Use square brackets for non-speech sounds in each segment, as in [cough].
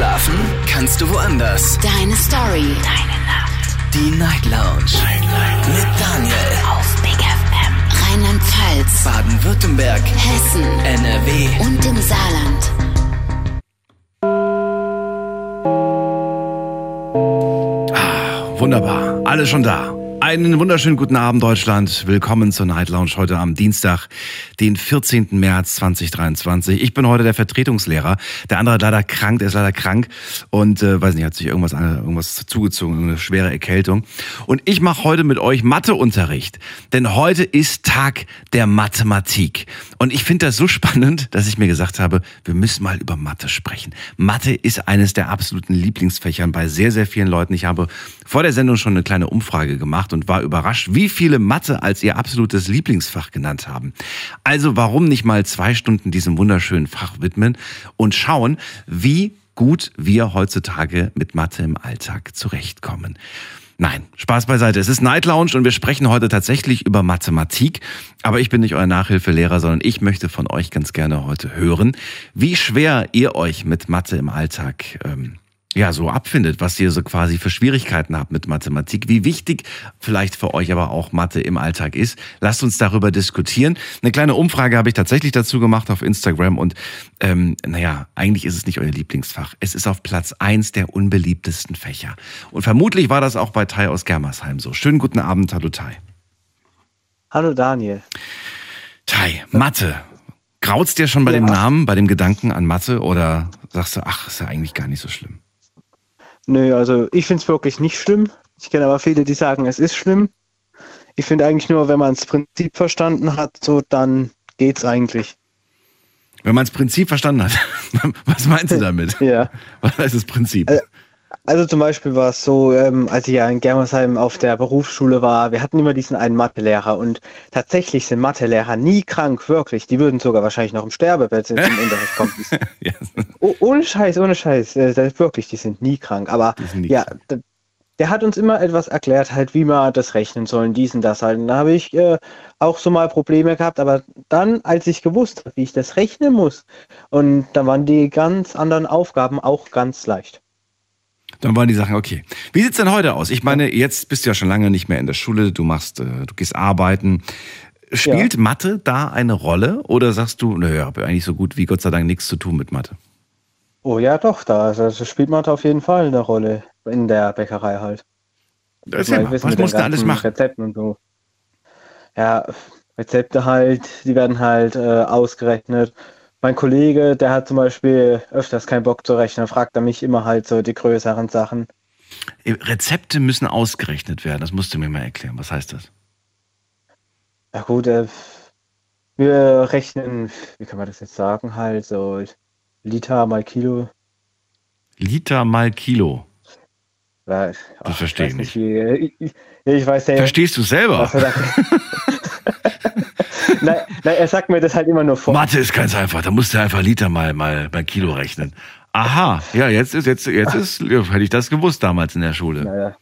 Schlafen kannst du woanders. Deine Story. Deine Nacht. Die Night Lounge. Night, Night. Mit Daniel. Auf Big FM. Rheinland-Pfalz. Baden-Württemberg. Hessen. NRW. Und im Saarland. Wunderbar, alle schon da. Einen wunderschönen guten Abend, Deutschland. Willkommen zur Night Lounge heute am Dienstag, den 14. März 2023. Ich bin heute der Vertretungslehrer. Der andere hat leider krank, der ist leider krank und äh, weiß nicht, hat sich irgendwas, irgendwas zugezogen, eine schwere Erkältung. Und ich mache heute mit euch Matheunterricht, denn heute ist Tag der Mathematik. Und ich finde das so spannend, dass ich mir gesagt habe, wir müssen mal über Mathe sprechen. Mathe ist eines der absoluten Lieblingsfächern bei sehr, sehr vielen Leuten. Ich habe vor der Sendung schon eine kleine Umfrage gemacht und war überrascht, wie viele Mathe als ihr absolutes Lieblingsfach genannt haben. Also warum nicht mal zwei Stunden diesem wunderschönen Fach widmen und schauen, wie gut wir heutzutage mit Mathe im Alltag zurechtkommen. Nein, Spaß beiseite. Es ist Night Lounge und wir sprechen heute tatsächlich über Mathematik. Aber ich bin nicht euer Nachhilfelehrer, sondern ich möchte von euch ganz gerne heute hören, wie schwer ihr euch mit Mathe im Alltag ähm, ja, so abfindet, was ihr so quasi für Schwierigkeiten habt mit Mathematik, wie wichtig vielleicht für euch aber auch Mathe im Alltag ist. Lasst uns darüber diskutieren. Eine kleine Umfrage habe ich tatsächlich dazu gemacht auf Instagram und ähm, naja, eigentlich ist es nicht euer Lieblingsfach. Es ist auf Platz eins der unbeliebtesten Fächer. Und vermutlich war das auch bei Tai aus Germersheim so. Schönen guten Abend, hallo Tai. Hallo Daniel. Tai, Mathe. Graut's dir schon bei ja. dem Namen, bei dem Gedanken an Mathe oder sagst du, ach, ist ja eigentlich gar nicht so schlimm? Nö, also ich finde es wirklich nicht schlimm. Ich kenne aber viele, die sagen, es ist schlimm. Ich finde eigentlich nur, wenn man das Prinzip verstanden hat, so dann geht's eigentlich. Wenn man das Prinzip verstanden hat, [laughs] was meinst du damit? ja. Was heißt das Prinzip? Also, zum Beispiel war es so, ähm, als ich ja in Germersheim auf der Berufsschule war, wir hatten immer diesen einen Mathelehrer und tatsächlich sind Mathelehrer nie krank, wirklich. Die würden sogar wahrscheinlich noch im Sterbebett zum Unterricht kommen. [laughs] yes. oh, ohne Scheiß, ohne Scheiß, äh, wirklich, die sind nie krank. Aber nie ja, krank. der hat uns immer etwas erklärt, halt, wie wir das rechnen sollen, diesen, das halt. Und da habe ich äh, auch so mal Probleme gehabt, aber dann, als ich gewusst habe, wie ich das rechnen muss, und da waren die ganz anderen Aufgaben auch ganz leicht. Dann waren die Sachen okay. Wie sieht's denn heute aus? Ich meine, jetzt bist du ja schon lange nicht mehr in der Schule, du machst, äh, du gehst arbeiten. Spielt ja. Mathe da eine Rolle oder sagst du, naja, habe eigentlich so gut wie Gott sei Dank nichts zu tun mit Mathe? Oh ja, doch, da also spielt Mathe auf jeden Fall eine Rolle in der Bäckerei halt. Erzähl mal, was musst du alles machen? Rezepten und so. Ja, Rezepte halt, die werden halt äh, ausgerechnet mein Kollege, der hat zum Beispiel öfters keinen Bock zu rechnen, fragt er mich immer halt so die größeren Sachen. Rezepte müssen ausgerechnet werden, das musst du mir mal erklären. Was heißt das? Ja gut, äh, wir rechnen, wie kann man das jetzt sagen, halt so Liter mal Kilo. Liter mal Kilo. Ja, das verstehe ich nicht. Wie, ich, ich, weiß ja, Verstehst du selber? [laughs] [laughs] [laughs] nein, nein, er sagt mir das halt immer nur vor. Mathe ist ganz einfach. Da musst du einfach Liter mal, mal, mal Kilo rechnen. Aha, ja, jetzt ist, jetzt, jetzt ist, hätte ich das gewusst damals in der Schule. Naja.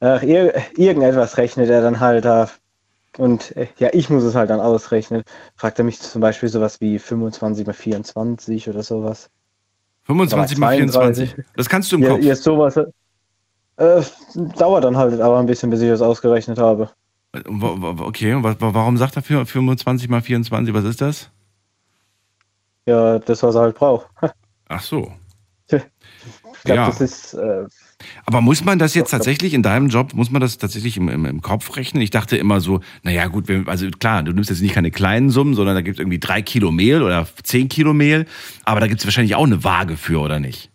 Ach, ir irgendetwas rechnet er dann halt da. Und äh, ja, ich muss es halt dann ausrechnen. Fragt er mich zum Beispiel sowas wie 25 mal 24 oder sowas. 25 mal 24? Das kannst du im ja, Kopf. Jetzt sowas. Äh, dauert dann halt aber ein bisschen, bis ich das ausgerechnet habe. Okay, warum sagt er 25 mal 24? Was ist das? Ja, das, was er halt braucht. [laughs] Ach so. Ich glaube, ja. das ist. Äh, Aber muss man das jetzt tatsächlich in deinem Job, muss man das tatsächlich im, im, im Kopf rechnen? Ich dachte immer so, naja, gut, also klar, du nimmst jetzt nicht keine kleinen Summen, sondern da gibt es irgendwie drei Kilo Mehl oder zehn Kilo Mehl. Aber da gibt es wahrscheinlich auch eine Waage für, oder nicht?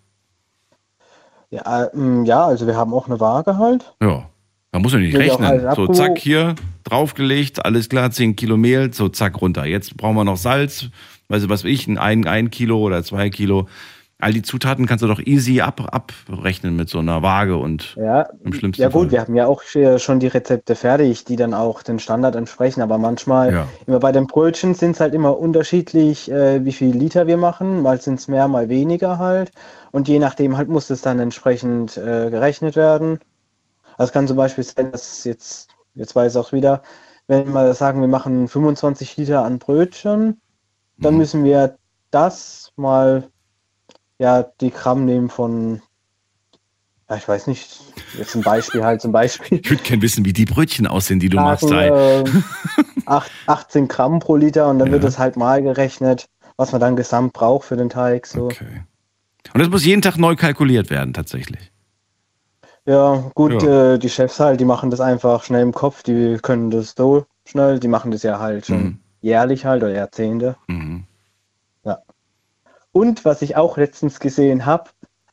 Ja, ähm, ja, also wir haben auch eine Waage halt. Ja. Man muss ja nicht rechnen. So, zack, hier draufgelegt, alles klar, 10 Kilo Mehl, so, zack, runter. Jetzt brauchen wir noch Salz, weißt du, was ich, ein, ein Kilo oder zwei Kilo. All die Zutaten kannst du doch easy ab, abrechnen mit so einer Waage und ja, im schlimmsten Ja gut, Fall. wir haben ja auch schon die Rezepte fertig, die dann auch den Standard entsprechen, aber manchmal, ja. immer bei den Brötchen sind es halt immer unterschiedlich, äh, wie viel Liter wir machen, mal sind es mehr, mal weniger halt und je nachdem halt muss es dann entsprechend äh, gerechnet werden. Also es kann zum Beispiel sein, dass jetzt, jetzt weiß ich auch wieder, wenn wir sagen, wir machen 25 Liter an Brötchen, dann mhm. müssen wir das mal ja die Gramm nehmen von, ja, ich weiß nicht, jetzt ein Beispiel halt zum Beispiel. Ich würde gerne wissen, wie die Brötchen aussehen, die du machst. sagen, Sei. äh, acht- 18 Gramm pro Liter und dann Ja. wird es halt mal gerechnet, was man dann gesamt braucht für den Teig. So. Okay. Und das muss jeden Tag neu kalkuliert werden, tatsächlich. Ja, gut, Ja. Äh, die Chefs halt, die machen das einfach schnell im Kopf, die können das so schnell, die machen das ja halt schon Mhm. jährlich halt oder Jahrzehnte. Mhm. Und was ich auch letztens gesehen habe,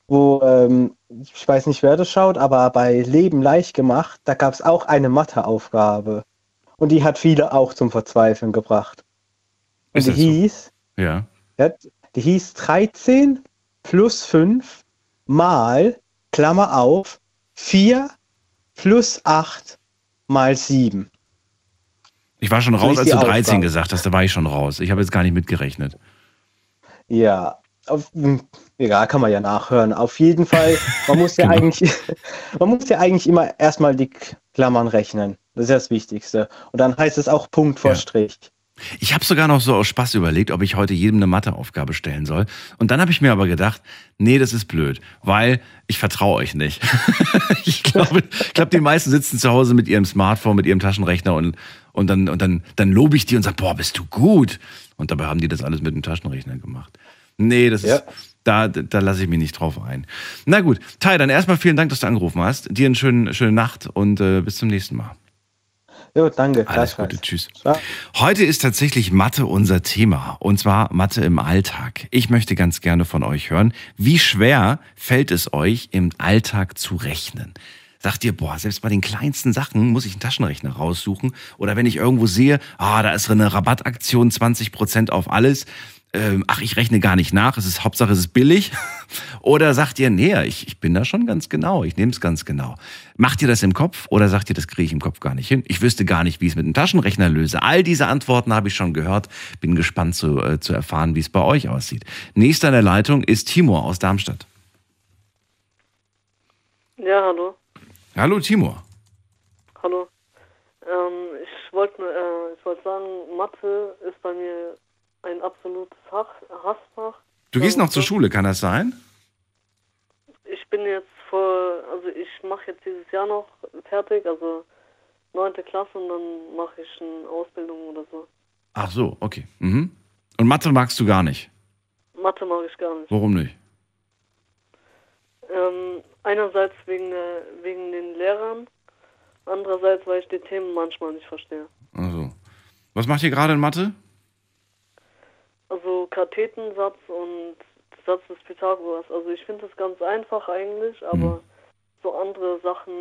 wo, ähm, ich weiß nicht, wer das schaut, aber bei Leben leicht gemacht, da gab es auch eine Matheaufgabe. Und die hat viele auch zum Verzweifeln gebracht. Und Ist die so? hieß, Ja. ja, die hieß 13 plus 5 mal, Klammer auf, 4 plus 8 mal 7. Ich war schon raus, als du 13 Aufgabe? gesagt hast. Da war ich schon raus. Ich habe jetzt gar nicht mitgerechnet. Ja, auf, hm, egal, kann man ja nachhören. Auf jeden Fall, man muss [laughs] ja Genau. eigentlich, [laughs] man muss ja eigentlich immer erstmal die Klammern rechnen. Das ist ja das Wichtigste. Und dann heißt es auch Punkt vor Ja. Strich. Ich habe sogar noch so aus Spaß überlegt, ob ich heute jedem eine Matheaufgabe stellen soll. Und dann habe ich mir aber gedacht, nee, das ist blöd, weil ich vertraue euch nicht. [laughs] ich glaube, ich glaube, die meisten sitzen zu Hause mit ihrem Smartphone, mit ihrem Taschenrechner und, und dann, und dann, dann lobe ich die und sage, boah, bist du gut. Und dabei haben die das alles mit dem Taschenrechner gemacht. Nee, das Ja. ist, da, da lasse ich mich nicht drauf ein. Na gut, Tai, dann erstmal vielen Dank, dass du angerufen hast. Dir eine schöne, schöne Nacht und äh, bis zum nächsten Mal. Jo, danke. Alles. Gute, tschüss. Ciao. Heute ist tatsächlich Mathe unser Thema. Und zwar Mathe im Alltag. Ich möchte ganz gerne von euch hören, wie schwer fällt es euch im Alltag zu rechnen? Sagt ihr, boah, selbst bei den kleinsten Sachen muss ich einen Taschenrechner raussuchen. Oder wenn ich irgendwo sehe, ah, da ist eine Rabattaktion, 20% auf alles. Ähm, ach, ich rechne gar nicht nach, es ist Hauptsache, es ist billig. [laughs] Oder sagt ihr, nee, ich, ich bin da schon ganz genau, ich nehme es ganz genau. Macht ihr das im Kopf oder sagt ihr, das kriege ich im Kopf gar nicht hin? Ich wüsste gar nicht, wie ich es mit dem Taschenrechner löse. All diese Antworten habe ich schon gehört. Bin gespannt zu, äh, zu erfahren, wie es bei euch aussieht. Nächster in der Leitung ist Timur aus Darmstadt. Ja, hallo. Hallo Timur. Hallo. Ähm, ich wollte äh, ich wollte sagen, Mathe ist bei mir ein absolutes Hassfach. Du gehst noch zur Schule, kann das sein? Ich bin jetzt vor, also ich mache jetzt dieses Jahr noch fertig, also neunte Klasse und dann mache ich eine Ausbildung oder so. Ach so, okay. Mhm. Und Mathe magst du gar nicht. Mathe mag ich gar nicht. Warum nicht? Ähm, einerseits wegen, der, wegen den Lehrern, andererseits, weil ich die Themen manchmal nicht verstehe. Also. Was macht ihr gerade in Mathe? Also Kathetensatz und Satz des Pythagoras. Also ich finde das ganz einfach eigentlich, aber so andere Sachen,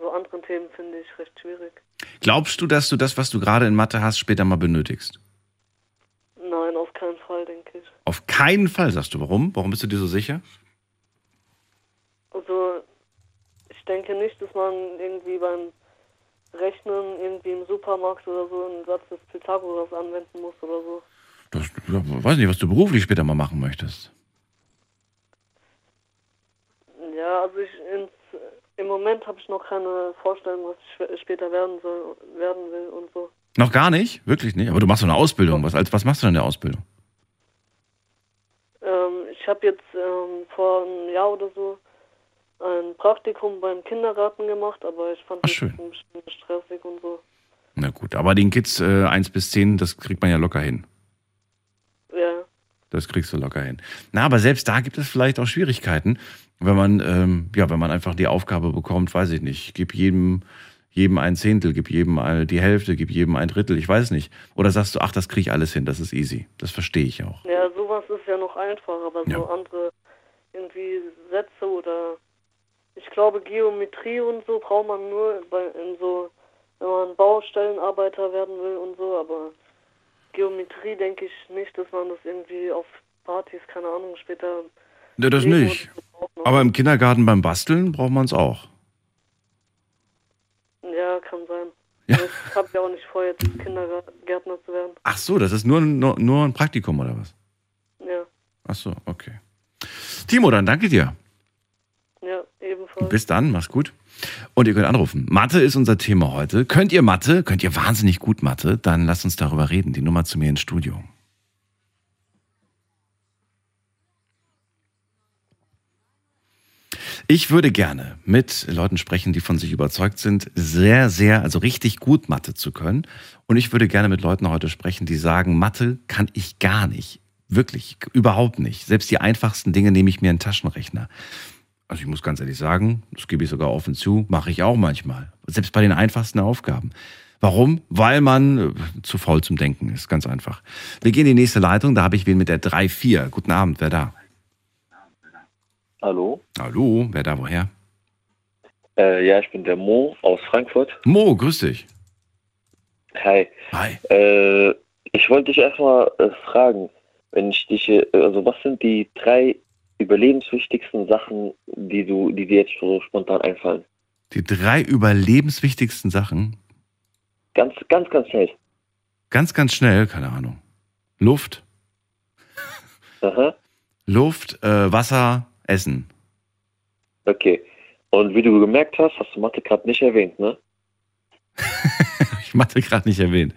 so andere Themen finde ich recht schwierig. Glaubst du, dass du das, was du gerade in Mathe hast, später mal benötigst? Nein, auf keinen Fall, denke ich. Auf keinen Fall, sagst du. Warum? Warum bist du dir so sicher? Also ich denke nicht, dass man irgendwie beim Rechnen irgendwie im Supermarkt oder so einen Satz des Pythagoras anwenden muss oder so. Das, ja, weiß nicht, was du beruflich später mal machen möchtest. Ja, also ich ins, im Moment habe ich noch keine Vorstellung, was ich sp- später werden soll, werden will und so. Noch gar nicht? Wirklich nicht? Aber du machst so eine Ausbildung. Was, als, was machst du denn in der Ausbildung? Ähm, ich habe jetzt ähm, vor einem Jahr oder so ein Praktikum beim Kindergarten gemacht, aber ich fand Ach, das ein bisschen stressig und so. Na gut, aber den Kids äh, 1 bis 10, das kriegt man ja locker hin. Ja, Das kriegst du locker hin. Na, aber selbst da gibt es vielleicht auch Schwierigkeiten, wenn man, ähm, ja, wenn man einfach die Aufgabe bekommt, weiß ich nicht, gib jedem, jedem ein Zehntel, gib jedem die Hälfte, gib jedem ein Drittel, ich weiß nicht. Oder sagst du, ach, das kriege ich alles hin, das ist easy. Das verstehe ich auch. ja, sowas ist ja noch einfacher, aber Ja. so andere irgendwie Sätze oder ich glaube Geometrie und so braucht man nur bei in so, wenn man Baustellenarbeiter werden will und so, aber Geometrie denke ich nicht, dass man das irgendwie auf Partys, keine Ahnung, später Ne, das nicht. Aber im Kindergarten beim Basteln braucht man es auch. Ja, kann sein. Ja. Ich habe ja auch nicht vor, jetzt Kindergärtner zu werden. Ach so, das ist nur, nur, nur ein Praktikum oder was? Ja, Ach so, okay. Timo, dann danke dir. ja, ebenfalls. Bis dann, mach's gut. Und ihr könnt anrufen. Mathe ist unser Thema heute. Könnt ihr Mathe? Könnt ihr wahnsinnig gut Mathe? Dann lasst uns darüber reden. Die Nummer zu mir ins Studio. Ich würde gerne mit Leuten sprechen, die von sich überzeugt sind, sehr, sehr, also richtig gut Mathe zu können. Und ich würde gerne mit Leuten heute sprechen, die sagen, Mathe kann ich gar nicht. Wirklich, überhaupt nicht. Selbst die einfachsten Dinge nehme ich mir einen Taschenrechner. Also ich muss ganz ehrlich sagen, das gebe ich sogar offen zu, mache ich auch manchmal. Selbst bei den einfachsten Aufgaben. Warum? Weil man äh, zu faul zum Denken ist, ganz einfach. Wir gehen in die nächste Leitung, da habe ich wen mit der 3-4. Guten Abend, wer da? Hallo? Hallo, wer da woher? Äh, ja, ich bin der Mo aus Frankfurt. Mo, grüß dich. Hi. Hi. Äh, ich wollte dich erstmal äh, fragen, wenn ich dich, also was sind die drei überlebenswichtigsten Sachen, die du, die dir jetzt so spontan einfallen? Die drei überlebenswichtigsten Sachen. Ganz, ganz, ganz schnell. Ganz, ganz schnell, keine Ahnung. Luft, Aha. Luft, äh, Wasser, Essen. Okay. Und wie du gemerkt hast, hast du Mathe gerade nicht erwähnt, ne? [laughs] ich Mathe gerade nicht erwähnt.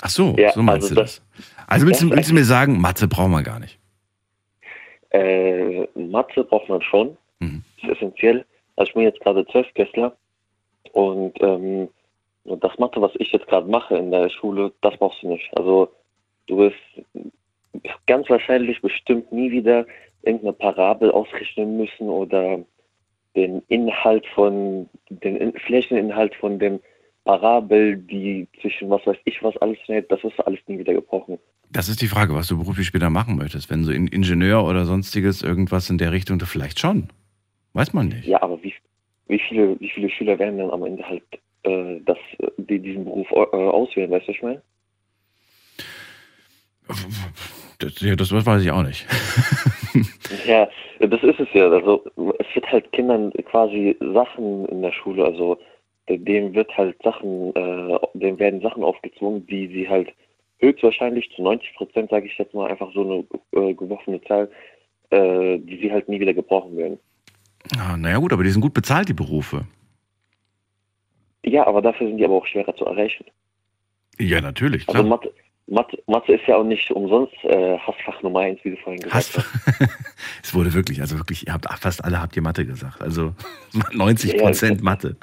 Ach so, Ja, so meinst also du das? Also willst du, willst du mir sagen, Mathe brauchen wir gar nicht? Äh, Mathe braucht man schon. Mhm. Das ist essentiell. Also ich bin jetzt gerade Zwölftklässler und ähm, das Mathe, was ich jetzt gerade mache in der Schule, das brauchst du nicht. Also du wirst ganz wahrscheinlich bestimmt nie wieder irgendeine Parabel ausrechnen müssen oder den Inhalt von, den In Flächeninhalt von dem Parabel, die zwischen was weiß ich was alles steht, das ist alles nie wieder gebrochen. Das ist die Frage, was du beruflich später machen möchtest. Wenn so in Ingenieur oder sonstiges irgendwas in der Richtung, vielleicht schon. Weiß man nicht. Ja, aber wie, wie viele, wie viele Schüler werden dann am Ende halt äh, das, die diesen Beruf äh, auswählen, weißt du, was ich meine? Das, ja, das weiß ich auch nicht. [laughs] Ja, das ist es ja. Also es wird halt Kindern quasi Sachen in der Schule, also dem wird halt Sachen, äh, dem werden Sachen aufgezwungen, die sie halt höchstwahrscheinlich zu 90 Prozent, sage ich jetzt mal, einfach so eine äh, geworfene Zahl, äh, die sie halt nie wieder gebrauchen werden. Ah, naja gut, aber die sind gut bezahlt, die Berufe. Ja, aber dafür sind die aber auch schwerer zu erreichen. Ja, natürlich, Also klar. Mathe, Mathe, Mathe ist ja auch nicht umsonst äh, Hassfach Nummer eins, wie du vorhin gesagt Hast, hast. [laughs] es wurde wirklich, also wirklich, ihr habt fast alle habt ihr Mathe gesagt. Also [laughs] 90 Ja, Prozent ja. Mathe.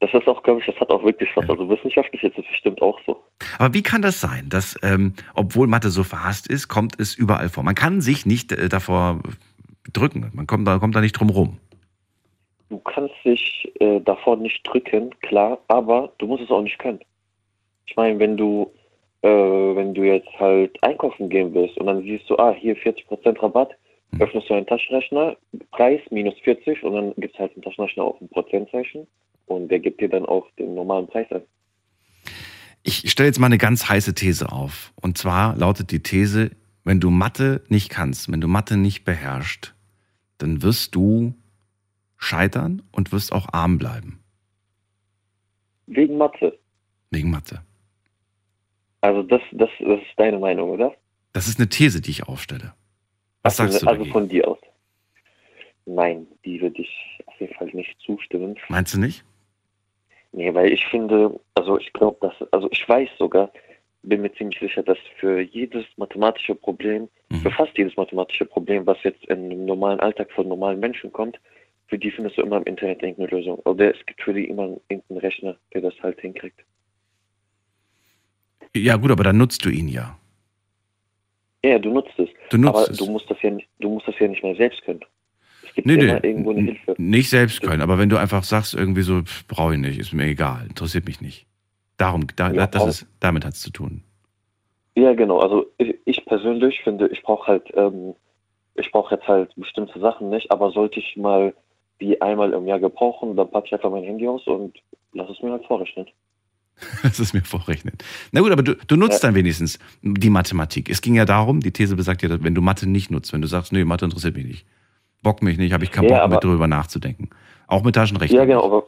Das ist auch, glaube ich, das hat auch wirklich was. Also wissenschaftlich ist es bestimmt auch so. Aber wie kann das sein, dass, ähm, obwohl Mathe so verhasst ist, kommt es überall vor? Man kann sich nicht äh, davor drücken. Man kommt da, kommt da nicht drum rum. Du kannst dich äh, davor nicht drücken, klar, aber du musst es auch nicht können. Ich meine, wenn du äh, wenn du jetzt halt einkaufen gehen willst und dann siehst du, ah, hier 40% Rabatt, öffnest du einen Taschenrechner, Preis minus 40 und dann gibt es halt einen Taschenrechner auf ein Prozentzeichen und der gibt dir dann auch den normalen Preis an. Ich stelle jetzt mal eine ganz heiße These auf. Und zwar lautet die These, wenn du Mathe nicht kannst, wenn du Mathe nicht beherrschst, dann wirst du scheitern und wirst auch arm bleiben. Wegen Mathe. Wegen Mathe. Also das, das, das ist deine Meinung, oder? Das ist eine These, die ich aufstelle. Was sagst du also dagegen? von dir aus. Nein, die würde ich auf jeden Fall nicht zustimmen. Meinst du nicht? Nee, weil ich finde, also ich glaube, dass, also ich weiß sogar, bin mir ziemlich sicher, dass für jedes mathematische Problem, Mhm. für fast jedes mathematische Problem, was jetzt im normalen Alltag von normalen Menschen kommt, für die findest du immer im Internet irgendeine Lösung. Oder es gibt für die immer irgendeinen Rechner, der das halt hinkriegt. Ja gut, aber dann nutzt du ihn ja. Ja, ja, du nutzt es. Du nutzt aber es. du musst das ja nicht, du musst das ja nicht mehr selbst können. Es gibt Nee, immer nee, irgendwo eine Hilfe. nicht selbst können, aber wenn du einfach sagst, irgendwie so, brauche ich nicht, ist mir egal, interessiert mich nicht. Darum, da, Ja, das ist, damit hat es zu tun. Ja, genau. Also ich, ich persönlich finde, ich brauche halt, ähm, ich brauche jetzt halt bestimmte Sachen nicht, aber sollte ich mal die einmal im Jahr gebrauchen, dann packe ich einfach mein Handy aus und lass es mir halt vorrechnen. [laughs] Das ist mir vorrechnet. Na gut, aber du, du nutzt Ja. dann wenigstens die Mathematik. Es ging ja darum, die These besagt ja, wenn du Mathe nicht nutzt, wenn du sagst, nee, Mathe interessiert mich nicht, bock mich nicht, habe ich keinen Ja, Bock aber- mit drüber nachzudenken. Auch mit Taschenrechner. Ja, genau, aber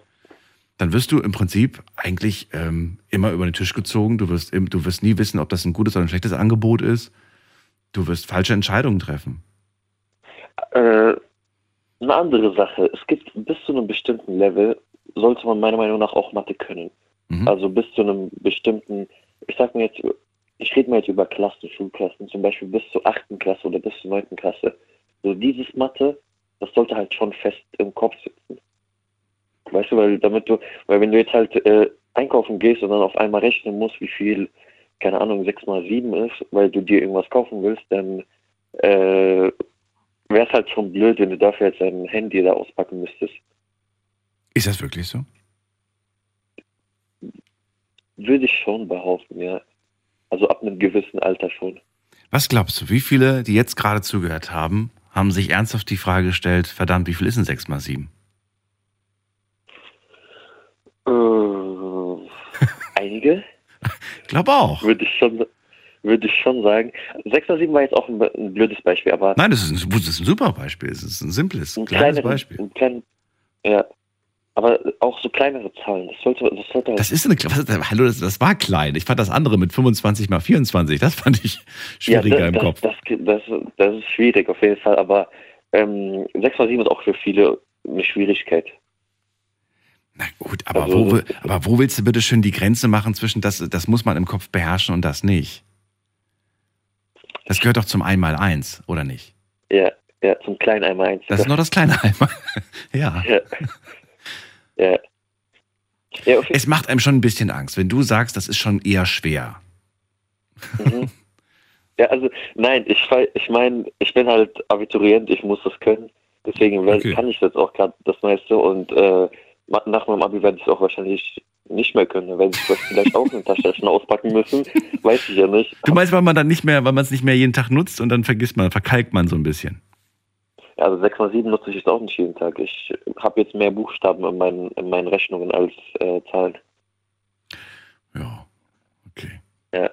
Dann wirst du im Prinzip eigentlich ähm, immer über den Tisch gezogen. Du wirst, du wirst nie wissen, ob das ein gutes oder ein schlechtes Angebot ist. Du wirst falsche Entscheidungen treffen. äh, eine andere Sache. Es gibt bis zu einem bestimmten Level, sollte man meiner Meinung nach auch Mathe können. Mhm. Also bis zu einem bestimmten, ich sag mir jetzt, ich rede mal jetzt über Klassen, Schulklassen, zum Beispiel bis zur achten Klasse oder bis zur neunten Klasse. So dieses Mathe das sollte halt schon fest im Kopf sitzen. Weißt du, weil damit du, weil wenn du jetzt halt äh, einkaufen gehst und dann auf einmal rechnen musst, wie viel, keine Ahnung, 6 mal 7 ist, weil du dir irgendwas kaufen willst, dann äh, wäre es halt schon blöd, wenn du dafür jetzt dein Handy da auspacken müsstest. Ist das wirklich so? Würde ich schon behaupten, ja. Also ab einem gewissen Alter schon. Was glaubst du, wie viele, die jetzt gerade zugehört haben, haben sich ernsthaft die Frage gestellt, verdammt, wie viel ist denn 6 mal 7? Äh, [laughs] einige, Glaube auch. würde ich schon, würde ich schon sagen. 6 mal 7 war jetzt auch ein, ein blödes Beispiel, aber Nein, das ist, ein, das ist ein super Beispiel. Es ist ein simples, ein kleines kleineren- Beispiel. Ein klein, ja. Aber auch so kleinere Zahlen, das sollte, das sollte Das ist eine, was, hallo, das, das war klein. Ich fand das andere mit 25 mal 24, das fand ich schwieriger ja, im das, Kopf. Das, ist schwierig auf jeden Fall, aber ähm, 6 mal 7 ist auch für viele eine Schwierigkeit. Na gut, aber, Also, wo, aber wo willst du bitte schön die Grenze machen zwischen das, das muss man im Kopf beherrschen und das nicht? Das gehört doch zum Einmaleins, oder nicht? Ja, ja, zum kleinen einmal eins. Das ist noch das kleine Einmal. [laughs] ja. ja. Ja. Ja, Es macht einem schon ein bisschen Angst, wenn du sagst, das ist schon eher schwer. Mhm. Ja, also nein, ich ich meine, ich bin halt Abiturient, ich muss das können. Deswegen we- Okay. kann ich jetzt auch gerade das meiste und äh, nach meinem Abi werde ich es auch wahrscheinlich nicht mehr können. Dann werde ich das vielleicht auch eine Taschenrechner auspacken müssen. Weiß ich ja nicht. Du meinst, weil man dann nicht mehr, weil man es nicht mehr jeden Tag nutzt und dann vergisst man, verkalkt man so ein bisschen. Ja, also 6 mal 7 nutze ich jetzt auch nicht jeden Tag. Ich habe jetzt mehr Buchstaben in meinen, in meinen Rechnungen als äh, Zahlen. Ja, okay. Ja.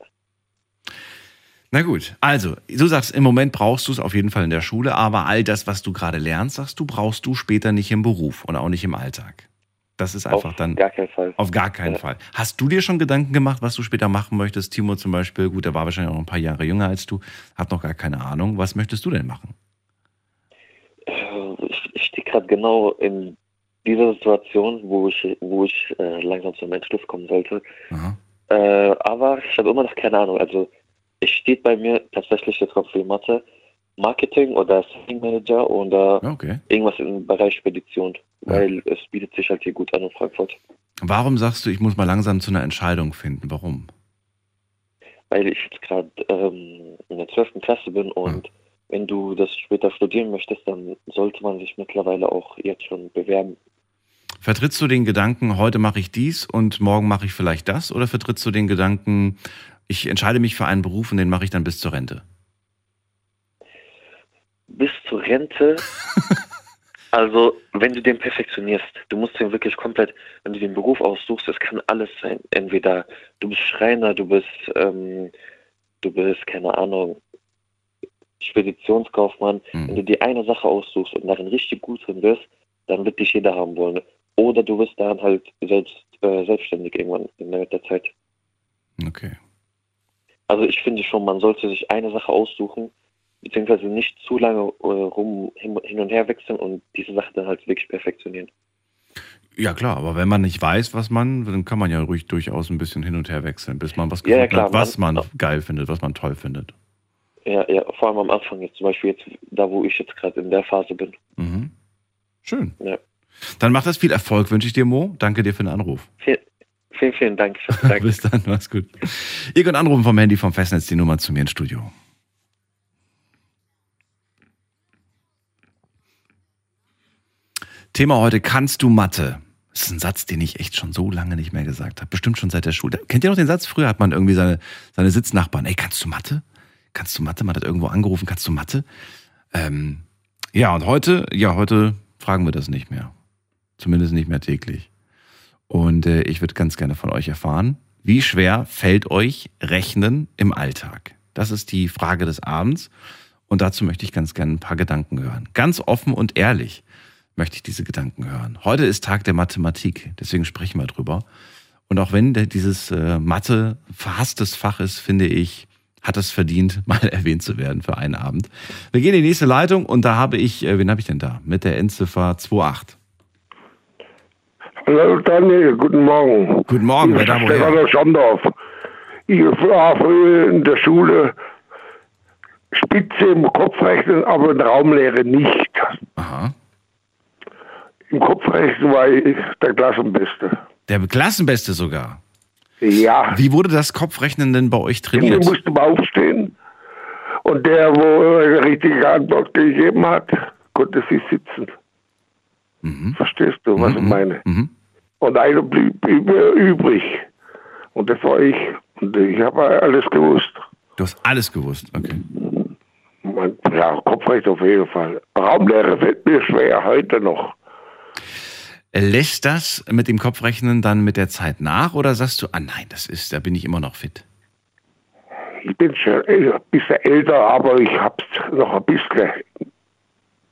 Na gut, also, du sagst, im Moment brauchst du es auf jeden Fall in der Schule, aber all das, was du gerade lernst, sagst du, brauchst du später nicht im Beruf und auch nicht im Alltag. Das ist einfach Auf dann gar keinen Fall. auf gar keinen Ja. Fall. Hast du dir schon Gedanken gemacht, was du später machen möchtest? Timo zum Beispiel, gut, der war wahrscheinlich auch noch ein paar Jahre jünger als du, hat noch gar keine Ahnung. Was möchtest du denn machen? Ich, stehe gerade genau in dieser Situation, wo ich, wo ich äh, langsam zum Entschluss kommen sollte. Äh, aber ich habe immer noch keine Ahnung. Also es steht bei mir tatsächlich jetzt noch für Mathe, Marketing oder Selling Manager oder Okay. irgendwas im Bereich Spedition, weil es bietet sich halt hier gut an in Frankfurt. Warum sagst du, ich muss mal langsam zu einer Entscheidung finden? Warum? Weil ich jetzt gerade ähm, in der 12. Klasse bin und wenn du das später studieren möchtest, dann sollte man sich mittlerweile auch jetzt schon bewerben. Vertrittst du den Gedanken, heute mache ich dies und morgen mache ich vielleicht das? Oder vertrittst du den Gedanken, ich entscheide mich für einen Beruf und den mache ich dann bis zur Rente? bis zur Rente, [laughs] also wenn du den perfektionierst, du musst den wirklich komplett, wenn du den Beruf aussuchst, es kann alles sein. Entweder du bist Schreiner, du bist, ähm, du bist, keine Ahnung, Speditionskaufmann. Hm. Wenn du dir eine Sache aussuchst und darin richtig gut drin bist, dann wird dich jeder haben wollen. Oder du bist daran halt selbst äh, selbstständig irgendwann mit der Zeit. Okay. Also ich finde schon, man sollte sich eine Sache aussuchen, beziehungsweise nicht zu lange äh, rum hin, und her wechseln und diese Sache dann halt wirklich perfektionieren. Ja klar, aber wenn man nicht weiß, was man, dann kann man ja ruhig durchaus ein bisschen hin und her wechseln, bis man was Ja, ja, gefunden klar, hat, was man, man- geil findet, was man toll findet. Ja, ja, vor allem am Anfang jetzt, zum Beispiel jetzt, da wo ich jetzt gerade in der Phase bin. Mhm. Schön. Ja. Dann macht das viel Erfolg, wünsche ich dir, Mo. Danke dir für den Anruf. Viel, vielen, vielen Dank. [laughs] Danke. Bis dann, mach's gut. Ihr könnt anrufen vom Handy vom Festnetz die Nummer zu mir ins Studio. Thema heute, kannst du Mathe? Das ist ein Satz, den ich echt schon so lange nicht mehr gesagt habe. Bestimmt schon seit der Schule. Kennt ihr noch den Satz? Früher hat man irgendwie seine, seine Sitznachbarn. Ey, kannst du Mathe? Kannst du Mathe? Man hat irgendwo angerufen, kannst du Mathe? Ähm, ja, und heute, ja, heute fragen wir das nicht mehr. Zumindest nicht mehr täglich. Und äh, ich würde ganz gerne von euch erfahren, wie schwer fällt euch Rechnen im Alltag? Das ist die Frage des Abends. Und dazu möchte ich ganz gerne ein paar Gedanken hören. Ganz offen und ehrlich möchte ich diese Gedanken hören. Heute ist Tag der Mathematik, deswegen sprechen wir drüber. Und auch wenn dieses äh, Mathe verhasstes Fach ist, finde ich, hat es verdient, [laughs] mal erwähnt zu werden für einen Abend. Wir gehen in die nächste Leitung und da habe ich, äh, wen habe ich denn da? Mit der Endziffer 28. Hallo Daniel, guten Morgen. Guten Morgen, wer da woher? Stefan Schandorf. Ich war früher in der Schule Spitze im Kopf rechnen, aber in Raumlehre nicht. Aha. Im Kopfrechnen war ich der Klassenbeste. Der Klassenbeste sogar. Ja, Wie wurde das Kopfrechnen denn bei euch trainiert? mussten mal aufstehen. Und der, wo die richtige Antwort gegeben hat, konnte sich sitzen. Verstehst du, was ich meine? Mhm. Und einer blieb übrig. Und das war ich. Und ich habe alles gewusst. Du hast alles gewusst. Okay. Ja, Kopfrecht auf jeden Fall. Raumlehre fällt mir schwer, heute noch. Lässt das mit dem Kopfrechnen dann mit der Zeit nach oder sagst du, ah nein, das ist, da bin ich immer noch fit? Ich bin schon ein bisschen älter, aber ich hab's noch ein bisschen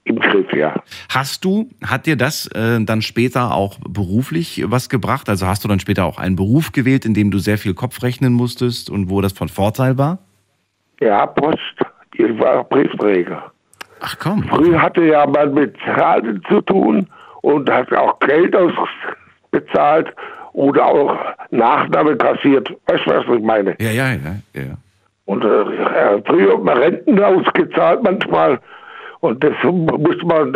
im Griff, ja. Hast du, hat dir das äh, dann später auch beruflich was gebracht? Also hast du dann später auch einen Beruf gewählt, in dem du sehr viel Kopf rechnen musstest und wo das von Vorteil war? Ja, Post. Ich war Briefträger. Ach komm. Früher hatte ja man mit Zahlen zu tun und hat auch Geld ausbezahlt oder auch Nachname kassiert. Weißt du, was ich meine? Ja, ja, ja, ja. Und äh, früher hat man Renten ausgezahlt manchmal und das musste man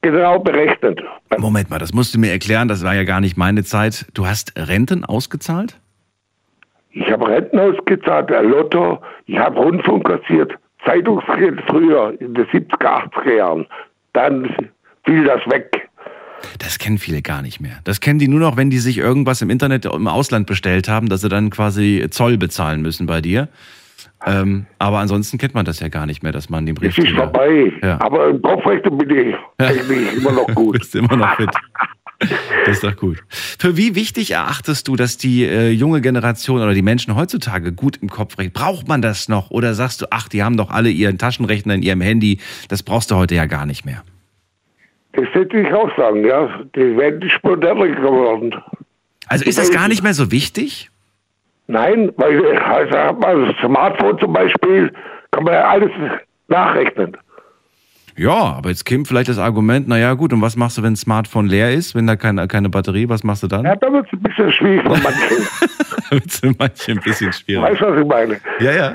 genau berechnen. Moment mal, das musst du mir erklären, das war ja gar nicht meine Zeit. Du hast Renten ausgezahlt? Ich habe Renten ausgezahlt, Lotto, ich habe Rundfunk kassiert, Zeitungsgeld früher in den 70er, 80er Jahren. Dann fiel das weg. Das kennen viele gar nicht mehr. Das kennen die nur noch, wenn die sich irgendwas im Internet im Ausland bestellt haben, dass sie dann quasi Zoll bezahlen müssen bei dir. Ähm, aber ansonsten kennt man das ja gar nicht mehr, dass man den Brief. Es ist vorbei. Ja. Aber im Kopfrechten bin ich eigentlich immer noch Du gut. [laughs] bist immer noch fit. Das ist doch gut. Für wie wichtig erachtest du, dass die äh, junge Generation oder die Menschen heutzutage gut im Kopf rechnen? Braucht man das noch? Oder sagst du, ach, die haben doch alle ihren Taschenrechner in ihrem Handy, das brauchst du heute ja gar nicht mehr? Das hätte ich auch sagen, ja. Die werden nicht moderner geworden. Also ist das gar nicht mehr so wichtig? Nein, weil also hat man das Smartphone zum Beispiel, kann man ja alles nachrechnen. Ja, aber jetzt käme vielleicht das Argument, naja gut, und was machst du, wenn das Smartphone leer ist, wenn da keine, keine Batterie, was machst du dann? Ja, da wird es ein bisschen schwierig für manche. [laughs] Wird's für manche ein bisschen schwierig. weißt du, was ich meine? Ja, ja.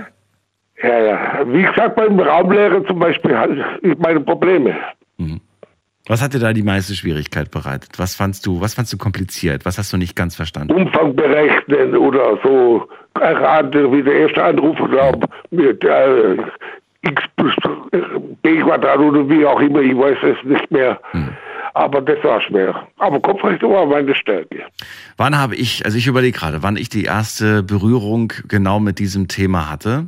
Ja, ja. Wie gesagt, beim Raumlehre zum Beispiel hatte ich meine Probleme. Was hat dir da die meiste Schwierigkeit bereitet? Was fandst du, was fandst du kompliziert? Was hast du nicht ganz verstanden? Umfang berechnen oder so erraten, wie der erste Anrufer glaubt, mit äh, x plus b Quadrat oder wie auch immer, ich weiß es nicht mehr. Aber das war schwer. Aber Kopfrechnung war meine Stärke. Wann habe ich, also ich überlege gerade, wann ich die erste Berührung genau mit diesem Thema hatte.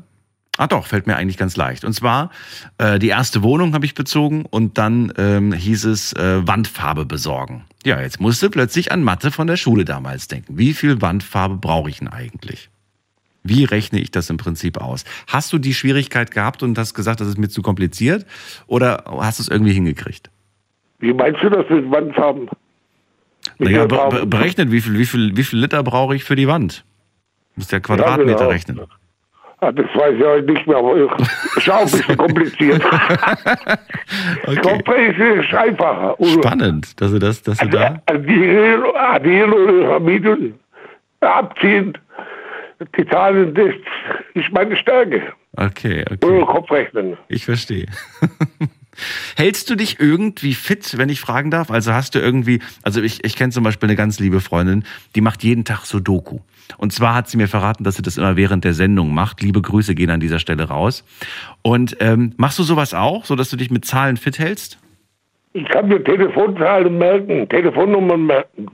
Ah doch, fällt mir eigentlich ganz leicht. Und zwar, äh, die erste Wohnung habe ich bezogen und dann ähm, hieß es äh, Wandfarbe besorgen. Ja, jetzt musste plötzlich an Mathe von der Schule damals denken. Wie viel Wandfarbe brauche ich denn eigentlich? Wie rechne ich das im Prinzip aus? Hast du die Schwierigkeit gehabt und hast gesagt, das ist mir zu kompliziert? Oder hast du es irgendwie hingekriegt? Wie meinst du das mit Wandfarben? Naja, der berechnet, wie viel, wie, viel, wie viel Liter brauche ich für die Wand? Du musst ja Quadratmeter genau. rechnen. Ah, das weiß ich heute nicht mehr, aber ich- ist auch ein bisschen [laughs] kompliziert. [laughs] Okay. Kopfrechnung ist einfacher. Oder Spannend, dass du das, dass du da. Addieren, addieren oder vermieten, abziehen. Die Zahlen, das ist meine Stärke. Okay, Oder okay. Kopfrechnen. Ich verstehe. [laughs] Hältst du dich irgendwie fit, wenn ich fragen darf? Also hast du irgendwie, also ich, ich kenne zum Beispiel eine ganz liebe Freundin, die macht jeden Tag Sudoku. Und zwar hat sie mir verraten, dass sie das immer während der Sendung macht. Liebe Grüße gehen an dieser Stelle raus. Und ähm, machst du sowas auch, so dass du dich mit Zahlen fit hältst? Ich kann mir Telefonzahlen merken, Telefonnummern merken.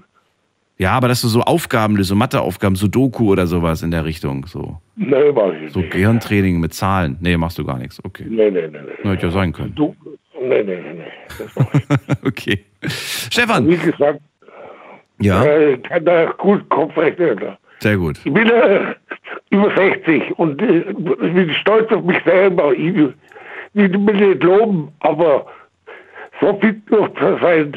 Ja, aber dass du so Aufgaben so Matheaufgaben, Sudoku oder sowas in der Richtung, so, Nee, mach ich so nicht. Gehirntraining mit Zahlen. Nee, machst du gar nichts. Okay. Nee, nee, nee. Nee. Hätte ja sein können. Du, nee, nee, nee. Das mach ich. nicht. [laughs] Okay. Stefan. Wie gesagt, Ja, äh, ich kann da gut Kopfrechnen. Sehr gut. Ich bin äh, über 60 und äh, ich bin stolz auf mich selber. Ich will will nicht loben, aber so fit noch zu sein,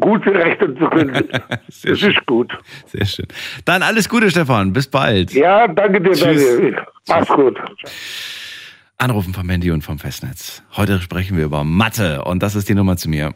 gut rechnen zu können, [laughs] das schön. ist gut. Sehr schön. Dann alles Gute, Stefan. Bis bald. Ja, danke dir, danke. Mach's gut. Anrufen vom Handy und vom Festnetz. Heute sprechen wir über Mathe und das ist die Nummer zu mir.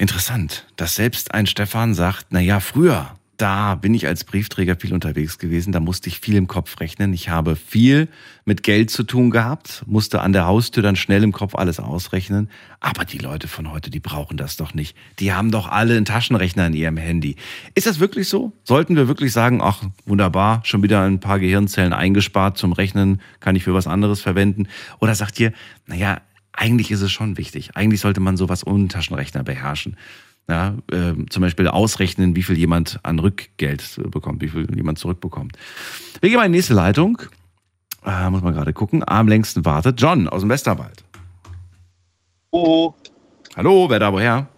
Interessant, dass selbst ein Stefan sagt, na ja, früher, da bin ich als Briefträger viel unterwegs gewesen. Da musste ich viel im Kopf rechnen. Ich habe viel mit Geld zu tun gehabt, musste an der Haustür dann schnell im Kopf alles ausrechnen. Aber die Leute von heute, die brauchen das doch nicht. Die haben doch alle einen Taschenrechner in ihrem Handy. Ist das wirklich so? Sollten wir wirklich sagen, ach, wunderbar, schon wieder ein paar Gehirnzellen eingespart zum Rechnen, kann ich für was anderes verwenden? Oder sagt ihr, naja, eigentlich ist es schon wichtig. Eigentlich sollte man sowas ohne Taschenrechner beherrschen. Ja, äh, zum Beispiel ausrechnen, wie viel jemand an Rückgeld bekommt, wie viel jemand zurückbekommt. Wir gehen mal in die nächste Leitung. Äh, muss man gerade gucken. Am längsten wartet John aus dem Westerwald. Oh, Hallo, wer da woher?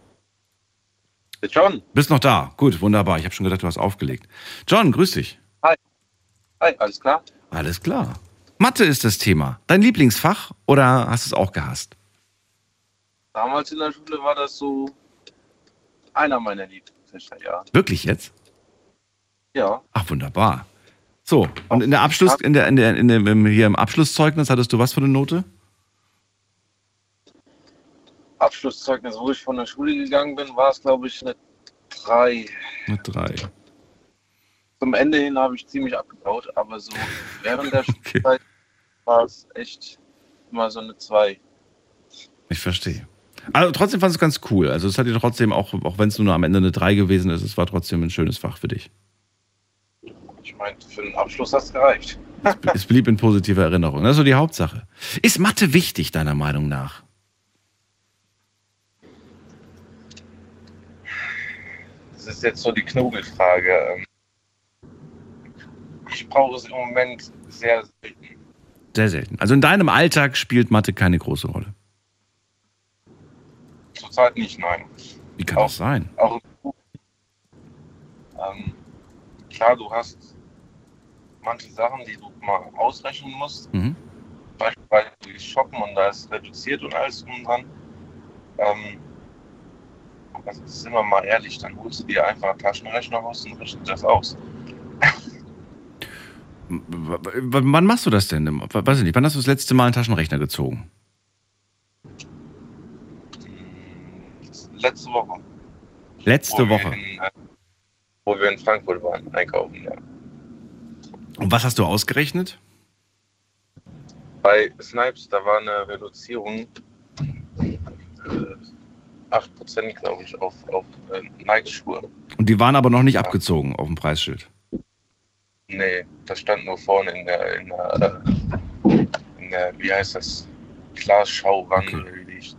John. Bist noch da? Gut, wunderbar. Ich habe schon gedacht, du hast aufgelegt. John, grüß dich. Hi, alles klar? Alles klar. Mathe ist das Thema. Dein Lieblingsfach oder hast du es auch gehasst? Damals in der Schule war das so einer meiner Lieblingsfächer, ja. Wirklich jetzt? Ja, Ach, wunderbar. So, und in der Abschluss, in der, in der, in dem, hier im Abschlusszeugnis hattest du was für eine Note? Abschlusszeugnis, wo ich von der Schule gegangen bin, war es, glaube ich, eine 3. Eine drei. Zum Ende hin habe ich ziemlich abgebaut, aber so [laughs] während der Okay. Schulzeit war es echt immer so eine 2. Ich verstehe. Also trotzdem fand es ganz cool. Also es hat dir trotzdem, auch, auch wenn es nur am Ende eine 3 gewesen ist, es war trotzdem ein schönes Fach für dich. Ich meine, für den Abschluss hat es gereicht. Es blieb in positiver Erinnerung. Das ist so die Hauptsache. Ist Mathe wichtig, deiner Meinung nach? Das ist jetzt so die Knobelfrage. Ähm, Ich brauche es im Moment sehr selten. Sehr selten. Also in deinem Alltag spielt Mathe keine große Rolle. Zurzeit nicht, nein. Wie kann Auch- das sein? Auch ähm, klar, du hast manche Sachen, die du mal ausrechnen musst. Mhm. Beispielsweise Shoppen und da ist reduziert und alles drum und dran. Ähm, aber sind wir mal ehrlich, dann holst du dir einfach einen Taschenrechner raus und rechnest das aus. Wann machst du das denn? Weiß ich nicht. Wann hast du das letzte Mal einen Taschenrechner gezogen? Letzte Woche. Letzte wo Woche. Wir in, äh, wo wir in Frankfurt waren, einkaufen, ja. Und was hast du ausgerechnet? Bei Snipes, da war eine Reduzierung äh, 8%, glaube ich, auf, auf äh, Nike-Schuhe. Und die waren aber noch nicht abgezogen auf dem Preisschild. Nee, das stand nur vorne in der, in der, in der wie heißt das, Glasschauwand, Okay. wie die,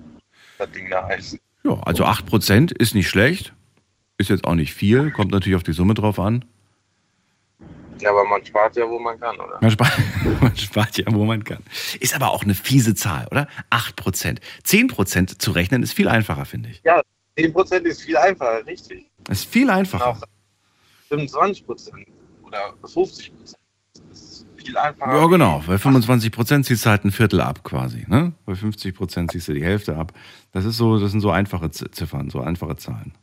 das Ding da heißt. Ja, also 8% ist nicht schlecht. Ist jetzt auch nicht viel. Kommt natürlich auf die Summe drauf an. Ja, aber man spart ja, wo man kann, oder? Man spart, [laughs] man spart ja, wo man kann. Ist aber auch eine fiese Zahl, oder? 8%. 10% zu rechnen ist viel einfacher, finde ich. 10% ist viel einfacher, richtig. Ist viel Auch einfacher. 25% oder 50%. Das ist viel einfacher. Ja, genau. Bei 25% ziehst du halt ein Viertel ab quasi. Ne? Bei 50% ziehst du die Hälfte ab. Das ist so, das sind so einfache Ziffern, so einfache Zahlen.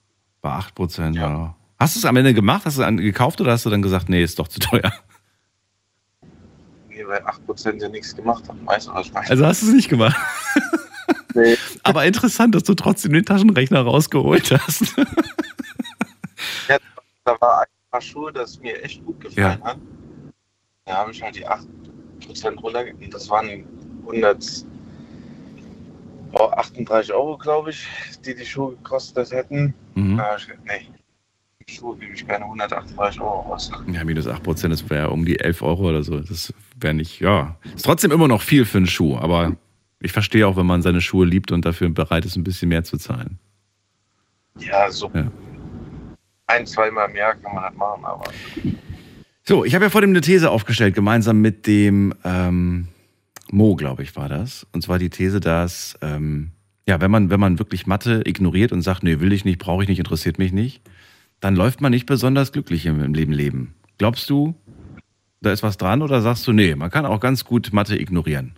Bei 8%, ja. Ja. Hast du es am Ende gemacht? Hast du es gekauft oder hast du dann gesagt, nee, ist doch zu teuer? Nee, weil 8% ja nichts gemacht haben. Weißt du, was ich meine? Also hast du es nicht gemacht. [laughs] Nee. Aber interessant, dass du trotzdem den Taschenrechner rausgeholt hast. da war ein paar Schuhe, das mir echt gut gefallen hat. Da habe ich halt die 8% runtergegeben. Das waren 100, oh, 38 Euro, glaube ich, die die Schuhe gekostet hätten. Mhm. Da ich nee, die Schuhe gebe ich keine 138 Euro aus. Ja, minus 8%, das wäre um die 11 Euro oder so. Das wäre nicht, ja. Ist trotzdem immer noch viel für einen Schuh, aber ich verstehe auch, wenn man seine Schuhe liebt und dafür bereit ist, ein bisschen mehr zu zahlen. Ja, so Ja. Ein, zweimal im Jahr kann man das machen, aber So, ich habe ja vor dem eine These aufgestellt, gemeinsam mit dem ähm, Mo, glaube ich, war das. Und zwar die These, dass, ähm, ja, wenn man, wenn man wirklich Mathe ignoriert und sagt, nee, will ich nicht, brauche ich nicht, interessiert mich nicht, dann läuft man nicht besonders glücklich im, Leben leben. Glaubst du, da ist was dran oder sagst du, nee, man kann auch ganz gut Mathe ignorieren?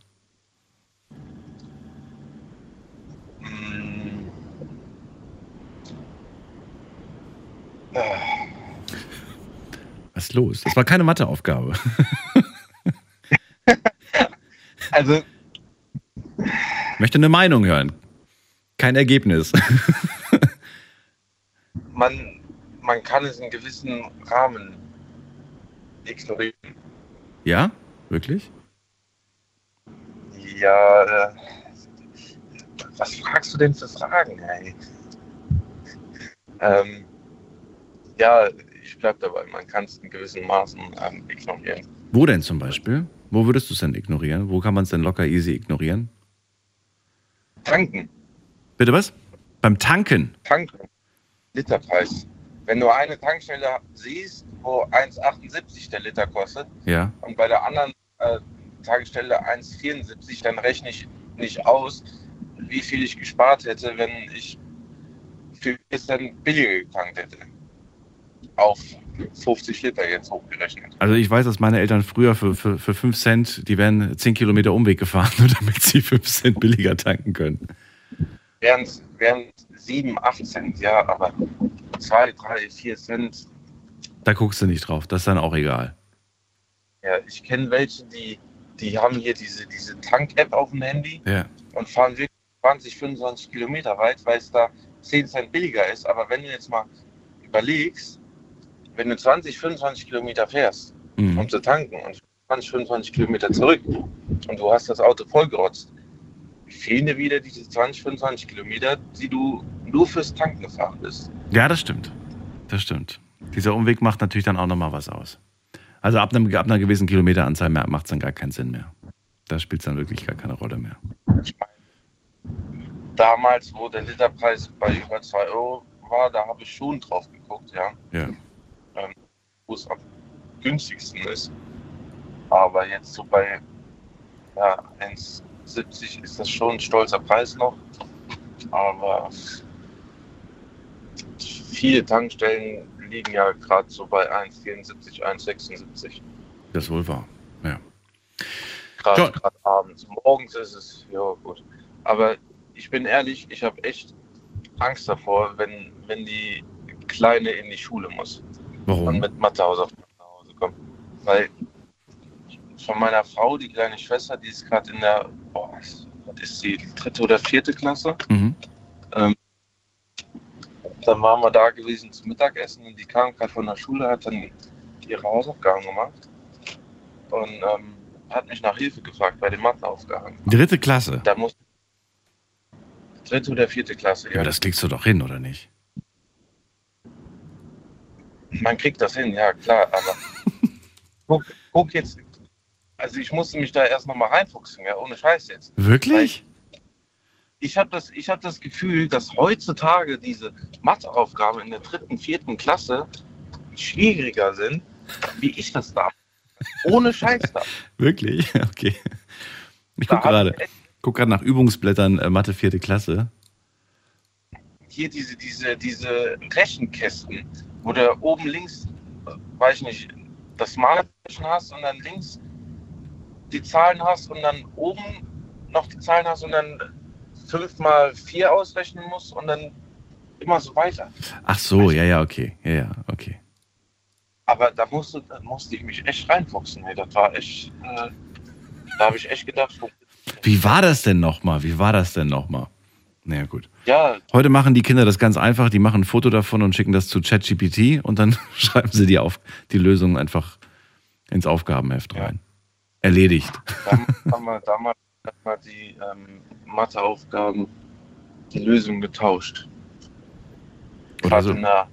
Was ist los? Das war keine Matheaufgabe. [laughs] also Ich möchte eine Meinung hören. Kein Ergebnis. [laughs] man, man kann es in gewissen Rahmen ignorieren. Ja? Wirklich? Ja, äh, was fragst du denn für Fragen, ey? Ähm, ja, ich bleib dabei, man kann es in gewissen Maßen ähm, ignorieren. Wo denn zum Beispiel? Wo würdest du es denn ignorieren? Wo kann man es denn locker easy ignorieren? Tanken, Bitte was? Beim Tanken. tanken, Literpreis. Wenn du eine Tankstelle siehst, wo 1,78 der Liter kostet Ja. und bei der anderen äh, Tankstelle 1,74, dann rechne ich nicht aus, wie viel ich gespart hätte, wenn ich für 4 Cent billiger getankt hätte. Auf 50 Liter jetzt hochgerechnet. Also ich weiß, dass meine Eltern früher für, für, für 5 Cent, die wären 10 Kilometer Umweg gefahren, [laughs] nur damit sie 5 Cent billiger tanken können. Wären es 7, 8 Cent, ja, aber 2, 3, 4 Cent, Da guckst du nicht drauf, das ist dann auch egal. ja, ich kenne welche, die, die haben hier diese, diese Tank-App auf dem Handy Ja. und fahren wirklich 20, 25 Kilometer weit, weil es da 10 Cent billiger ist. Aber wenn du jetzt mal überlegst, wenn du 20, 25 Kilometer fährst, Mhm. um zu tanken und 20, 25 Kilometer zurück und du hast das Auto vollgerotzt, fehlen dir wieder diese 20, 25 Kilometer, die du nur fürs Tanken gefahren bist. Ja, das stimmt. Das stimmt. Dieser Umweg macht natürlich dann auch nochmal was aus. Also ab, einem, ab einer gewissen Kilometeranzahl macht es dann gar keinen Sinn mehr. Da spielt es dann wirklich gar keine Rolle mehr. Ich meine, damals, wo der Literpreis bei über 2 Euro war, da habe ich schon drauf geguckt, ja, Ja. Wo es am günstigsten ist. Aber jetzt so bei ja, 1,70 ist das schon ein stolzer Preis noch. Aber viele Tankstellen liegen ja gerade so bei 1,74, 1,76. Das wohl wahr. Ja. gerade abends. Morgens ist es, ja gut. Aber ich bin ehrlich, ich habe echt Angst davor, wenn, wenn die Kleine in die Schule muss und Warum? mit Mathehausaufgaben nach Hause kommt. Weil von meiner Frau, die kleine Schwester, die ist gerade in der, boah, was ist sie, dritte oder vierte Klasse. Mhm. Dann waren wir da gewesen zum Mittagessen und die kam gerade von der Schule, hat dann ihre Hausaufgaben gemacht und ähm, hat mich nach Hilfe gefragt bei den Matheaufgaben. Dritte Klasse. Da muss dritte oder vierte Klasse. Ja, das kriegst du doch hin, oder nicht? Man kriegt das hin, ja klar, aber [laughs] guck, guck jetzt, also ich musste mich da erst nochmal reinfuchsen, ja, ohne Scheiß jetzt. Wirklich? Ich habe das, ich hab das Gefühl, dass heutzutage diese Matheaufgaben in der dritten, vierten Klasse schwieriger sind, wie ich das da. Ohne Scheiß da. [laughs] Wirklich? Okay. Ich gucke gerade. Guck gerade nach Übungsblättern äh, Mathe vierte Klasse. Hier diese, diese, diese Rechenkästen, wo du oben links, weiß ich nicht, das Malzeichen hast und dann links die Zahlen hast und dann oben noch die Zahlen hast und dann 5 mal 4 ausrechnen musst und dann immer so weiter. Ach so, ja, ja, okay. Ja, ja, okay. Aber da musste, da musste ich mich echt reinfuchsen. Ey. Das war echt, äh, da habe ich echt gedacht, so, Wie war das denn nochmal? Wie war das denn nochmal? Naja, gut. ja, Heute machen die Kinder das ganz einfach. Die machen ein Foto davon und schicken das zu ChatGPT und dann [laughs] schreiben sie die, auf, die Lösung einfach ins Aufgabenheft Ja. rein. Erledigt. Damals [laughs] haben wir damals hat man die ähm, Matheaufgaben, die Lösung getauscht. Oder so. in, der,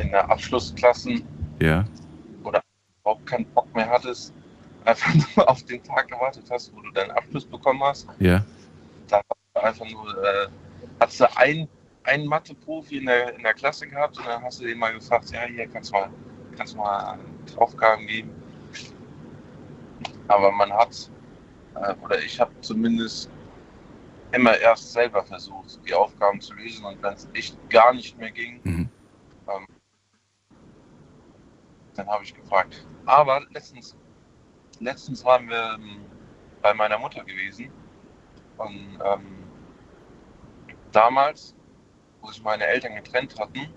in der Abschlussklassen, Ja. auch keinen Bock mehr hattest, einfach [laughs] nur auf den Tag gewartet hast, wo du deinen Abschluss bekommen hast. Ja. Einfach nur, äh, hast du ein, einen Mathe-Profi in der, in der Klasse gehabt und dann hast du den mal gefragt, ja, hier kannst du mal, kannst du mal Aufgaben geben. Aber man hat, äh, oder ich habe zumindest immer erst selber versucht, die Aufgaben zu lösen und wenn es echt gar nicht mehr ging, Mhm. ähm, dann habe ich gefragt. Aber letztens, letztens waren wir ähm, bei meiner Mutter gewesen und ähm, damals, wo sich meine Eltern getrennt hatten,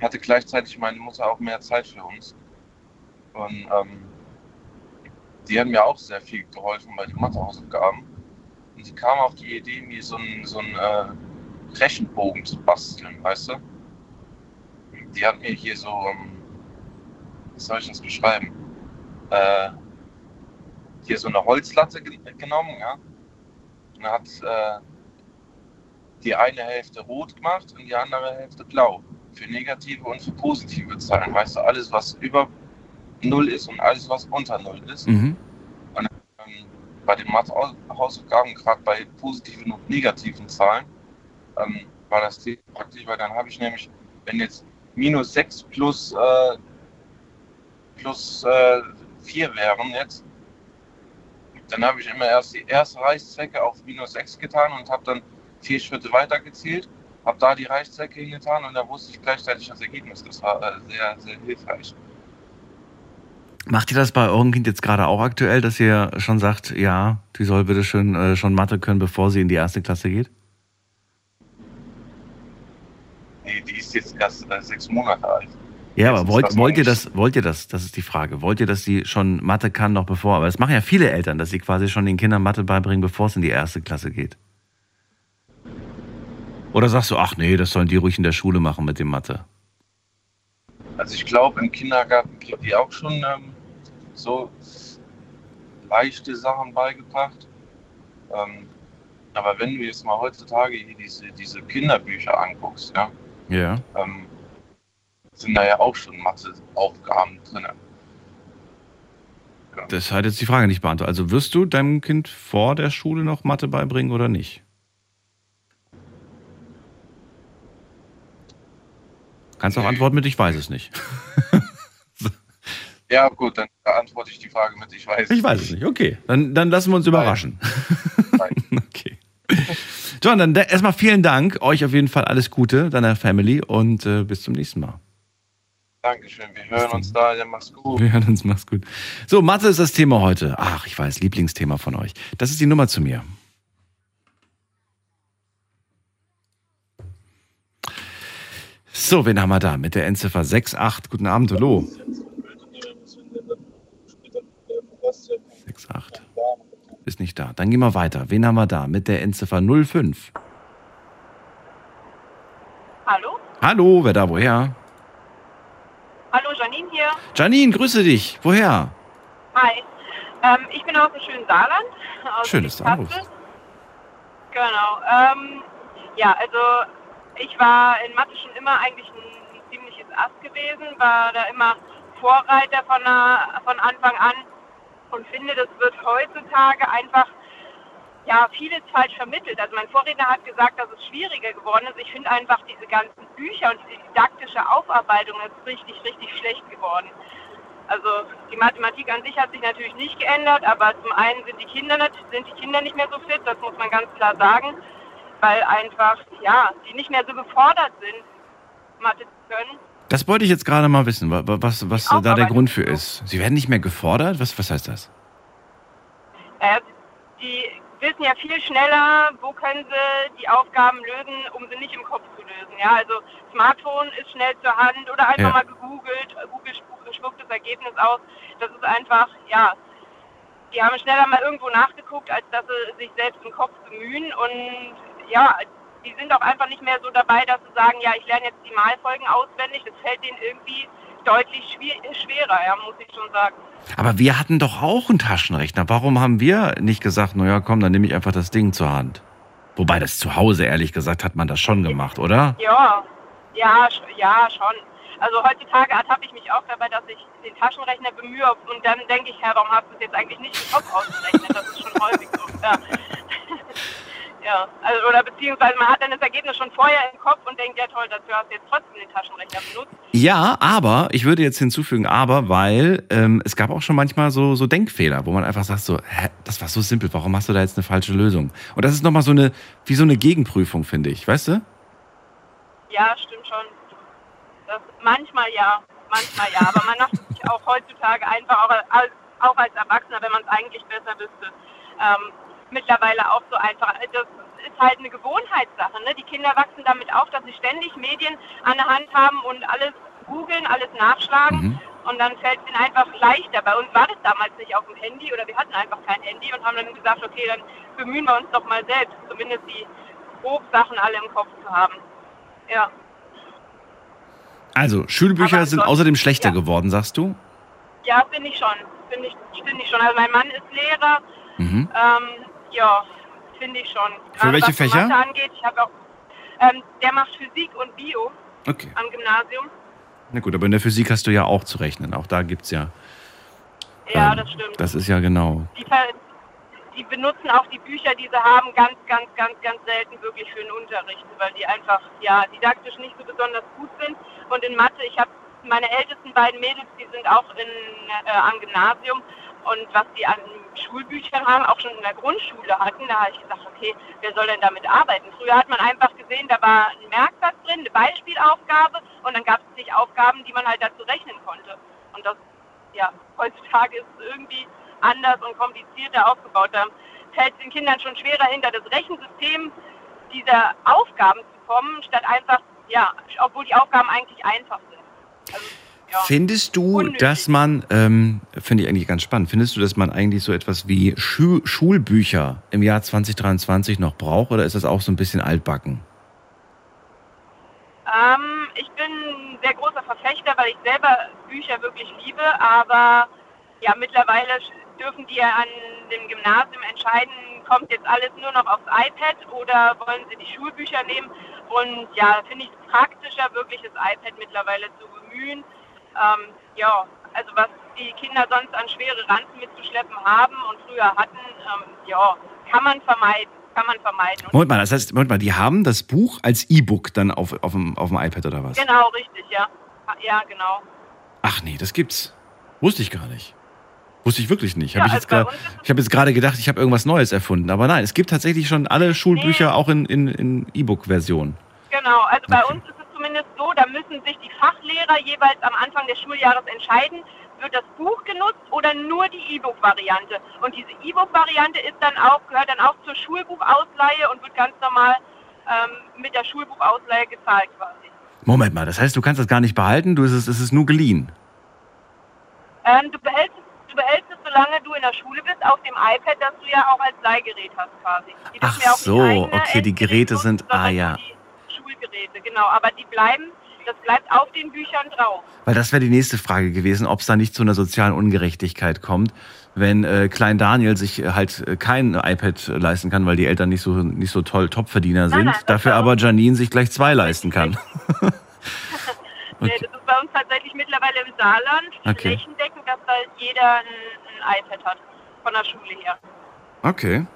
hatte gleichzeitig meine Mutter auch mehr Zeit für uns. Und ähm, die hat mir auch sehr viel geholfen bei den Mathehausaufgaben. Und sie kam auf die Idee, mir so einen so äh, Rechenbogen zu basteln, weißt du? die hat mir hier so, ähm, wie soll ich das beschreiben? Äh, hier so eine Holzlatte ge genommen, ja. Und hat äh, die eine Hälfte rot gemacht und die andere Hälfte blau. Für negative und für positive Zahlen. Weißt du, alles, was über Null ist und alles, was unter Null ist. Mhm. Und ähm, bei den Mathe-Hausaufgaben, gerade bei positiven und negativen Zahlen, ähm, war das ziemlich praktisch, weil dann habe ich nämlich, wenn jetzt minus 6 plus, äh, plus äh, 4 wären jetzt, dann habe ich immer erst die erste Reißzwecke auf minus 6 getan und habe dann vier Schritte weiter gezielt, habe da die Reißzwecke hingetan und da wusste ich gleichzeitig das Ergebnis. Das war äh, sehr, sehr hilfreich. Macht ihr das bei eurem Kind jetzt gerade auch aktuell, dass ihr schon sagt, ja, die soll bitte schön äh, schon Mathe können, bevor sie in die erste Klasse geht? Nee, die ist jetzt erst äh, sechs Monate alt. Ja, aber wollt, wollt ihr das, wollt ihr das, das ist die Frage, wollt ihr, dass sie schon Mathe kann noch bevor, aber das machen ja viele Eltern, dass sie quasi schon den Kindern Mathe beibringen, bevor es in die erste Klasse geht. Oder sagst du, ach nee, das sollen die ruhig in der Schule machen mit dem Mathe? Also ich glaube, im Kindergarten kriegt die auch schon ähm, so leichte Sachen beigebracht. Ähm, aber wenn du jetzt mal heutzutage hier diese, diese Kinderbücher anguckst, ja, Ja. ähm, sind da ja auch schon Matheaufgaben drin. Das hat jetzt die Frage nicht beantwortet. Also wirst du deinem Kind vor der Schule noch Mathe beibringen oder nicht? Kannst auch antworten mit, ich weiß es nicht. [laughs] Ja, gut, dann beantworte ich die Frage mit, ich weiß. Ich weiß es nicht. Okay, dann, dann lassen wir uns überraschen. [laughs] okay. John, dann da- erstmal vielen Dank. Euch auf jeden Fall alles Gute, deiner Family und äh, bis zum nächsten Mal. Dankeschön, wir hören uns da, ja, mach's gut. Wir hören uns, mach's gut. So, Mathe ist das Thema heute. Ach, ich weiß, Lieblingsthema von euch. Das ist die Nummer zu mir. So, wen haben wir da? Mit der Endziffer 68. Guten Abend, hallo. 68. Ist nicht da. Dann gehen wir weiter. Wen haben wir da? Mit der Endziffer 05. Hallo? Hallo, wer da? Woher? Hallo, Janine hier. Janine, grüße dich. Woher? Hi. Ähm, ich bin aus dem schönen Saarland. Aus Schön, dass du anrufst. Kassel. Genau. Ähm, ja, also ich war in Mathe schon immer eigentlich ein, ein ziemliches Ass gewesen, war da immer Vorreiter von, der, von Anfang an und finde, das wird heutzutage einfach ja, vieles falsch vermittelt. Also mein Vorredner hat gesagt, dass es schwieriger geworden ist. Ich finde einfach diese ganzen Bücher und die didaktische Aufarbeitung ist richtig, richtig schlecht geworden. Also die Mathematik an sich hat sich natürlich nicht geändert, aber zum einen sind die Kinder nicht, sind die Kinder nicht mehr so fit, das muss man ganz klar sagen, weil einfach ja die nicht mehr so gefordert sind, Mathe zu können. Das wollte ich jetzt gerade mal wissen, wa- wa- was, was da der Grund für ist. Sie werden nicht mehr gefordert? Was, was heißt das? Äh, die wissen ja viel schneller, wo können sie die Aufgaben lösen, um sie nicht im Kopf zu lösen. Ja, also Smartphone ist schnell zur Hand oder einfach Ja. mal gegoogelt, Google spu- spuckt das Ergebnis aus. Das ist einfach, ja, die haben schneller mal irgendwo nachgeguckt, als dass sie sich selbst im Kopf bemühen und ja, die sind auch einfach nicht mehr so dabei, dass sie sagen, ja, ich lerne jetzt die Malfolgen auswendig. Das fällt denen irgendwie deutlich schwerer, ja, muss ich schon sagen. Aber wir hatten doch auch einen Taschenrechner. Warum haben wir nicht gesagt, naja, komm, dann nehme ich einfach das Ding zur Hand? Wobei das zu Hause, ehrlich gesagt, hat man das schon gemacht, oder? Ja, ja, ja, schon. Also heutzutage ertappe ich mich auch dabei, dass ich den Taschenrechner bemühe und dann denke ich, ja, warum hast du es jetzt eigentlich nicht im Kopf ausgerechnet? Das ist schon häufig so. Ja. Ja, also, oder beziehungsweise man hat dann das Ergebnis schon vorher im Kopf und denkt, ja toll, dafür hast du jetzt trotzdem den Taschenrechner benutzt. Ja, aber ich würde jetzt hinzufügen, aber, weil ähm, es gab auch schon manchmal so, so Denkfehler, wo man einfach sagt so, hä, das war so simpel, warum hast du da jetzt eine falsche Lösung? Und das ist nochmal so eine, wie so eine Gegenprüfung, finde ich, weißt du? Ja, stimmt schon. Das, manchmal ja, manchmal ja. Aber man macht es sich auch heutzutage einfach, auch als, auch als Erwachsener, wenn man es eigentlich besser wüsste, ähm, mittlerweile auch so einfach. Das ist halt eine Gewohnheitssache. Ne? Die Kinder wachsen damit auf, dass sie ständig Medien an der Hand haben und alles googeln, alles nachschlagen. Und dann fällt es ihnen einfach leichter. Bei uns war das damals nicht auf dem Handy oder wir hatten einfach kein Handy und haben dann gesagt, okay, dann bemühen wir uns doch mal selbst, zumindest die Grobsachen alle im Kopf zu haben. Ja. Also, Schulbücher sind außerdem schlechter ja. geworden, sagst du? Ja, finde ich schon. Finde ich, finde ich schon. Also mein Mann ist Lehrer. Mhm. Ähm, ja, finde ich schon. Für welche was Fächer? Mathe angeht, ich habe auch, ähm, der macht Physik und Bio Okay. am Gymnasium. Na gut, aber in der Physik hast du ja auch zu rechnen. Auch da gibt's ja. Ja, ähm, das stimmt. Das ist ja genau. Die, die benutzen auch die Bücher, die sie haben, ganz, ganz, ganz, ganz selten wirklich für den Unterricht, weil die einfach ja didaktisch nicht so besonders gut sind. Und in Mathe, ich habe meine ältesten beiden Mädels, die sind auch in, äh, am Gymnasium. Und was die an Schulbüchern haben, auch schon in der Grundschule hatten, da habe ich gesagt, okay, wer soll denn damit arbeiten? Früher hat man einfach gesehen, da war ein Merksatz drin, eine Beispielaufgabe und dann gab es zig Aufgaben, die man halt dazu rechnen konnte. Und das, ja, heutzutage ist es irgendwie anders und komplizierter aufgebaut. Da fällt es den Kindern schon schwerer, hinter das Rechensystem dieser Aufgaben zu kommen, statt einfach, ja, obwohl die Aufgaben eigentlich einfach sind. Also, ja. Findest du, Unnötig. dass man, ähm, finde ich eigentlich ganz spannend, findest du, dass man eigentlich so etwas wie Schu Schulbücher im Jahr 2023 noch braucht oder ist das auch so ein bisschen altbacken? Ähm, ich bin ein sehr großer Verfechter, weil ich selber Bücher wirklich liebe, aber ja, mittlerweile dürfen die ja an dem Gymnasium entscheiden, kommt jetzt alles nur noch aufs iPad oder wollen sie die Schulbücher nehmen? Und ja, finde ich es praktischer, wirklich das iPad mittlerweile zu bemühen. Ähm, ja, also was die Kinder sonst an schwere Ranzen mitzuschleppen haben und früher hatten, ähm, ja, kann man vermeiden. Kann man vermeiden. Moment mal, das heißt, Moment mal, die haben das Buch als E-Book dann auf, auf, dem, auf dem iPad oder was? Genau, richtig, ja. Ja, genau. Ach nee, das gibt's. Wusste ich gar nicht. Wusste ich wirklich nicht. Ja, Hab ich also jetzt bei grad- ich habe jetzt gerade gedacht, ich habe irgendwas Neues erfunden. Aber nein, es gibt tatsächlich schon alle Schulbücher Nee. auch in, in, in E-Book-Version. Genau, also bei Okay. uns ist es zumindest so, da müssen sich die Fachlehrer jeweils am Anfang des Schuljahres entscheiden, wird das Buch genutzt oder nur die E-Book-Variante. Und diese E-Book-Variante ist dann auch, gehört dann auch zur Schulbuchausleihe und wird ganz normal ähm, mit der Schulbuchausleihe gezahlt quasi. Moment mal, das heißt, du kannst das gar nicht behalten, du, es, ist, es ist nur geliehen. Ähm, du, behältst, es- du behältst es, solange du in der Schule bist, auf dem iPad, das du ja auch als Leihgerät hast quasi. Die Ach ja auch nicht so, okay, die Geräte sind- ah, ja. Die Schulgeräte, genau. Aber die bleiben, das bleibt auf den Büchern drauf. Weil das wäre die nächste Frage gewesen, ob es da nicht zu einer sozialen Ungerechtigkeit kommt, wenn äh, Klein Daniel sich äh, halt äh, kein iPad leisten kann, weil die Eltern nicht so nicht so toll Topverdiener sind, nein, das dafür aber Janine sich gleich zwei leisten kann. [laughs] [laughs] Nee, das ist bei uns tatsächlich mittlerweile im Saarland Okay. flächendeckend, dass da jeder ein, ein iPad hat. Von der Schule her. Okay.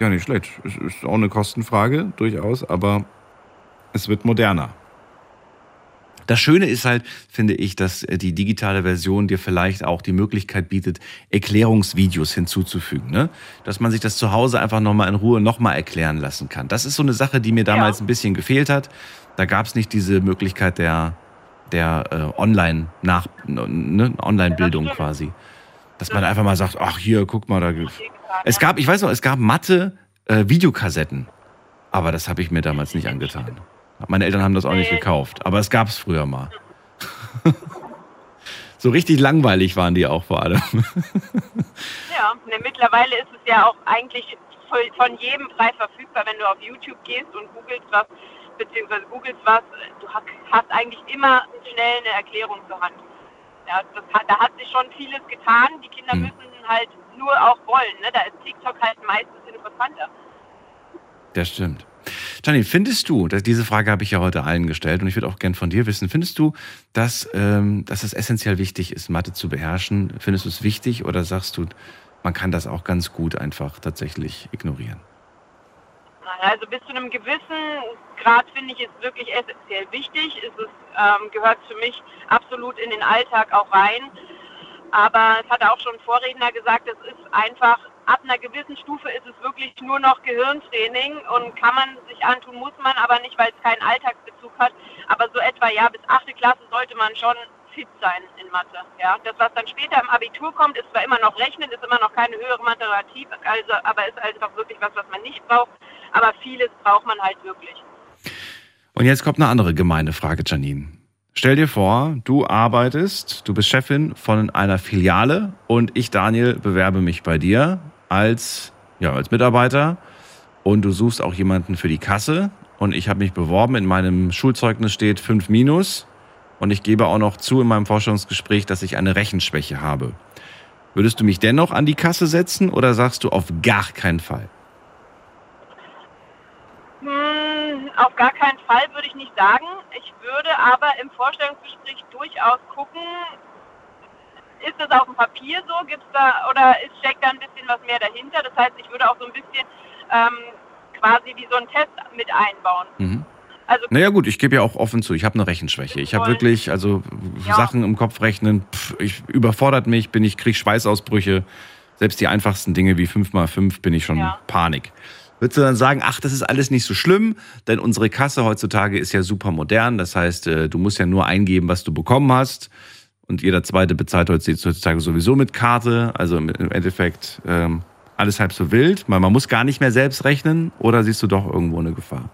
Ja. Nicht schlecht. Es ist auch eine Kostenfrage, durchaus, aber es wird moderner. Das Schöne ist halt, finde ich, dass äh, die digitale Version dir vielleicht auch die Möglichkeit bietet, Erklärungsvideos hinzuzufügen. Ne? Dass man sich das zu Hause einfach nochmal in Ruhe nochmal erklären lassen kann. Das ist so eine Sache, die mir damals Ja. ein bisschen gefehlt hat. Da gab es nicht diese Möglichkeit der, der äh, Online- nach ne? Online-Bildung stimmt. quasi. Dass man einfach mal sagt, ach hier, guck mal, da Es gab, ich weiß noch, es gab Mathe äh, Videokassetten. Aber das habe ich mir damals nicht angetan. Meine Eltern haben das auch nicht gekauft. Aber es gab es früher mal. [laughs] so richtig langweilig waren die auch vor allem. [laughs] Ja, ne, mittlerweile ist es ja auch eigentlich von, jedem frei verfügbar, wenn du auf YouTube gehst und googelst was, beziehungsweise googelst was, du hast, eigentlich immer schnell eine Erklärung zur Hand. Ja, das da hat sich schon vieles getan. Die Kinder Hm. müssen halt nur auch wollen. Ne? Da ist TikTok halt meistens interessanter. Das stimmt. Janine, findest du, dass diese Frage habe ich ja heute allen gestellt und ich würde auch gern von dir wissen, findest du, dass, ähm, dass es essentiell wichtig ist, Mathe zu beherrschen? Findest du es wichtig oder sagst du, man kann das auch ganz gut einfach tatsächlich ignorieren? Also bis zu einem gewissen Grad finde ich es wirklich essentiell wichtig. Es ist, ähm, gehört für mich absolut in den Alltag auch rein. Aber es hat auch schon ein Vorredner gesagt, es ist einfach, ab einer gewissen Stufe ist es wirklich nur noch Gehirntraining und kann man sich antun, muss man aber nicht, weil es keinen Alltagsbezug hat. Aber so etwa, ja, bis achte Klasse sollte man schon fit sein in Mathe. Ja, das, was dann später im Abitur kommt, ist zwar immer noch Rechnen, ist immer noch keine höhere Mathematik, also, aber ist einfach wirklich was, was man nicht braucht. Aber vieles braucht man halt wirklich. Und jetzt kommt eine andere gemeine Frage, Janine. Stell dir vor, du arbeitest, du bist Chefin von einer Filiale und ich, Daniel, bewerbe mich bei dir als, ja, als Mitarbeiter und du suchst auch jemanden für die Kasse und ich habe mich beworben. In meinem Schulzeugnis steht 5 minus und ich gebe auch noch zu in meinem Forschungsgespräch, dass ich eine Rechenschwäche habe. Würdest du mich dennoch an die Kasse setzen oder sagst du auf gar keinen Fall? Hm, auf gar keinen Fall würde ich nicht sagen. Ich würde aber im Vorstellungsgespräch durchaus gucken, ist es auf dem Papier so, gibt's da oder ist, steckt da ein bisschen was mehr dahinter? Das heißt, ich würde auch so ein bisschen ähm, quasi wie so einen Test mit einbauen. Mhm. Also, naja gut, ich gebe ja auch offen zu, ich habe eine Rechenschwäche. Ich habe wirklich, also ja. Sachen im Kopf rechnen, pff, ich überfordert mich, bin ich, kriege Schweißausbrüche. Selbst die einfachsten Dinge wie 5 mal 5 bin ich schon ja. Panik. Würdest du dann sagen, ach, das ist alles nicht so schlimm, denn unsere Kasse heutzutage ist ja super modern. Das heißt, äh, du musst ja nur eingeben, was du bekommen hast. Und jeder zweite bezahlt heutzutage sowieso mit Karte. Also im Endeffekt ähm, alles halb so wild. Man, man muss gar nicht mehr selbst rechnen. Oder siehst du doch irgendwo eine Gefahr?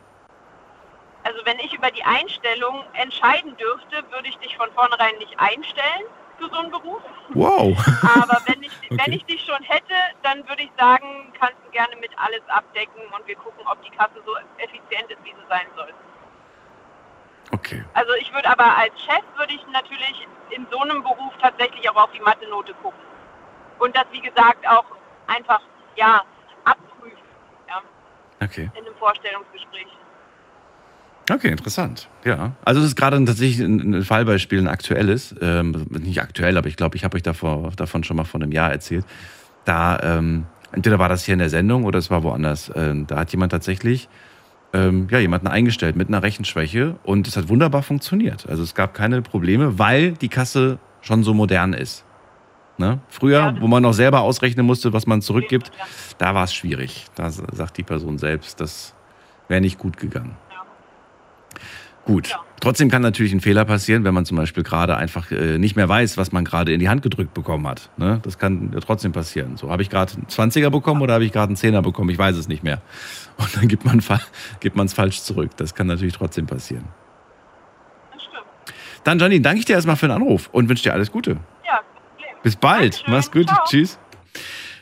Also wenn ich über die Einstellung entscheiden dürfte, würde ich dich von vornherein nicht einstellen für so einen Beruf. Wow. Aber wenn ich, [laughs] okay. wenn ich dich schon hätte, dann würde ich sagen, kannst du gerne mit alles abdecken und wir gucken, ob die Kasse so effizient ist, wie sie sein soll. Okay. Also ich würde aber als Chef würde ich natürlich in so einem Beruf tatsächlich auch auf die Mathe-Note gucken. Und das, wie gesagt, auch einfach, ja, abprüfen. Ja, okay. In einem Vorstellungsgespräch. Okay, interessant. Ja. Also es ist gerade tatsächlich ein, Fallbeispiel, ein aktuelles. Ähm, nicht aktuell, aber ich glaube, ich habe euch davor, davon schon mal vor einem Jahr erzählt. Da, ähm, entweder war das hier in der Sendung oder es war woanders. Ähm, da hat jemand tatsächlich ähm, ja, jemanden eingestellt mit einer Rechenschwäche und es hat wunderbar funktioniert. Also es gab keine Probleme, weil die Kasse schon so modern ist. Ne? Früher, ja, wo man noch selber ausrechnen musste, was man zurückgibt, da war es schwierig. Da sagt die Person selbst, das wäre nicht gut gegangen. Gut. Ja. Trotzdem kann natürlich ein Fehler passieren, wenn man zum Beispiel gerade einfach äh, nicht mehr weiß, was man gerade in die Hand gedrückt bekommen hat. Ne? Das kann ja trotzdem passieren. So, habe ich gerade einen 20er bekommen oder habe ich gerade einen 10er bekommen? Ich weiß es nicht mehr. Und dann gibt man es falsch zurück. Das kann natürlich trotzdem passieren. Das stimmt. Dann, Janine, danke ich dir erstmal für den Anruf und wünsche dir alles Gute. Ja, Bis bald. Dankeschön. Mach's gut. Ciao. Tschüss.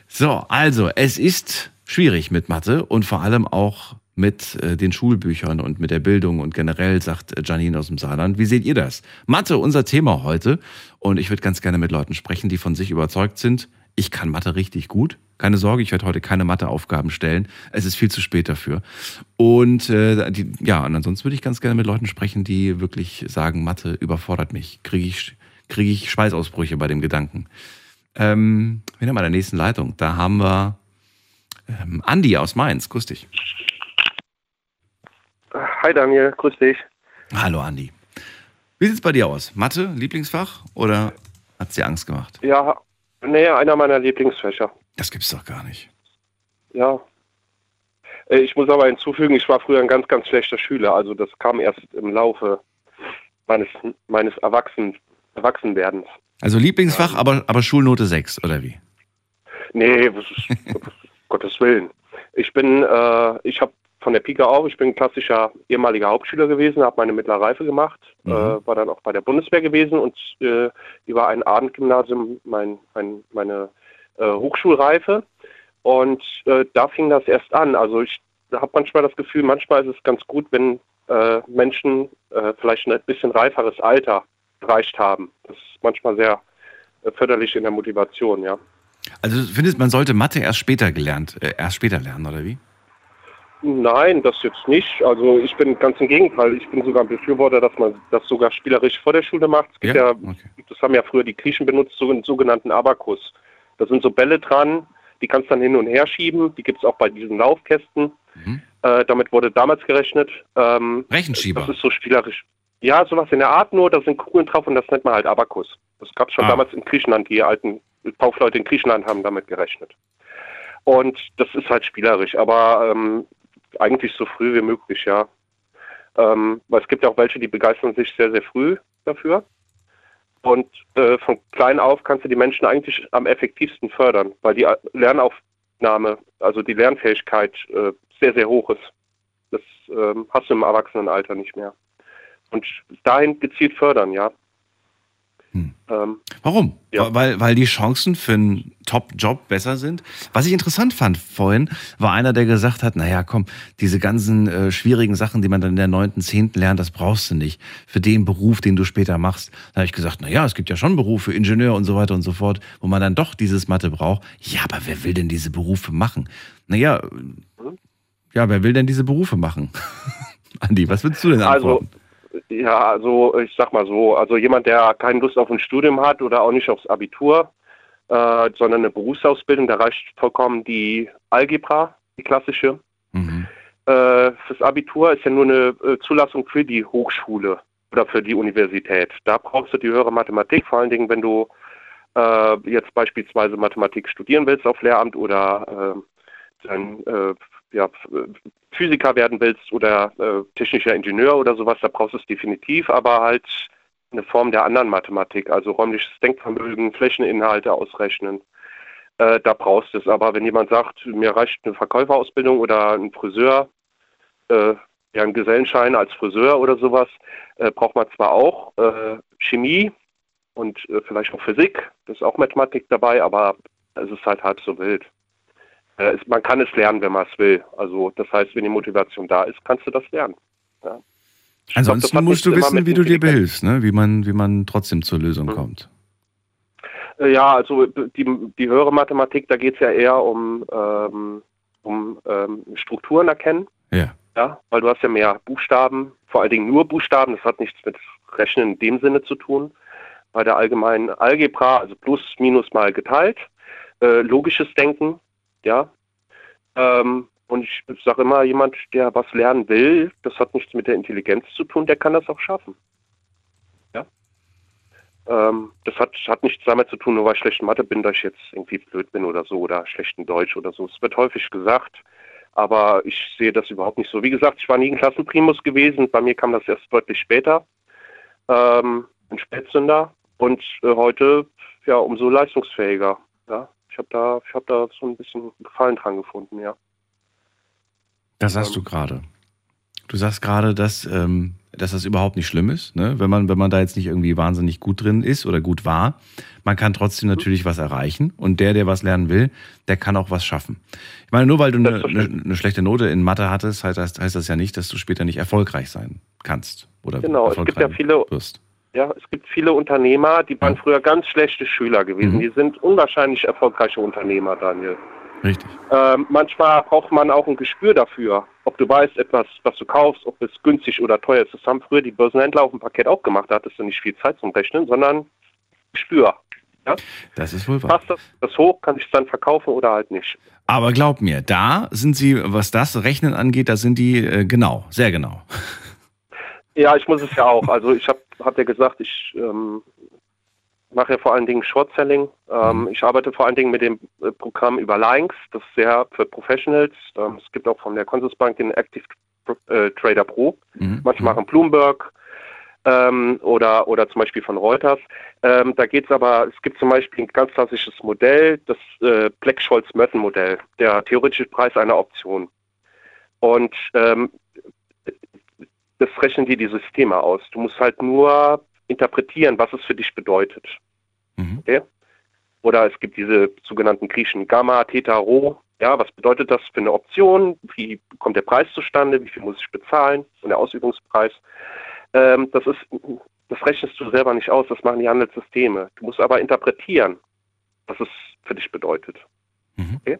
So, also, es ist schwierig mit Mathe und vor allem auch mit äh, den Schulbüchern und mit der Bildung und generell, sagt äh, Janine aus dem Saarland. Wie seht ihr das? Mathe, unser Thema heute. Und ich würde ganz gerne mit Leuten sprechen, die von sich überzeugt sind. Ich kann Mathe richtig gut. Keine Sorge, ich werde heute keine Matheaufgaben stellen. Es ist viel zu spät dafür. Und äh, die, ja, und ansonsten würde ich ganz gerne mit Leuten sprechen, die wirklich sagen, Mathe überfordert mich. Kriege ich, kriege ich Schweißausbrüche bei dem Gedanken. Ähm, wir haben an der nächsten Leitung. Da haben wir ähm, Andi aus Mainz. Grüß dich. Hi Daniel, grüß dich. Hallo Andi. Wie sieht es bei dir aus? Mathe, Lieblingsfach oder hat es dir Angst gemacht? Ja, nee, einer meiner Lieblingsfächer. Das gibt's doch gar nicht. Ja. Äh, ich muss aber hinzufügen, ich war früher ein ganz, ganz schlechter Schüler. Also das kam erst im Laufe meines, meines Erwachsen, Erwachsenwerdens. Also Lieblingsfach, ja. aber, aber Schulnote 6, oder wie? Nee, [laughs] Gottes Willen. Ich bin, äh, ich habe von der Pika auf. Ich bin klassischer ehemaliger Hauptschüler gewesen, habe meine mittlere Reife gemacht, mhm. äh, war dann auch bei der Bundeswehr gewesen und äh, über ein Abendgymnasium mein, mein, meine äh, Hochschulreife. Und äh, da fing das erst an. Also ich habe manchmal das Gefühl, manchmal ist es ganz gut, wenn äh, Menschen äh, vielleicht ein bisschen reiferes Alter erreicht haben. Das ist manchmal sehr förderlich in der Motivation, ja. Also du findest, man sollte Mathe erst später gelernt, erst später lernen, oder wie? Nein, das jetzt nicht. Also ich bin ganz im Gegenteil. Ich bin sogar ein Befürworter, dass man das sogar spielerisch vor der Schule macht. Es gibt ja, ja okay. das haben ja früher die Griechen benutzt, so einen sogenannten Abakus. Da sind so Bälle dran, die kannst du dann hin und her schieben. Die gibt es auch bei diesen Laufkästen. Mhm. Äh, damit wurde damals gerechnet. Ähm, Rechenschieber. Das ist so spielerisch. Ja, sowas in der Art nur, da sind Kugeln drauf und das nennt man halt Abakus. Das gab es schon ah. damals in Griechenland. Die alten Kaufleute in Griechenland haben damit gerechnet. Und das ist halt spielerisch. Aber ähm, eigentlich so früh wie möglich, ja. Ähm, weil es gibt ja auch welche, die begeistern sich sehr, sehr früh dafür. Und äh, von klein auf kannst du die Menschen eigentlich am effektivsten fördern, weil die Lernaufnahme, also die Lernfähigkeit äh, sehr, sehr hoch ist. Das ähm, hast du im Erwachsenenalter nicht mehr. Und dahin gezielt fördern, ja. Ähm, Warum? Weil, weil die Chancen für einen Top-Job besser sind. Was ich interessant fand vorhin, war einer, der gesagt hat, naja, komm, diese ganzen äh, schwierigen Sachen, die man dann in der neunten, zehnten lernt, das brauchst du nicht für den Beruf, den du später machst. Da habe ich gesagt, naja, es gibt ja schon Berufe, Ingenieur und so weiter und so fort, wo man dann doch dieses Mathe braucht. Ja, aber wer will denn diese Berufe machen? Naja, ja, wer will denn diese Berufe machen? [laughs] Andi, was würdest du denn antworten? Also, ja, also ich sag mal so, also jemand, der keine Lust auf ein Studium hat oder auch nicht aufs Abitur, äh, sondern eine Berufsausbildung, da reicht vollkommen die Algebra, die klassische. Äh, fürs Abitur ist ja nur eine äh, Zulassung für die Hochschule oder für die Universität. Da brauchst du die höhere Mathematik, vor allen Dingen, wenn du äh, jetzt beispielsweise Mathematik studieren willst auf Lehramt oder äh, dann, äh, ja, Physiker werden willst oder äh, technischer Ingenieur oder sowas, da brauchst du es definitiv, aber halt eine Form der anderen Mathematik, also räumliches Denkvermögen, Flächeninhalte ausrechnen. Äh, da brauchst du es. Aber wenn jemand sagt, mir reicht eine Verkäuferausbildung oder ein Friseur, äh, ja, ein Gesellenschein als Friseur oder sowas, äh, braucht man zwar auch äh, Chemie und äh, vielleicht auch Physik, das ist auch Mathematik dabei, aber es ist halt halb so wild. Äh, es, man kann es lernen, wenn man es will. Also das heißt, wenn die Motivation da ist, kannst du das lernen. Ja. Glaub, Ansonsten hat musst du wissen, wie du dir behilfst, ne? wie, man, wie man trotzdem zur Lösung kommt. Äh, Ja, also die, die höhere Mathematik, da geht es ja eher um, ähm, um ähm, Strukturen erkennen. Ja. Ja, weil du hast ja mehr Buchstaben, vor allen Dingen nur Buchstaben, das hat nichts mit Rechnen in dem Sinne zu tun. Bei der allgemeinen Algebra, also plus, minus mal geteilt, äh, logisches Denken, ja. Ähm, und ich sage immer, jemand, der was lernen will, das hat nichts mit der Intelligenz zu tun, der kann das auch schaffen. Ja. Ähm, das hat, hat nichts damit zu tun, nur weil ich schlecht in Mathe bin, dass ich jetzt irgendwie blöd bin oder so oder schlecht in Deutsch oder so. Es wird häufig gesagt, aber ich sehe das überhaupt nicht so. Wie gesagt, ich war nie ein Klassenprimus gewesen. Bei mir kam das erst deutlich später. Ähm, ein Spätzünder und äh, heute ja umso leistungsfähiger. Ja, ich habe da, ich habe da so ein bisschen Gefallen dran gefunden. Ja. Das sagst du gerade. Du sagst gerade, dass, ähm, dass das überhaupt nicht schlimm ist, ne? wenn, man, wenn man da jetzt nicht irgendwie wahnsinnig gut drin ist oder gut war. Man kann trotzdem natürlich was erreichen und der, der was lernen will, der kann auch was schaffen. Ich meine, nur weil du eine, eine, eine schlechte Note in Mathe hattest, heißt das, heißt das ja nicht, dass du später nicht erfolgreich sein kannst oder Genau, es gibt ja erfolgreich viele, wirst. Ja, es gibt viele Unternehmer, die waren früher ganz schlechte Schüler gewesen. Mhm. Die sind unwahrscheinlich erfolgreiche Unternehmer, Daniel. Richtig. Ähm, manchmal braucht man auch ein Gespür dafür, ob du weißt, etwas, was du kaufst, ob es günstig oder teuer ist. Das haben früher die Börsenhändler auf dem Paket auch gemacht. Da hattest du nicht viel Zeit zum Rechnen, sondern Gespür. Ja? Das ist wohl wahr. Passt das, das hoch, kann ich es dann verkaufen oder halt nicht. Aber glaub mir, da sind sie, was das Rechnen angeht, da sind die äh, genau, sehr genau. Ja, ich muss es ja auch. Also ich habe hab ja gesagt, ich ähm, mache ja vor allen Dingen Short Selling. Ähm, Ich arbeite vor allen Dingen mit dem äh, Programm über Links. Das ist sehr für Professionals. Ähm, es gibt auch von der Consusbank den Active äh, Trader Pro. Manche machen Bloomberg ähm, oder, oder zum Beispiel von Reuters. Ähm, da geht es aber, es gibt zum Beispiel ein ganz klassisches Modell, das äh, Black-Scholes-Merton-Modell, der theoretische Preis einer Option. Und ähm, das rechnen dir die Systeme aus. Du musst halt nur interpretieren, was es für dich bedeutet. Okay? Oder es gibt diese sogenannten griechischen Gamma, Theta, Rho. Ja, was bedeutet das für eine Option? Wie kommt der Preis zustande? Wie viel muss ich bezahlen? Und der Ausübungspreis. Ähm, das ist, das rechnest du selber nicht aus. Das machen die Handelssysteme. Du musst aber interpretieren, was es für dich bedeutet. Okay?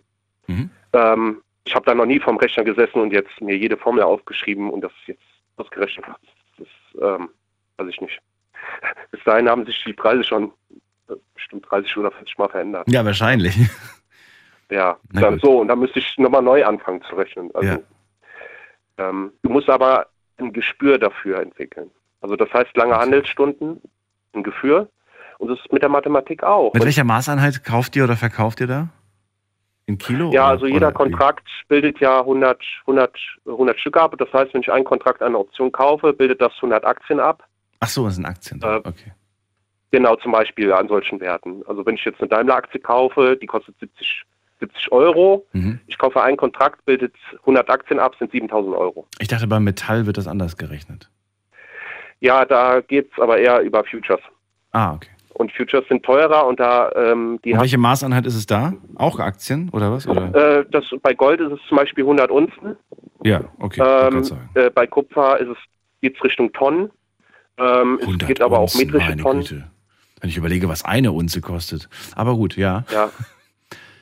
Ähm, ich habe da noch nie vom Rechner gesessen und jetzt mir jede Formel aufgeschrieben und das jetzt ausgerechnet. Das ähm, weiß ich nicht. Bis dahin haben sich die Preise schon äh, bestimmt 30 oder 40 Mal verändert. Ja, wahrscheinlich. [laughs] Ja, dann so, und dann müsste ich nochmal neu anfangen zu rechnen. Also, Ja. ähm, du musst aber ein Gespür dafür entwickeln. Also das heißt lange Handelsstunden, ein Gefühl. Und das ist mit der Mathematik auch. Mit welcher Maßeinheit kauft ihr oder verkauft ihr da? In Kilo? Ja, oder- also jeder oder wie? Kontrakt bildet ja 100, 100, 100 Stück ab. Das heißt, wenn ich einen Kontrakt einer Option kaufe, bildet das 100 Aktien ab. Ach so, das sind Aktien. Äh, okay. Genau, zum Beispiel an solchen Werten. Also wenn ich jetzt eine Daimler-Aktie kaufe, die kostet 70, 70 Euro. Mhm. Ich kaufe einen Kontrakt, bildet 100 Aktien ab, sind 7000 Euro. Ich dachte, beim Metall wird das anders gerechnet. Ja, da geht's aber eher über Futures. Ah, okay. Und Futures sind teurer und da ähm, die Und welche Maßeinheit ist es da? Auch Aktien oder was? Oder? äh, das, bei Gold ist es zum Beispiel 100 Unzen. Ja, okay. Ähm, äh, bei Kupfer ist es geht's Richtung Tonnen. Ähm, es 100 gibt aber auch metrische meine Tonnen. Güte. Wenn ich überlege, was eine Unze kostet. Aber gut, ja. Ja. [laughs]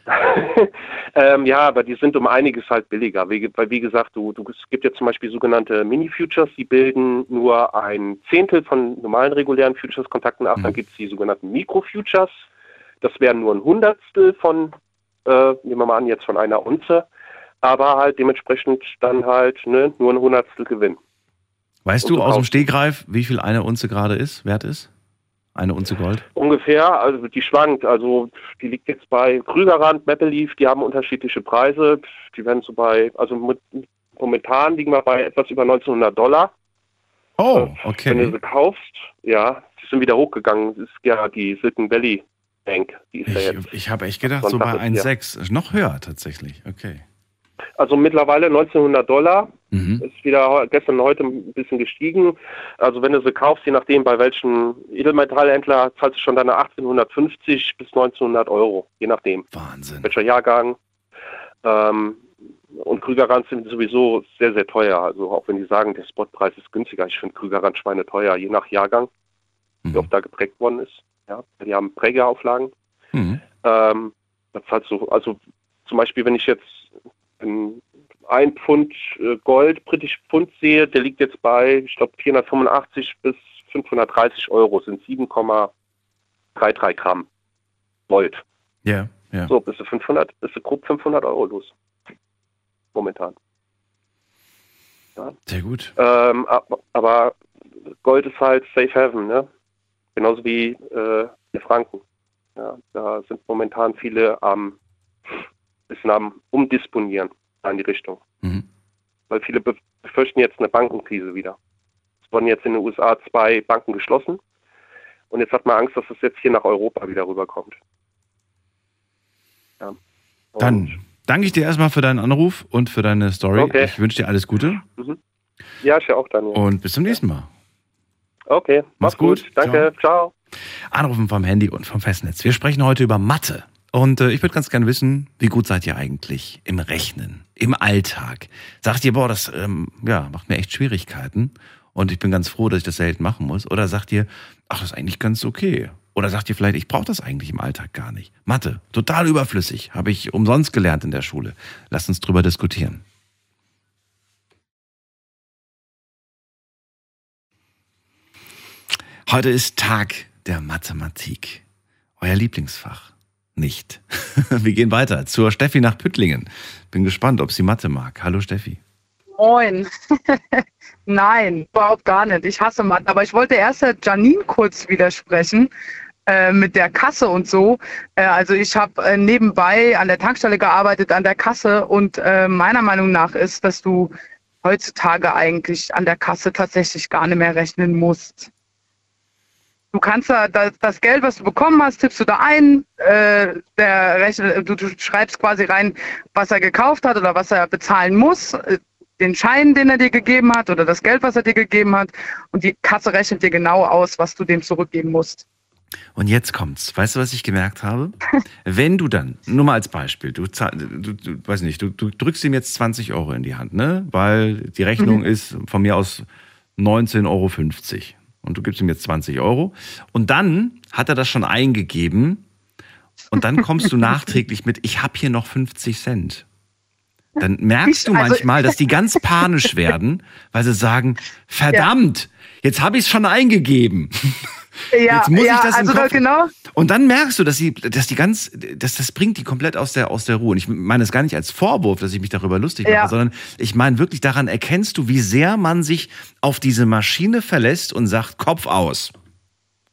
[laughs] ähm, ja, aber die sind um einiges halt billiger. Wie, weil wie gesagt, du, du, es gibt ja zum Beispiel sogenannte Mini-Futures, die bilden nur ein Zehntel von normalen regulären Futures-Kontakten ab. Dann gibt es die sogenannten Mikro-Futures. Das wären nur ein Hundertstel von, äh, nehmen wir mal an, jetzt von einer Unze. Aber halt dementsprechend dann halt ne, nur ein Hundertstel Gewinn. Weißt Und du aus dem Stegreif, wie viel eine Unze gerade ist, wert ist? Eine Unze Gold? Ungefähr, also die schwankt. Also die liegt jetzt bei Krügerrand, Maple Leaf, die haben unterschiedliche Preise. Die werden so bei, also mit, momentan liegen wir bei etwas über 1900 Dollar. Oh, Wenn du okay. sie kaufst, ja, die sind wieder hochgegangen. Das ist ja die Silicon Valley Bank. Die ist ja jetzt. Ich, ich habe echt gedacht, so bei Sonntag ist ja. 1,6. Noch höher tatsächlich. Okay. Also mittlerweile 1900 Dollar. Mhm. Ist wieder gestern und heute ein bisschen gestiegen. Also wenn du sie kaufst, je nachdem bei welchem Edelmetallhändler, zahlst du schon deine 1850 bis 1900 Euro, je nachdem. Wahnsinn. Welcher Jahrgang. Ähm, und Krügerrand sind sowieso sehr, sehr teuer. Also auch wenn die sagen, der Spotpreis ist günstiger. Ich finde Krügerrand Schweine teuer, je nach Jahrgang, wie oft da geprägt worden ist. Ja, die haben Prägeauflagen. Mhm. Ähm, das halt so, also zum Beispiel, wenn ich jetzt ein, Pfund äh, Gold, britisch Pfund sehe, der liegt jetzt bei, ich glaube, 485 bis 530 Euro, sind 7,33 Gramm Gold. Ja, ja. So, bist du 500, bist du grob 500 Euro los. Momentan. Ja. Sehr gut. Ähm, ab- aber Gold ist halt Safe Haven, ne? Genauso wie äh, der Franken. Ja, da sind momentan viele am bisschen am Umdisponieren in die Richtung. Mhm. Weil viele be- befürchten jetzt eine Bankenkrise wieder. Es wurden jetzt in den USA zwei Banken geschlossen. Und jetzt hat man Angst, dass es jetzt hier nach Europa wieder rüberkommt. Ja. Dann danke ich dir erstmal für deinen Anruf und für deine Story. Okay. Ich wünsche dir alles Gute Mhm. Ja, ich auch, Daniel. und bis zum nächsten Mal. Okay, mach's gut. gut. Danke, ciao. Anrufen vom Handy und vom Festnetz. Wir sprechen heute über Mathe. Und äh, ich würde ganz gerne wissen, wie gut seid ihr eigentlich im Rechnen, im Alltag? Sagt ihr, boah, das ähm, ja, macht mir echt Schwierigkeiten und ich bin ganz froh, dass ich das selten machen muss? Oder sagt ihr, ach, das ist eigentlich ganz okay? Oder sagt ihr vielleicht, ich brauche das eigentlich im Alltag gar nicht? Mathe, total überflüssig, habe ich umsonst gelernt in der Schule. Lasst uns drüber diskutieren. Heute ist Tag der Mathematik. Euer Lieblingsfach. Nicht. [laughs] Wir gehen weiter zur Steffi nach Püttlingen. Bin gespannt, ob sie Mathe mag. Hallo Steffi. Moin. [laughs] Nein, überhaupt gar nicht. Ich hasse Mathe. Aber ich wollte erst Janine kurz widersprechen äh, mit der Kasse und so. Äh, also ich habe äh, nebenbei an der Tankstelle gearbeitet, an der Kasse. Und meiner Meinung nach ist, dass du heutzutage eigentlich an der Kasse tatsächlich gar nicht mehr rechnen musst. Du kannst da das, Geld, was du bekommen hast, tippst du da ein. Äh, der rechnet, du, du schreibst quasi rein, was er gekauft hat oder was er bezahlen muss. Äh, den Schein, den er dir gegeben hat oder das Geld, was er dir gegeben hat. Und die Kasse rechnet dir genau aus, was du dem zurückgeben musst. Und jetzt kommt's. Weißt du, was ich gemerkt habe? [laughs] Wenn du dann, nur mal als Beispiel, du, zahl- du, du weiß nicht, du, du drückst ihm jetzt 20 Euro in die Hand, ne? Weil die Rechnung Mhm. ist von mir aus 19,50 Euro. Und du gibst ihm jetzt 20 Euro. Und dann hat er das schon eingegeben. Und dann kommst du [laughs] nachträglich mit, ich habe hier noch 50 Cent. Dann merkst du also- manchmal, [laughs] dass die ganz panisch werden, weil sie sagen, verdammt, jetzt habe ich es schon eingegeben. Ja, Jetzt muss ja, ich das also da genau. Und dann merkst du, dass die, dass die ganz, dass das bringt die komplett aus der, aus der Ruhe. Und ich meine es gar nicht als Vorwurf, dass ich mich darüber lustig mache, Ja. sondern ich meine wirklich daran erkennst du, wie sehr man sich auf diese Maschine verlässt und sagt, Kopf aus.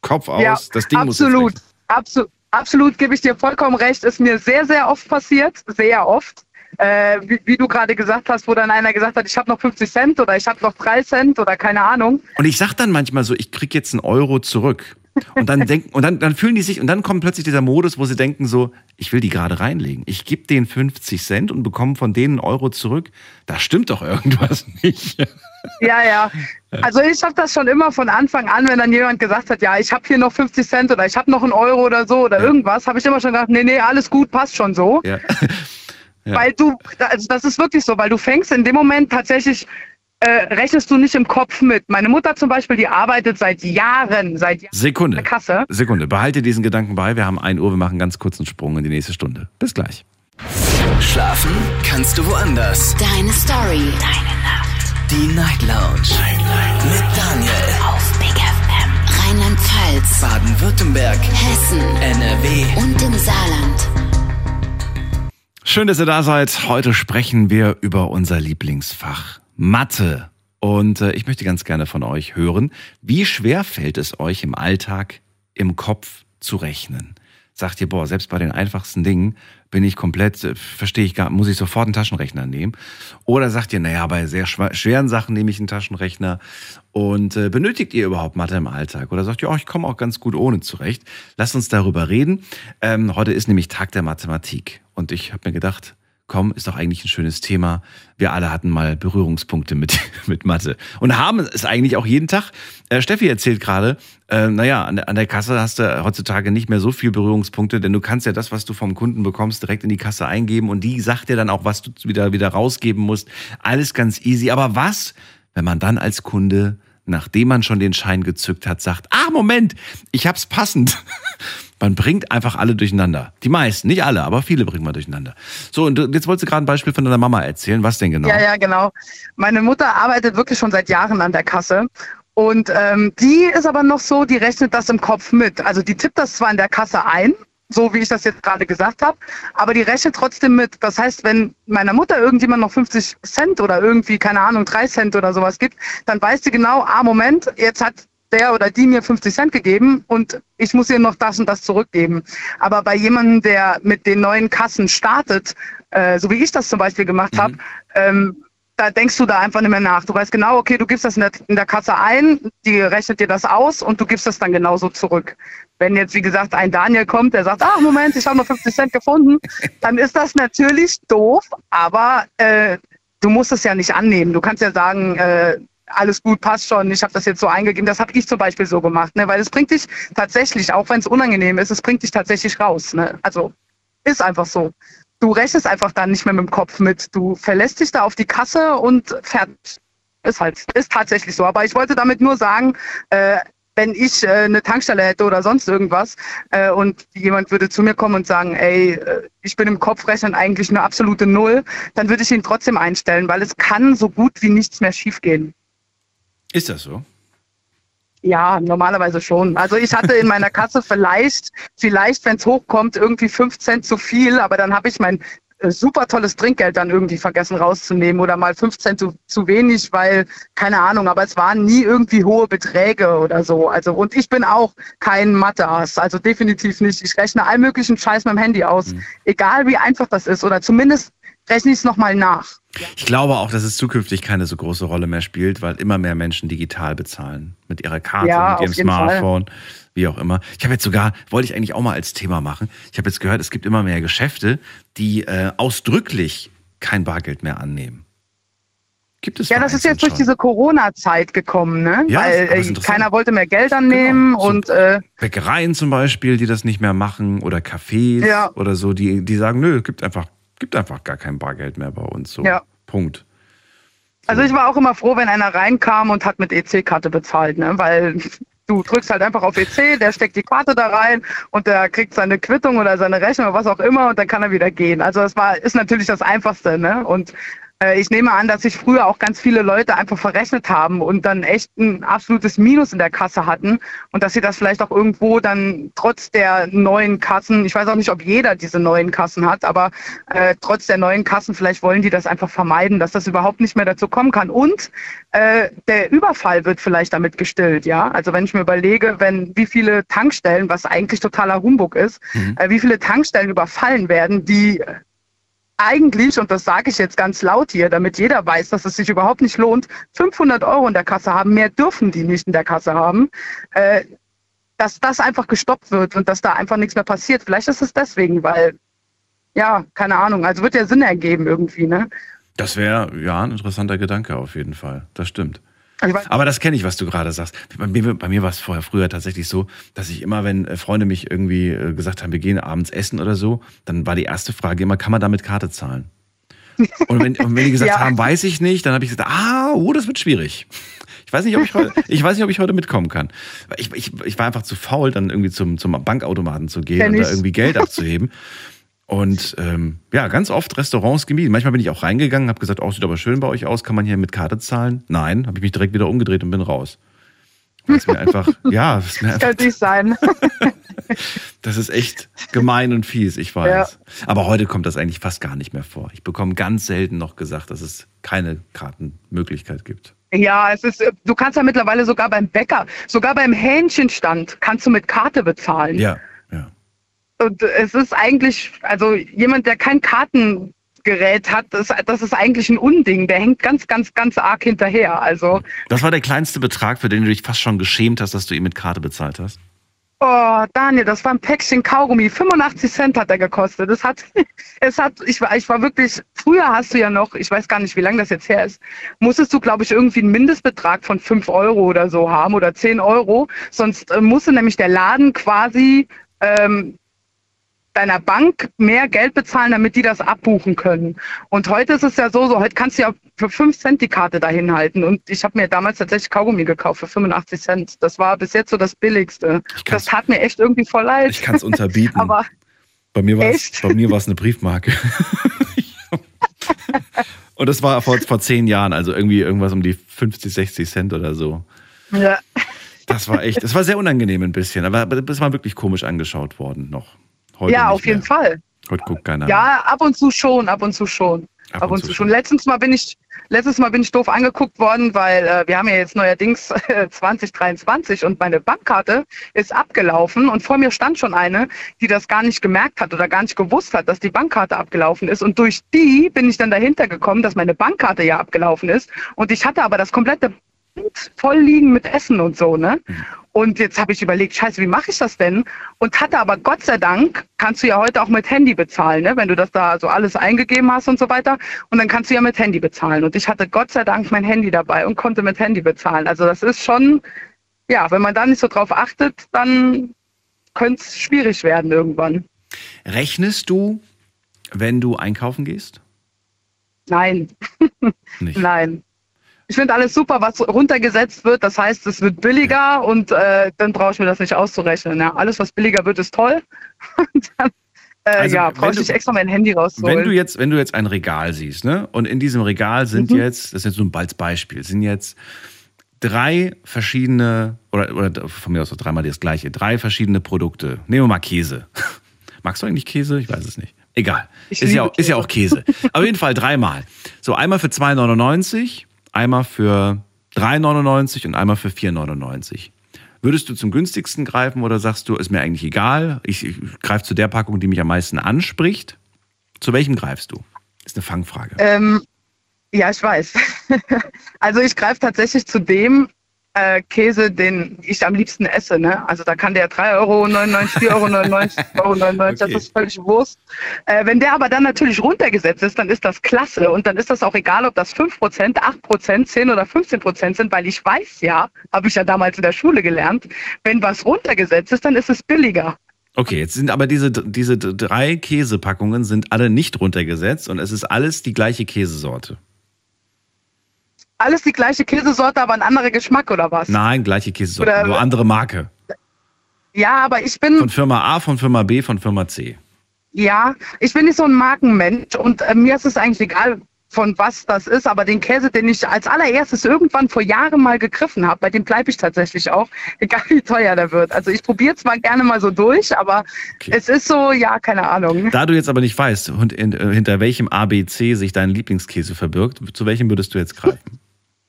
Kopf aus, ja, das Ding muss jetzt absolut, absolut, absolut gebe ich dir vollkommen recht. Ist mir sehr, sehr oft passiert, sehr oft. Äh, wie, wie du gerade gesagt hast, wo dann einer gesagt hat, ich habe noch 50 Cent oder ich habe noch 3 Cent oder keine Ahnung. Und ich sag dann manchmal so, ich krieg jetzt einen Euro zurück. Und dann denken, und dann, dann fühlen die sich, und dann kommt plötzlich dieser Modus, wo sie denken so, ich will die gerade reinlegen. Ich gebe denen 50 Cent und bekomme von denen einen Euro zurück. Da stimmt doch irgendwas nicht. [laughs] Ja, ja. Also ich habe das schon immer von Anfang an, wenn dann jemand gesagt hat, ja, ich habe hier noch 50 Cent oder ich habe noch einen Euro oder so oder ja. irgendwas, habe ich immer schon gedacht, nee, nee, alles gut, passt schon so. Ja. Ja. Weil du, also das ist wirklich so, weil du fängst in dem Moment tatsächlich äh, rechnest du nicht im Kopf mit. Meine Mutter zum Beispiel, die arbeitet seit Jahren, seit Jahren Sekunde, in der Kasse. Sekunde, behalte diesen Gedanken bei. Wir haben 1 Uhr, wir machen ganz kurzen Sprung in die nächste Stunde. Bis gleich. Schlafen kannst du woanders. Deine Story. Deine Nacht. Die Night Lounge. Night, Night. Mit Daniel. Auf Big FM. Rheinland-Pfalz. Baden-Württemberg. Hessen. NRW. Und im Saarland. Schön, dass ihr da seid. Heute sprechen wir über unser Lieblingsfach. Mathe. Und äh, ich möchte ganz gerne von euch hören, wie schwer fällt es euch im Alltag im Kopf zu rechnen? Sagt ihr, boah, selbst bei den einfachsten Dingen bin ich komplett, äh, verstehe ich gar, muss ich sofort einen Taschenrechner nehmen? Oder sagt ihr, naja, bei sehr schweren Sachen nehme ich einen Taschenrechner und äh, benötigt ihr überhaupt Mathe im Alltag? Oder sagt ihr, oh, ich komme auch ganz gut ohne zurecht? Lasst uns darüber reden. Ähm, heute ist nämlich Tag der Mathematik und ich habe mir gedacht, komm, ist doch eigentlich ein schönes Thema. Wir alle hatten mal Berührungspunkte mit, [laughs] mit Mathe und haben es eigentlich auch jeden Tag. Äh, Steffi erzählt gerade, äh, naja, an der, an der Kasse hast du heutzutage nicht mehr so viel Berührungspunkte, denn du kannst ja das, was du vom Kunden bekommst, direkt in die Kasse eingeben und die sagt dir dann auch, was du wieder, wieder rausgeben musst. Alles ganz easy. Aber was, wenn man dann als Kunde nachdem man schon den Schein gezückt hat, sagt, ah, Moment, ich hab's passend. [laughs] Man bringt einfach alle durcheinander. Die meisten, nicht alle, aber viele bringt man durcheinander. So, und jetzt wolltest du gerade ein Beispiel von deiner Mama erzählen. Was denn genau? Ja, ja, genau. Meine Mutter arbeitet wirklich schon seit Jahren an der Kasse. Und ähm, die ist aber noch so, die rechnet das im Kopf mit. Also die tippt das zwar in der Kasse ein, so wie ich das jetzt gerade gesagt habe. Aber die rechnet trotzdem mit. Das heißt, wenn meiner Mutter irgendjemand noch 50 Cent oder irgendwie, keine Ahnung, 3 Cent oder sowas gibt, dann weiß sie genau, ah, Moment, jetzt hat der oder die mir 50 Cent gegeben und ich muss ihr noch das und das zurückgeben. Aber bei jemandem, der mit den neuen Kassen startet, äh, so wie ich das zum Beispiel gemacht mhm. habe, ähm, da denkst du da einfach nicht mehr nach. Du weißt genau, okay, du gibst das in der, in der Kasse ein, die rechnet dir das aus und du gibst das dann genauso zurück. Wenn jetzt, wie gesagt, ein Daniel kommt, der sagt, ach Moment, ich habe noch 50 Cent gefunden, [laughs] dann ist das natürlich doof, aber äh, du musst es ja nicht annehmen. Du kannst ja sagen, äh, alles gut, passt schon, ich habe das jetzt so eingegeben. Das habe ich zum Beispiel so gemacht, ne? weil es bringt dich tatsächlich, auch wenn es unangenehm ist, es bringt dich tatsächlich raus. Ne? Also ist einfach so du rechnest einfach dann nicht mehr mit dem Kopf mit. Du verlässt dich da auf die Kasse und fertig. Ist halt, ist tatsächlich so. Aber ich wollte damit nur sagen, äh, wenn ich äh, eine Tankstelle hätte oder sonst irgendwas äh, und jemand würde zu mir kommen und sagen, ey, äh, ich bin im Kopfrechnen eigentlich eine absolute Null, dann würde ich ihn trotzdem einstellen, weil es kann so gut wie nichts mehr schiefgehen. Ist das so? Ja, normalerweise schon. Also ich hatte in meiner Kasse vielleicht, vielleicht, wenn es hochkommt, irgendwie fünf Cent zu viel, aber dann habe ich mein äh, super tolles Trinkgeld dann irgendwie vergessen rauszunehmen oder mal fünf Cent zu, zu wenig, weil, keine Ahnung, aber es waren nie irgendwie hohe Beträge oder so. Also, und ich bin auch kein Mathe-Ass, also definitiv nicht. Ich rechne all möglichen Scheiß mit dem Handy aus, mhm. egal wie einfach das ist oder zumindest rechne ich es nochmal nach. Ich glaube auch, dass es zukünftig keine so große Rolle mehr spielt, weil immer mehr Menschen digital bezahlen. Mit ihrer Karte, ja, mit ihrem Smartphone, Fall. wie auch immer. Ich habe jetzt sogar, wollte ich eigentlich auch mal als Thema machen, ich habe jetzt gehört, es gibt immer mehr Geschäfte, die äh, ausdrücklich kein Bargeld mehr annehmen. Gibt es ja, das ist jetzt durch diese Corona-Zeit gekommen, ne? Ja, Weil äh, keiner wollte mehr Geld annehmen genau. so und äh, Bäckereien zum Beispiel, die das nicht mehr machen oder Cafés ja. oder so, die, die sagen, nö, gibt einfach gibt einfach gar kein Bargeld mehr bei uns. So. Ja. Punkt. Also ich war auch immer froh, wenn einer reinkam und hat mit EC-Karte bezahlt, ne? weil du drückst halt einfach auf EC, der steckt die Karte da rein und der kriegt seine Quittung oder seine Rechnung oder was auch immer und dann kann er wieder gehen. Also das war ist natürlich das Einfachste, ne? Und ich nehme an, dass sich früher auch ganz viele Leute einfach verrechnet haben und dann echt ein absolutes Minus in der Kasse hatten und dass sie das vielleicht auch irgendwo dann trotz der neuen Kassen, ich weiß auch nicht, ob jeder diese neuen Kassen hat, aber äh, trotz der neuen Kassen, vielleicht wollen die das einfach vermeiden, dass das überhaupt nicht mehr dazu kommen kann. Und äh, der Überfall wird vielleicht damit gestillt, ja. Also wenn ich mir überlege, wenn wie viele Tankstellen, was eigentlich totaler Humbug ist, mhm. äh, wie viele Tankstellen überfallen werden, die eigentlich, und das sage ich jetzt ganz laut hier, damit jeder weiß, dass es sich überhaupt nicht lohnt, 500 Euro in der Kasse haben. Mehr dürfen die nicht in der Kasse haben. Äh, dass das einfach gestoppt wird und dass da einfach nichts mehr passiert. Vielleicht ist es deswegen, weil, ja, keine Ahnung, also wird ja Sinn ergeben irgendwie, ne? Das wäre ja ein interessanter Gedanke auf jeden Fall. Das stimmt. Aber das kenne ich, was du gerade sagst. Bei mir, bei mir war es vorher früher tatsächlich so, dass ich immer, wenn äh, Freunde mich irgendwie äh, gesagt haben, wir gehen abends essen oder so, dann war die erste Frage immer, kann man damit Karte zahlen? [laughs] Und wenn, und wenn die gesagt ja. haben, weiß ich nicht, dann habe ich gesagt, ah, oh, das wird schwierig. Ich weiß nicht, ob ich heute, [laughs] ich weiß nicht, ob ich heute mitkommen kann. Ich, ich, ich war einfach zu faul, dann irgendwie zum, zum Bankautomaten zu gehen Kenn und da irgendwie Geld abzuheben. [laughs] Und ähm, ja, ganz oft Restaurants gemieden. Manchmal bin ich auch reingegangen, habe gesagt, oh, sieht aber schön bei euch aus, kann man hier mit Karte zahlen? Nein, habe ich mich direkt wieder umgedreht und bin raus. Weil es mir [laughs] einfach, ja, es mir einfach, nicht sein. [laughs] das ist echt gemein und fies, ich weiß. Ja. Aber heute kommt das eigentlich fast gar nicht mehr vor. Ich bekomme ganz selten noch gesagt, dass es keine Kartenmöglichkeit gibt. Ja, es ist, du kannst ja mittlerweile sogar beim Bäcker, sogar beim Hähnchenstand kannst du mit Karte bezahlen. Ja. Und es ist eigentlich, also jemand, der kein Kartengerät hat, das, das ist eigentlich ein Unding. Der hängt ganz, ganz, ganz arg hinterher. Also. Das war der kleinste Betrag, für den du dich fast schon geschämt hast, dass du ihn mit Karte bezahlt hast? Oh, Daniel, das war ein Päckchen Kaugummi. 85 Cent hat er gekostet. Das hat, [laughs] es hat, ich war, ich war wirklich, früher hast du ja noch, ich weiß gar nicht, wie lange das jetzt her ist, musstest du, glaube ich, irgendwie einen Mindestbetrag von 5 Euro oder so haben oder 10 Euro. Sonst äh, musste nämlich der Laden quasi ähm, deiner Bank mehr Geld bezahlen, damit die das abbuchen können. Und heute ist es ja so, so heute kannst du ja für 5 Cent die Karte dahin halten. Und ich habe mir damals tatsächlich Kaugummi gekauft für 85 Cent. Das war bis jetzt so das Billigste. Das tat mir echt irgendwie voll leid. Ich kann es unterbieten. [laughs] Aber bei mir war es eine Briefmarke. [laughs] Und das war vor, vor zehn Jahren, also irgendwie irgendwas um die 50, 60 Cent oder so. Ja. Das war echt, das war sehr unangenehm ein bisschen, aber das war wirklich komisch angeschaut worden noch. Heute ja, auf jeden Fall. Heute guckt keiner. Ja, ab und zu schon, ab und zu schon. Ab, ab und, und, zu schon. Letztens mal bin ich, letztes Mal bin ich doof angeguckt worden, weil äh, wir haben ja jetzt neuerdings äh, 2023 und meine Bankkarte ist abgelaufen und vor mir stand schon eine, die das gar nicht gemerkt hat oder gar nicht gewusst hat, dass die Bankkarte abgelaufen ist. Und durch die bin ich dann dahinter gekommen, dass meine Bankkarte ja abgelaufen ist. Und ich hatte aber das komplette voll liegen mit Essen und so, ne? Mhm. Und jetzt habe ich überlegt, scheiße, wie mache ich das denn? Und hatte aber Gott sei Dank, kannst du ja heute auch mit Handy bezahlen, ne? wenn du das da so alles eingegeben hast und so weiter. Und dann kannst du ja mit Handy bezahlen. Und ich hatte Gott sei Dank mein Handy dabei und konnte mit Handy bezahlen. Also das ist schon, ja, wenn man da nicht so drauf achtet, dann könnte es schwierig werden irgendwann. Rechnest du, wenn du einkaufen gehst? Nein. [laughs] Nein ich finde alles super, was runtergesetzt wird. Das heißt, es wird billiger und äh, dann brauche ich mir das nicht auszurechnen. Ja. Alles, was billiger wird, ist toll. [laughs] dann, äh, also, ja, brauche ich nicht extra mein Handy rauszuholen. Wenn du jetzt, wenn du jetzt ein Regal siehst, ne? Und in diesem Regal sind mhm. jetzt, das ist jetzt so ein als Beispiel, sind jetzt drei verschiedene, oder, oder von mir aus auch dreimal das gleiche, drei verschiedene Produkte. Nehmen wir mal Käse. [laughs] Magst du eigentlich Käse? Ich weiß es nicht. Egal. ist ja, auch, ist ja auch Käse. Auf jeden Fall dreimal. So, einmal für 2,99 Einmal für 3,99 und einmal für 4,99. Würdest du zum günstigsten greifen oder sagst du, ist mir eigentlich egal, ich, ich greife zu der Packung, die mich am meisten anspricht? Zu welchem greifst du? Ist eine Fangfrage. Ähm, ja, ich weiß. [laughs] also ich greife tatsächlich zu dem, äh, Käse, den ich am liebsten esse. Ne? Also da kann der 3,99 Euro, 4,99 Euro, 4,99 Euro, okay. das ist völlig Wurst. Äh, wenn der aber dann natürlich runtergesetzt ist, dann ist das klasse. Und dann ist das auch egal, ob das 5%, 8%, 10 oder 15% sind, weil ich weiß ja, habe ich ja damals in der Schule gelernt, wenn was runtergesetzt ist, dann ist es billiger. Okay, jetzt sind aber diese, diese drei Käsepackungen sind alle nicht runtergesetzt und es ist alles die gleiche Käsesorte alles die gleiche Käsesorte, aber ein anderer Geschmack oder was? Nein, gleiche Käsesorte, oder, nur andere Marke. Ja, aber ich bin. Von Firma A, von Firma B, von Firma C. Ja, ich bin nicht so ein Markenmensch und äh, mir ist es eigentlich egal, von was das ist, aber den Käse, den ich als allererstes irgendwann vor Jahren mal gegriffen habe, bei dem bleibe ich tatsächlich auch, [laughs] egal wie teuer der wird. Also ich probiere zwar gerne mal so durch, aber okay. es ist so, ja, keine Ahnung. Da du jetzt aber nicht weißt, äh, hinter welchem ABC sich dein Lieblingskäse verbirgt, zu welchem würdest du jetzt greifen?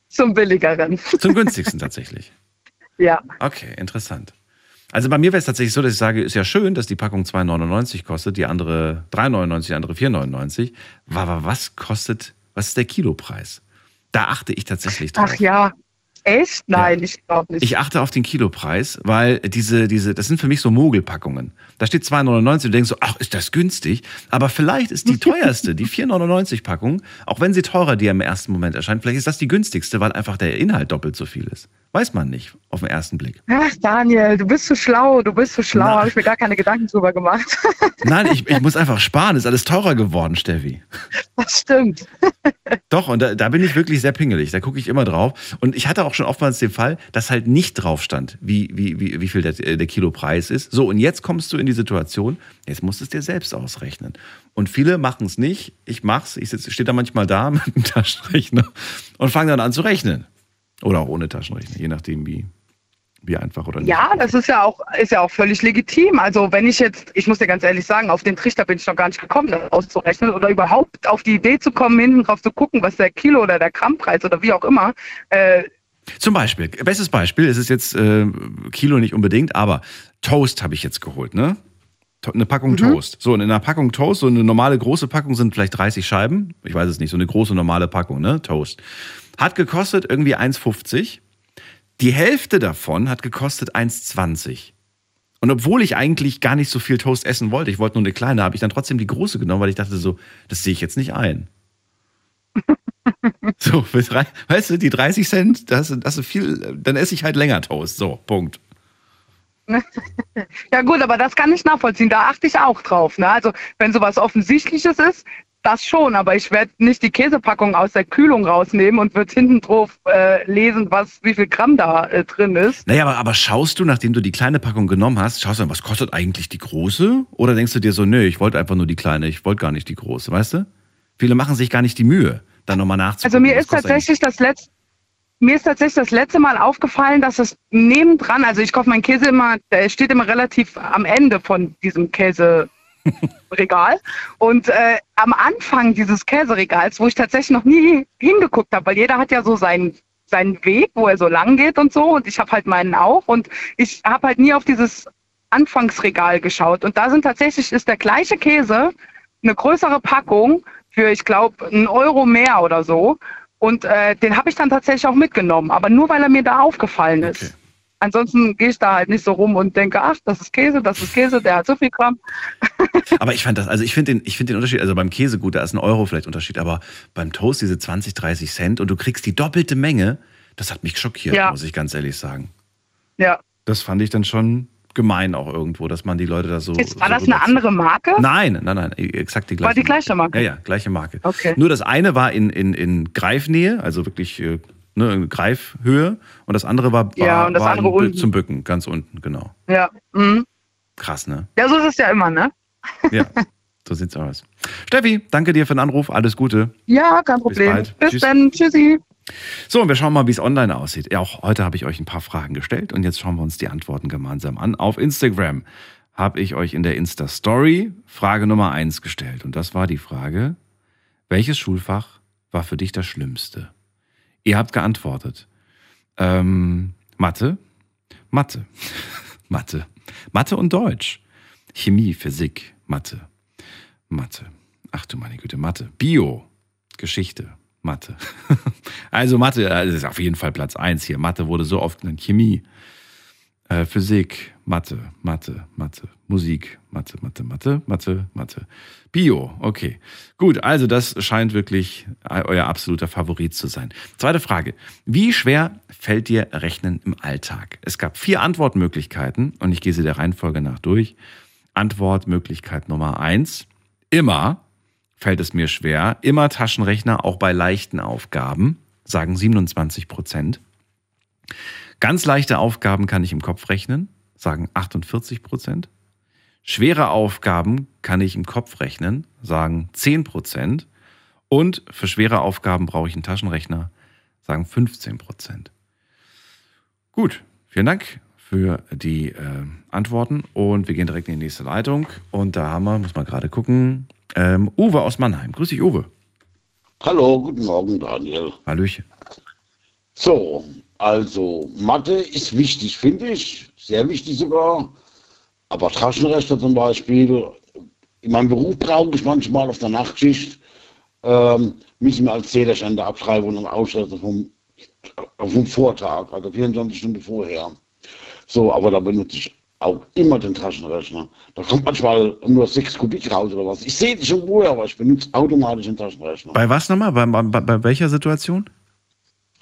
Zum billigeren. Zum günstigsten tatsächlich. [laughs] ja. Okay, interessant. Also bei mir wäre es tatsächlich so, dass ich sage, ist ja schön, dass die Packung 2,99 kostet, die andere 3,99, die andere 4,99. Aber was kostet, was ist der Kilopreis? Da achte ich tatsächlich drauf. Ach ja, Echt? Nein, ich glaube nicht. Ich achte auf den Kilopreis, weil diese, diese, das sind für mich so Mogelpackungen. Da steht 2,99 du denkst so, ach, ist das günstig? Aber vielleicht ist die [laughs] teuerste, die 4,99 Packung, auch wenn sie teurer dir im ersten Moment erscheint, vielleicht ist das die günstigste, weil einfach der Inhalt doppelt so viel ist. Weiß man nicht auf den ersten Blick. Ach, Daniel, du bist so schlau, du bist so schlau, habe ich mir gar keine Gedanken drüber gemacht. [laughs] Nein, ich, ich muss einfach sparen, ist alles teurer geworden, Steffi. Das stimmt. [laughs] Doch, und da, da bin ich wirklich sehr pingelig, da gucke ich immer drauf. Und ich hatte auch schon oftmals den Fall, dass halt nicht drauf stand, wie, wie, wie, wie viel der, der Kilopreis ist. So, und jetzt kommst du in die Situation, jetzt musst du es dir selbst ausrechnen. Und viele machen es nicht. Ich mach's, ich stehe da manchmal da [laughs] mit dem Taschenrechner und fange dann an zu rechnen. Oder auch ohne Taschenrechner, je nachdem, wie, wie einfach oder nicht. Ja, das ist ja auch, ist ja auch völlig legitim. Also wenn ich jetzt, ich muss dir ganz ehrlich sagen, auf den Trichter bin ich noch gar nicht gekommen, das auszurechnen oder überhaupt auf die Idee zu kommen, hinten drauf zu gucken, was der Kilo oder der Grammpreis oder wie auch immer. Äh, Zum Beispiel, bestes Beispiel, es ist jetzt äh, Kilo nicht unbedingt, aber Toast habe ich jetzt geholt, ne? Eine Packung Mhm. Toast. So, und in einer Packung Toast, so eine normale große Packung sind vielleicht 30 Scheiben. Ich weiß es nicht, so eine große normale Packung, ne? Toast. Hat gekostet irgendwie 1,50. Die Hälfte davon hat gekostet 1,20. Und obwohl ich eigentlich gar nicht so viel Toast essen wollte, ich wollte nur eine kleine, habe ich dann trotzdem die große genommen, weil ich dachte so, das sehe ich jetzt nicht ein. [laughs] so, für drei, weißt du, die 30 Cent, das, das ist viel, dann esse ich halt länger Toast. So, Punkt. [laughs] ja gut, aber das kann ich nachvollziehen. Da achte ich auch drauf. Ne? Also wenn sowas Offensichtliches ist, das schon. Aber ich werde nicht die Käsepackung aus der Kühlung rausnehmen und würde hinten drauf äh, lesen, was, wie viel Gramm da äh, drin ist. Naja, aber, aber schaust du, nachdem du die kleine Packung genommen hast, schaust du dann, was kostet eigentlich die große? Oder denkst du dir so, nö, ich wollte einfach nur die kleine, ich wollte gar nicht die große, weißt du? Viele machen sich gar nicht die Mühe, dann nochmal nachzugucken. Also mir ist tatsächlich das letzte mir ist tatsächlich das letzte Mal aufgefallen, dass es nebendran, also ich kaufe meinen Käse immer, der steht immer relativ am Ende von diesem Käseregal. Und äh, am Anfang dieses Käseregals, wo ich tatsächlich noch nie hingeguckt habe, weil jeder hat ja so seinen seinen Weg, wo er so lang geht und so. Und ich habe halt meinen auch. Und ich habe halt nie auf dieses Anfangsregal geschaut. Und da sind tatsächlich, ist der gleiche Käse, eine größere Packung für, ich glaube, einen Euro mehr oder so. Und äh, den habe ich dann tatsächlich auch mitgenommen, aber nur weil er mir da aufgefallen ist. Ansonsten gehe ich da halt nicht so rum und denke, ach, das ist Käse, das ist Käse, der hat so viel Gramm. [laughs] Aber ich fand das, also ich finde den, ich finde den Unterschied, also beim Käse gut, da ist ein Euro vielleicht Unterschied, aber beim Toast diese 20, 30 Cent und du kriegst die doppelte Menge, das hat mich schockiert, Ja. muss ich ganz ehrlich sagen. Ja. Das fand ich dann schon gemein auch irgendwo, dass man die Leute da so. Ist, war so das eine andere Marke? Nein, nein, nein, exakt die gleiche. War die gleiche Marke? Ja, ja, gleiche Marke. Okay. Nur das eine war in, in, in Greifnähe, also wirklich äh, ne, Greifhöhe, und das andere war, Ja, und das war andere unten. zum Bücken, ganz unten, genau. Ja. Mhm. Krass, ne? Ja, so ist es ja immer, ne? Ja, so sieht's aus. Steffi, danke dir für den Anruf, alles Gute. Ja, kein Problem. bald. Bis Tschüss. dann. Tschüssi. So, und wir schauen mal, wie es online aussieht. Ja, auch heute habe ich euch ein paar Fragen gestellt und jetzt schauen wir uns die Antworten gemeinsam an. Auf Instagram habe ich euch in der Insta-Story Frage Nummer eins gestellt. Und das war die Frage, welches Schulfach war für dich das Schlimmste? Ihr habt geantwortet. Ähm, Mathe, Mathe, [laughs] Mathe, Mathe und Deutsch, Chemie, Physik, Mathe, Mathe. Ach du meine Güte, Mathe, Bio, Geschichte, Mathe. [laughs] Also Mathe, das ist auf jeden Fall Platz eins hier. Mathe wurde so oft genannt. Chemie, äh, Physik, Mathe, Mathe, Mathe, Musik, Mathe, Mathe, Mathe, Mathe, Mathe. Bio, okay. Gut, also das scheint wirklich äh, euer absoluter Favorit zu sein. Zweite Frage. Wie schwer fällt dir Rechnen im Alltag? Es gab vier Antwortmöglichkeiten und ich gehe sie der Reihenfolge nach durch. Antwortmöglichkeit Nummer eins. Immer fällt es mir schwer. Immer Taschenrechner, auch bei leichten Aufgaben, sagen 27 Prozent. Ganz leichte Aufgaben kann ich im Kopf rechnen, sagen 48 Prozent. Schwere Aufgaben kann ich im Kopf rechnen, sagen 10 Prozent. Und für schwere Aufgaben brauche ich einen Taschenrechner, sagen 15 Prozent. Gut, vielen Dank für die äh, Antworten und wir gehen direkt in die nächste Leitung. Und da haben wir, muss man gerade gucken, ähm, Uwe aus Mannheim. Grüß dich, Uwe. Hallo, guten Morgen, Daniel. Hallöchen. So, also Mathe ist wichtig, finde ich, sehr wichtig sogar. Aber Taschenrechner zum Beispiel, in meinem Beruf brauche ich manchmal auf der Nachtschicht, ähm, müssen wir als Zählerstände Abschreibung und Ausschreibung vom dem Vortag, also 24 Stunden vorher. So, aber da benutze ich auch immer den Taschenrechner. Da kommt manchmal nur 6 Kubik raus oder was. Ich sehe die schon wohl, aber ich benutze automatisch den Taschenrechner. Bei was nochmal? Bei, bei, bei welcher Situation?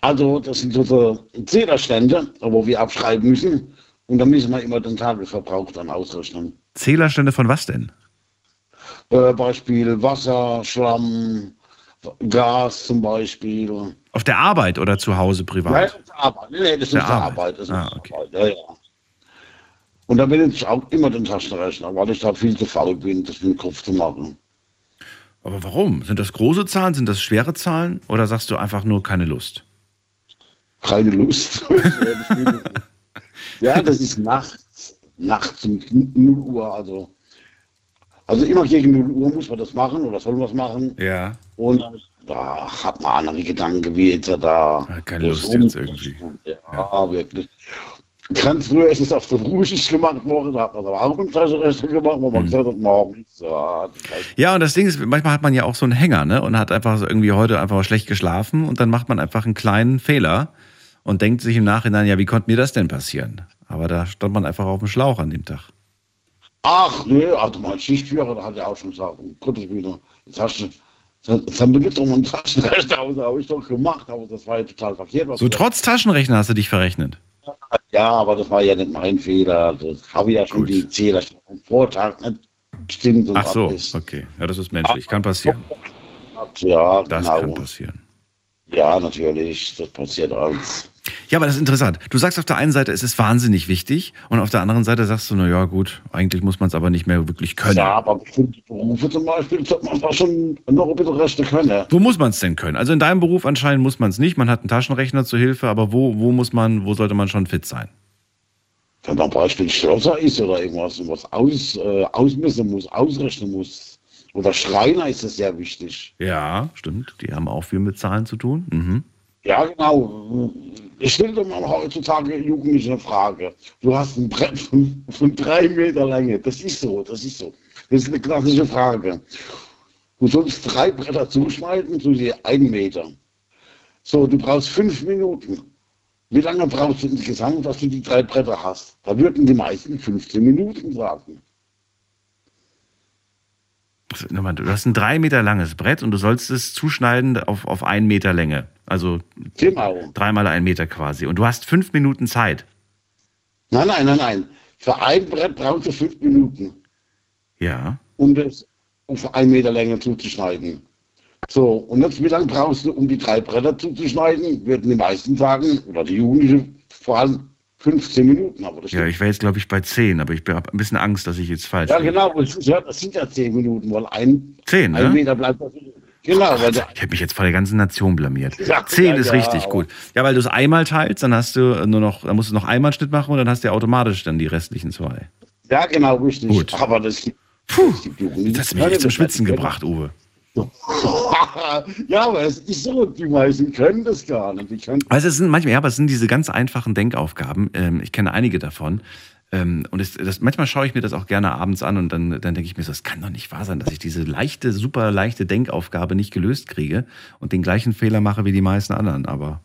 Also, das sind so Zählerstände, wo wir abschreiben müssen. Und da müssen wir immer den Tagesverbrauch dann ausrechnen. Zählerstände von was denn? Äh, Beispiel Wasser, Schlamm, Gas zum Beispiel. Auf der Arbeit oder zu Hause privat? Nein, das ist Arbeit. Nee, das ist Der der Arbeit. Arbeit. Das ist Ah, okay. Arbeit. Ja, ja. Und da benutze ich auch immer den Taschenrechner, weil ich da viel zu faul bin, das mit dem Kopf zu machen. Aber warum? Sind das große Zahlen? Sind das schwere Zahlen? Oder sagst du einfach nur keine Lust? Keine Lust. [laughs] ja, das ist nachts, nachts um 0 Uhr. Also, also immer gegen 0 Uhr muss man das machen oder soll man das machen. Ja. Und da hat man andere Gedanken wie jetzt da. Keine Lust jetzt irgendwie. Ja, wirklich. Ganz früher ist es auf der ruhig gemacht worden, da hat man aber auch im Taschenrechner gemacht, wo man Mhm. gesagt hat, morgens. Ja, Ja, und das Ding ist, manchmal hat man ja auch so einen Hänger, ne? Und hat einfach so irgendwie heute einfach schlecht geschlafen und dann macht man einfach einen kleinen Fehler und denkt sich im Nachhinein, ja, wie konnte mir das denn passieren? Aber da stand man einfach auf dem Schlauch an dem Tag. Ach, nee, also mein Schichtführer, da hat er auch schon gesagt, um Gottes Willen, jetzt hast du, jetzt haben wir doch mal einen Taschenrechner, [laughs] aber das habe ich doch gemacht, aber das war ja total verkehrt. So trotz Taschenrechner hast du dich verrechnet. Ja, aber das war ja nicht mein Fehler, das habe ich ja schon die Zähler am Vortag nicht gestimmt. und Ach so, alles. okay. Ja, das ist menschlich. Kann passieren. Ja, Das genau. kann passieren. Ja, natürlich, das passiert alles. Ja, aber das ist interessant. Du sagst auf der einen Seite, es ist wahnsinnig wichtig und auf der anderen Seite sagst du, na ja, gut, eigentlich muss man es aber nicht mehr wirklich können. Ja, aber bestimmte Berufe zum Beispiel, sollte man da schon noch ein bisschen Rechte können. Wo muss man es denn können? Also in deinem Beruf anscheinend muss man es nicht. Man hat einen Taschenrechner zur Hilfe, aber wo, wo muss man, wo sollte man schon fit sein? Wenn man Beispiel Schlosser ist oder irgendwas, was aus, äh, ausmessen muss, ausrechnen muss. Oder Schreiner ist das sehr wichtig. Ja, stimmt. Die haben auch viel mit Zahlen zu tun. Mhm. Ja, genau. Ich stelle dir mal heutzutage Jugendliche eine Frage. Du hast ein Brett von, von drei Meter Länge. Das ist so, das ist so. Das ist eine klassische Frage. Du sollst drei Bretter zuschneiden, so je einen Meter. So, du brauchst fünf Minuten. Wie lange brauchst du insgesamt, dass du die drei Bretter hast? Da würden die meisten 15 Minuten sagen. Du hast ein drei Meter langes Brett und du sollst es zuschneiden auf, auf einen Meter Länge. Also Genau. dreimal ein Meter quasi. Und du hast fünf Minuten Zeit. Nein, nein, nein, nein. Für ein Brett brauchst du fünf Minuten. Ja. um das auf einen Meter Länge zuzuschneiden. So, und jetzt, wie lange brauchst du, um die drei Bretter zuzuschneiden? Würden die meisten sagen, oder die Jugendlichen vor allem, 15 Minuten. Aber das Ja, ich wäre jetzt, glaube ich, bei zehn, aber ich habe ein bisschen Angst, dass ich jetzt falsch ja liege. genau, das sind ja, das sind ja 10 Minuten, weil ein, Zehn, ein ne? Meter bleibt. Genau, der, Ich habe mich jetzt vor der ganzen Nation blamiert. Ja, Zehn ja, ist ja, richtig gut. Ja, weil du es einmal teilst, dann hast du nur noch, dann musst du noch einmal einen Schnitt machen und dann hast du ja automatisch dann die restlichen zwei. ja, genau, richtig. Gut. Aber das gibt, das du mich echt zum Schwitzen gebracht, Uwe. [laughs] ja, aber es ist so, die meisten können das gar nicht. Die können, Also es sind manchmal, ja, aber es sind diese ganz einfachen Denkaufgaben. Ähm, ich kenne einige davon. Ähm, und es, das, manchmal schaue ich mir das auch gerne abends an und dann, dann denke ich mir so, es kann doch nicht wahr sein, dass ich diese leichte, super leichte Denkaufgabe nicht gelöst kriege und den gleichen Fehler mache wie die meisten anderen. Aber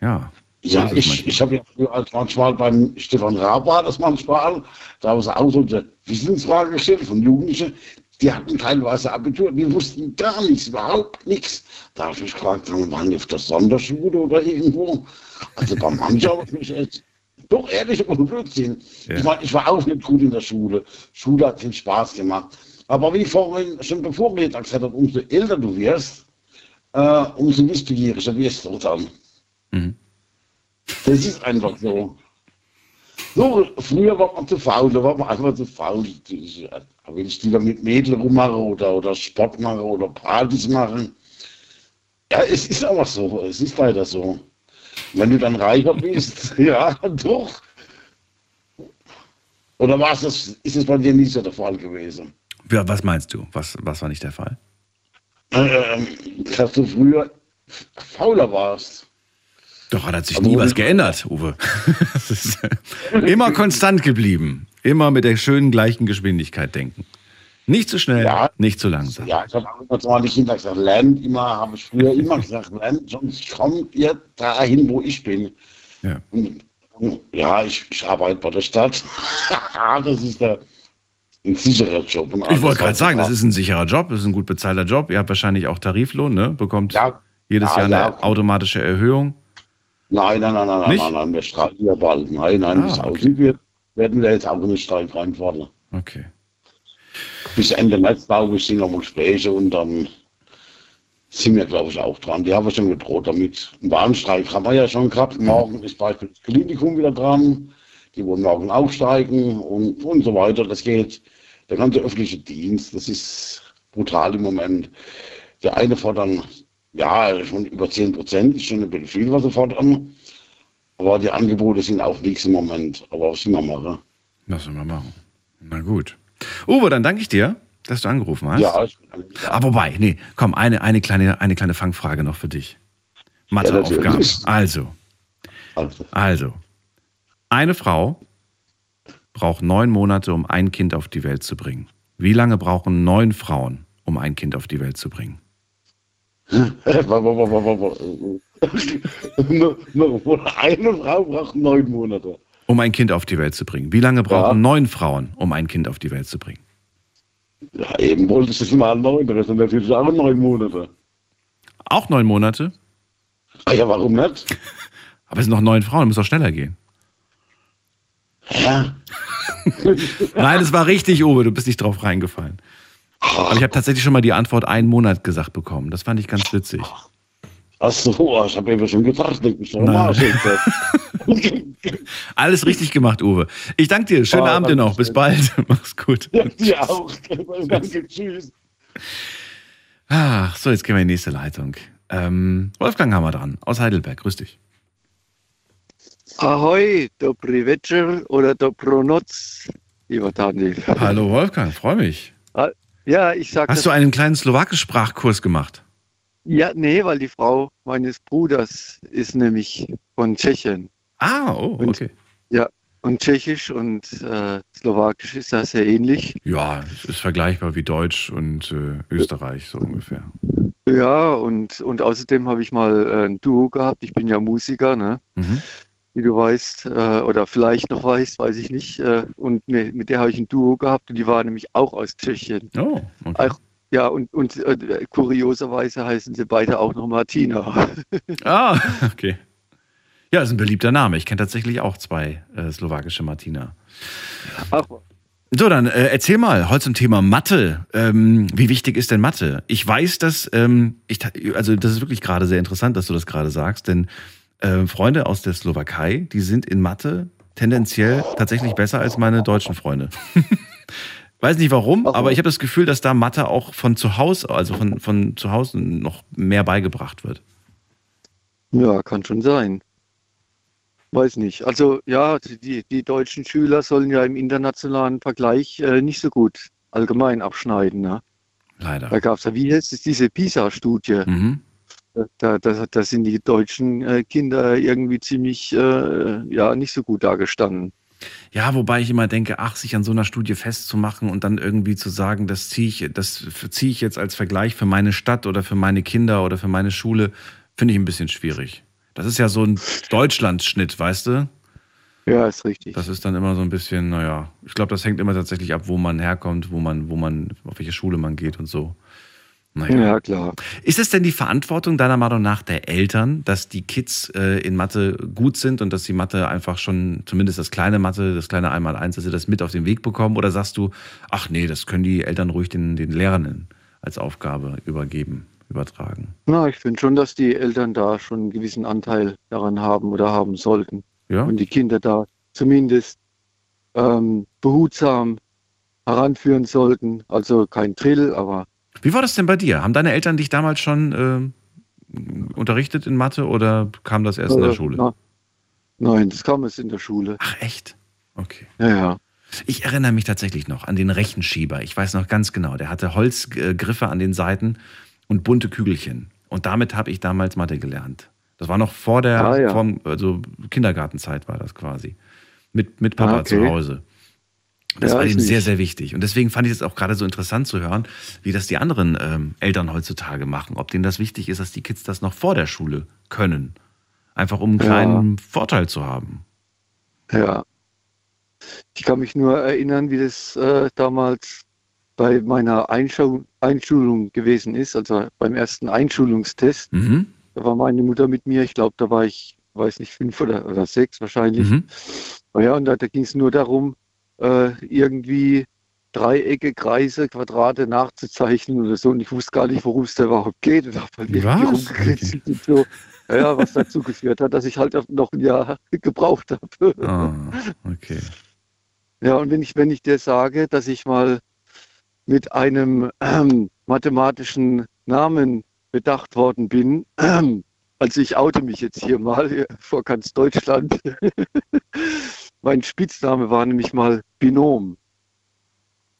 ja. Ja, ich, ich habe ja früher als manchmal beim Stefan Raab war das manchmal, da haben sie auch so eine Wissensfrage gestellt von Jugendlichen, die hatten teilweise Abitur, die wussten gar nichts, überhaupt nichts. Da habe ich gefragt, waren die auf der Sonderschule oder irgendwo? Also bei manchen habe ich mich jetzt, doch ehrlich, aber Blödsinn. Ja. Ich meine, ich war auch nicht gut in der Schule. Schule hat viel Spaß gemacht. Aber wie vorhin schon bevor wir gesagt haben, umso älter du wirst, äh, umso wissbegieriger wirst du dann. Mhm. Das ist einfach so. So, früher war man zu faul, da war man einfach zu faul. Ich, äh, wenn ich lieber mit Mädchen rummache oder, oder Sport mache oder Partys machen. Ja, es ist aber so, es ist leider so. Wenn du dann reicher bist, [laughs] ja, doch. Oder war es das, ist es bei dir nicht so der Fall gewesen? Ja, was meinst du? Was, was war nicht der Fall? Ähm, dass du früher fauler warst. Doch, hat sich Aber nie was geändert, Uwe. [laughs] Immer konstant geblieben. Immer mit der schönen gleichen Geschwindigkeit denken. Nicht zu schnell, Ja. nicht zu langsam. Ja, ich habe zu meinen Kindern gesagt, lernt immer, habe ich früher immer gesagt, lernt, sonst kommt ihr dahin, wo ich bin. Ja. Und, und, ja, ich, ich arbeite bei der Stadt. [laughs] das ist der, ein sicherer Job. Ich wollte gerade sagen, das ist ein sicherer Job, das ist ein gut bezahlter Job. Ihr habt wahrscheinlich auch Tariflohn, ne? Bekommt Ja. jedes Ja, Jahr eine automatische Erhöhung. Nein, nein, nein, nein, nein, nein, nein, wir streiken ja bald. Nein, nein, Ah, es okay. aussieht, wird, werden wir jetzt auch in den Streik reinfordern. Okay. Bis Ende März, glaube ich, sind noch Gespräche und dann sind wir, glaube ich, auch dran. Die haben wir schon gedroht damit. Einen Warnstreik haben wir ja schon gehabt. Morgen ist beispielsweise das Klinikum wieder dran. Die wollen morgen auch steigen und, und so weiter. Das geht. Der ganze öffentliche Dienst, das ist brutal im Moment. Der eine fordern, ja, schon über 10 Prozent, ist schon ein bisschen viel, was sie fordern. Aber die Angebote sind auch nichts im Moment. Aber was sind wir machen? Was soll man machen? Na gut. Uwe, dann danke ich dir, dass du angerufen hast. Ja, ich, Ah, wobei, nee, komm, eine, eine, kleine, eine kleine Fangfrage noch für dich. Matheaufgabe. natürlich. also, also, also, eine Frau braucht neun Monate, um ein Kind auf die Welt zu bringen. Wie lange brauchen neun Frauen, um ein Kind auf die Welt zu bringen? Eine Frau braucht neun Monate. Um ein Kind auf die Welt zu bringen. Wie lange brauchen neun Frauen, um ein Kind auf die Welt zu bringen? Ja, eben wolltest du es mal neun, das sind natürlich auch neun Monate. Auch neun Monate? Ah ja, warum nicht? [laughs] Aber es sind noch neun Frauen, muss doch schneller gehen. Ja. [laughs] Nein, es war richtig, Uwe, du bist nicht drauf reingefallen. Aber ich habe tatsächlich schon mal die Antwort einen Monat gesagt bekommen. Das fand ich ganz witzig. Ach so, ich habe eben schon gedacht, denk mich doch Nein. mal. [laughs] Alles richtig gemacht, Uwe. Ich danke dir. Schönen Ah, Abend dir noch. Bis bald. [laughs] Mach's gut. Ja, dir auch. [laughs] Danke, tschüss. Ach, so, jetzt gehen wir in die nächste Leitung. Ähm, Wolfgang haben wir dran, aus Heidelberg. Grüß dich. Ahoi, dobry večer oder dobronoc, lieber Daniel. Hallo Wolfgang, freue mich. Ja, ich sag Hast du einen kleinen Slowakisch-Sprachkurs gemacht? Ja, nee, weil die Frau meines Bruders ist nämlich von Tschechien. Ah, oh, okay. Ja, und Tschechisch und äh, Slowakisch ist da sehr ähnlich. Ja, es ist vergleichbar wie Deutsch und äh, Österreich, so ungefähr. Ja, und, und außerdem habe ich mal äh, ein Duo gehabt. Ich bin ja Musiker, ne? Mhm. Wie du weißt, äh, oder vielleicht noch weißt, weiß ich nicht. Äh, und mit, mit der habe ich ein Duo gehabt und die war nämlich auch aus Tschechien. Oh, okay. Auch, ja, und, und äh, kurioserweise heißen sie beide auch noch Martina. [laughs] Ah, [laughs] okay. Ja, ist ein beliebter Name. Ich kenne tatsächlich auch zwei äh, slowakische Martina. Ach, So, dann äh, erzähl mal, heute zum Thema Mathe. Ähm, wie wichtig ist denn Mathe? Ich weiß, dass, ähm, ich, also das ist wirklich gerade sehr interessant, dass du das gerade sagst, denn äh, Freunde aus der Slowakei, die sind in Mathe tendenziell tatsächlich besser als meine deutschen Freunde. [laughs] Weiß nicht warum, aber ich habe das Gefühl, dass da Mathe auch von zu Hause, also von, von zu Hause noch mehr beigebracht wird. Ja, kann schon sein. Weiß nicht. Also ja, die, die deutschen Schüler sollen ja im internationalen Vergleich äh, nicht so gut allgemein abschneiden. Ne? Leider. Da gab es ja, wie heißt es, diese PISA-Studie. Mhm. Da, da, da sind die deutschen äh, Kinder irgendwie ziemlich äh, ja, nicht so gut dagestanden. Ja, wobei ich immer denke, ach, sich an so einer Studie festzumachen und dann irgendwie zu sagen, das ziehe ich, das ziehe ich jetzt als Vergleich für meine Stadt oder für meine Kinder oder für meine Schule, finde ich ein bisschen schwierig. Das ist ja so ein Deutschlandschnitt, weißt du? Ja, ist richtig. Das ist dann immer so ein bisschen, naja, ich glaube, das hängt immer tatsächlich ab, wo man herkommt, wo man, wo man, auf welche Schule man geht und so. Naja. Ja, klar. Ist es denn die Verantwortung deiner Meinung nach der Eltern, dass die Kids äh, in Mathe gut sind und dass die Mathe einfach schon, zumindest das kleine Mathe, das kleine Einmaleins, dass sie das mit auf den Weg bekommen? Oder sagst du, ach nee, das können die Eltern ruhig den, den Lehrenden als Aufgabe übergeben, übertragen? Na, ich finde schon, dass die Eltern da schon einen gewissen Anteil daran haben oder haben sollten. Ja? Und die Kinder da zumindest ähm, behutsam heranführen sollten. Also kein Drill, aber Wie war das denn bei dir? Haben deine Eltern dich damals schon äh, unterrichtet in Mathe oder kam das erst in der Äh, Schule? na- nein, das kam es in der Schule. Ach echt? Okay. Ja, ja. Ich erinnere mich tatsächlich noch an den Rechenschieber. Ich weiß noch ganz genau, der hatte Holzgriffe an den Seiten und bunte Kügelchen. Und damit habe ich damals Mathe gelernt. Das war noch vor der Ah, ja. vorm- also Kindergartenzeit war das quasi. Mit, mit Papa Ah, okay. zu Hause. Das Ja, war ihm sehr, sehr wichtig. Und deswegen fand ich es auch gerade so interessant zu hören, wie das die anderen ähm, Eltern heutzutage machen. Ob denen das wichtig ist, dass die Kids das noch vor der Schule können. Einfach um einen Ja. kleinen Vorteil zu haben. Ja. Ich kann mich nur erinnern, wie das äh, damals bei meiner Einschau Einschulung gewesen ist, also beim ersten Einschulungstest. Mhm. Da war meine Mutter mit mir, ich glaube, da war ich, weiß nicht, fünf oder, oder sechs wahrscheinlich. Mhm. Ja, und da, da ging es nur darum, äh, irgendwie Dreiecke, Kreise, Quadrate nachzuzeichnen oder so. Und ich wusste gar nicht, worum es da überhaupt geht. Und habe halt irgendwie Was? rumgekritzelt und so. Ja, was dazu geführt hat, dass ich halt noch ein Jahr [laughs] gebraucht habe. Ah, okay. [laughs] Ja, und wenn ich, wenn ich dir sage, dass ich mal mit einem ähm, mathematischen Namen bedacht worden bin, [clears throat] ähm, also ich oute mich jetzt hier mal [laughs] vor ganz Deutschland. Mein Spitzname war nämlich mal Binom.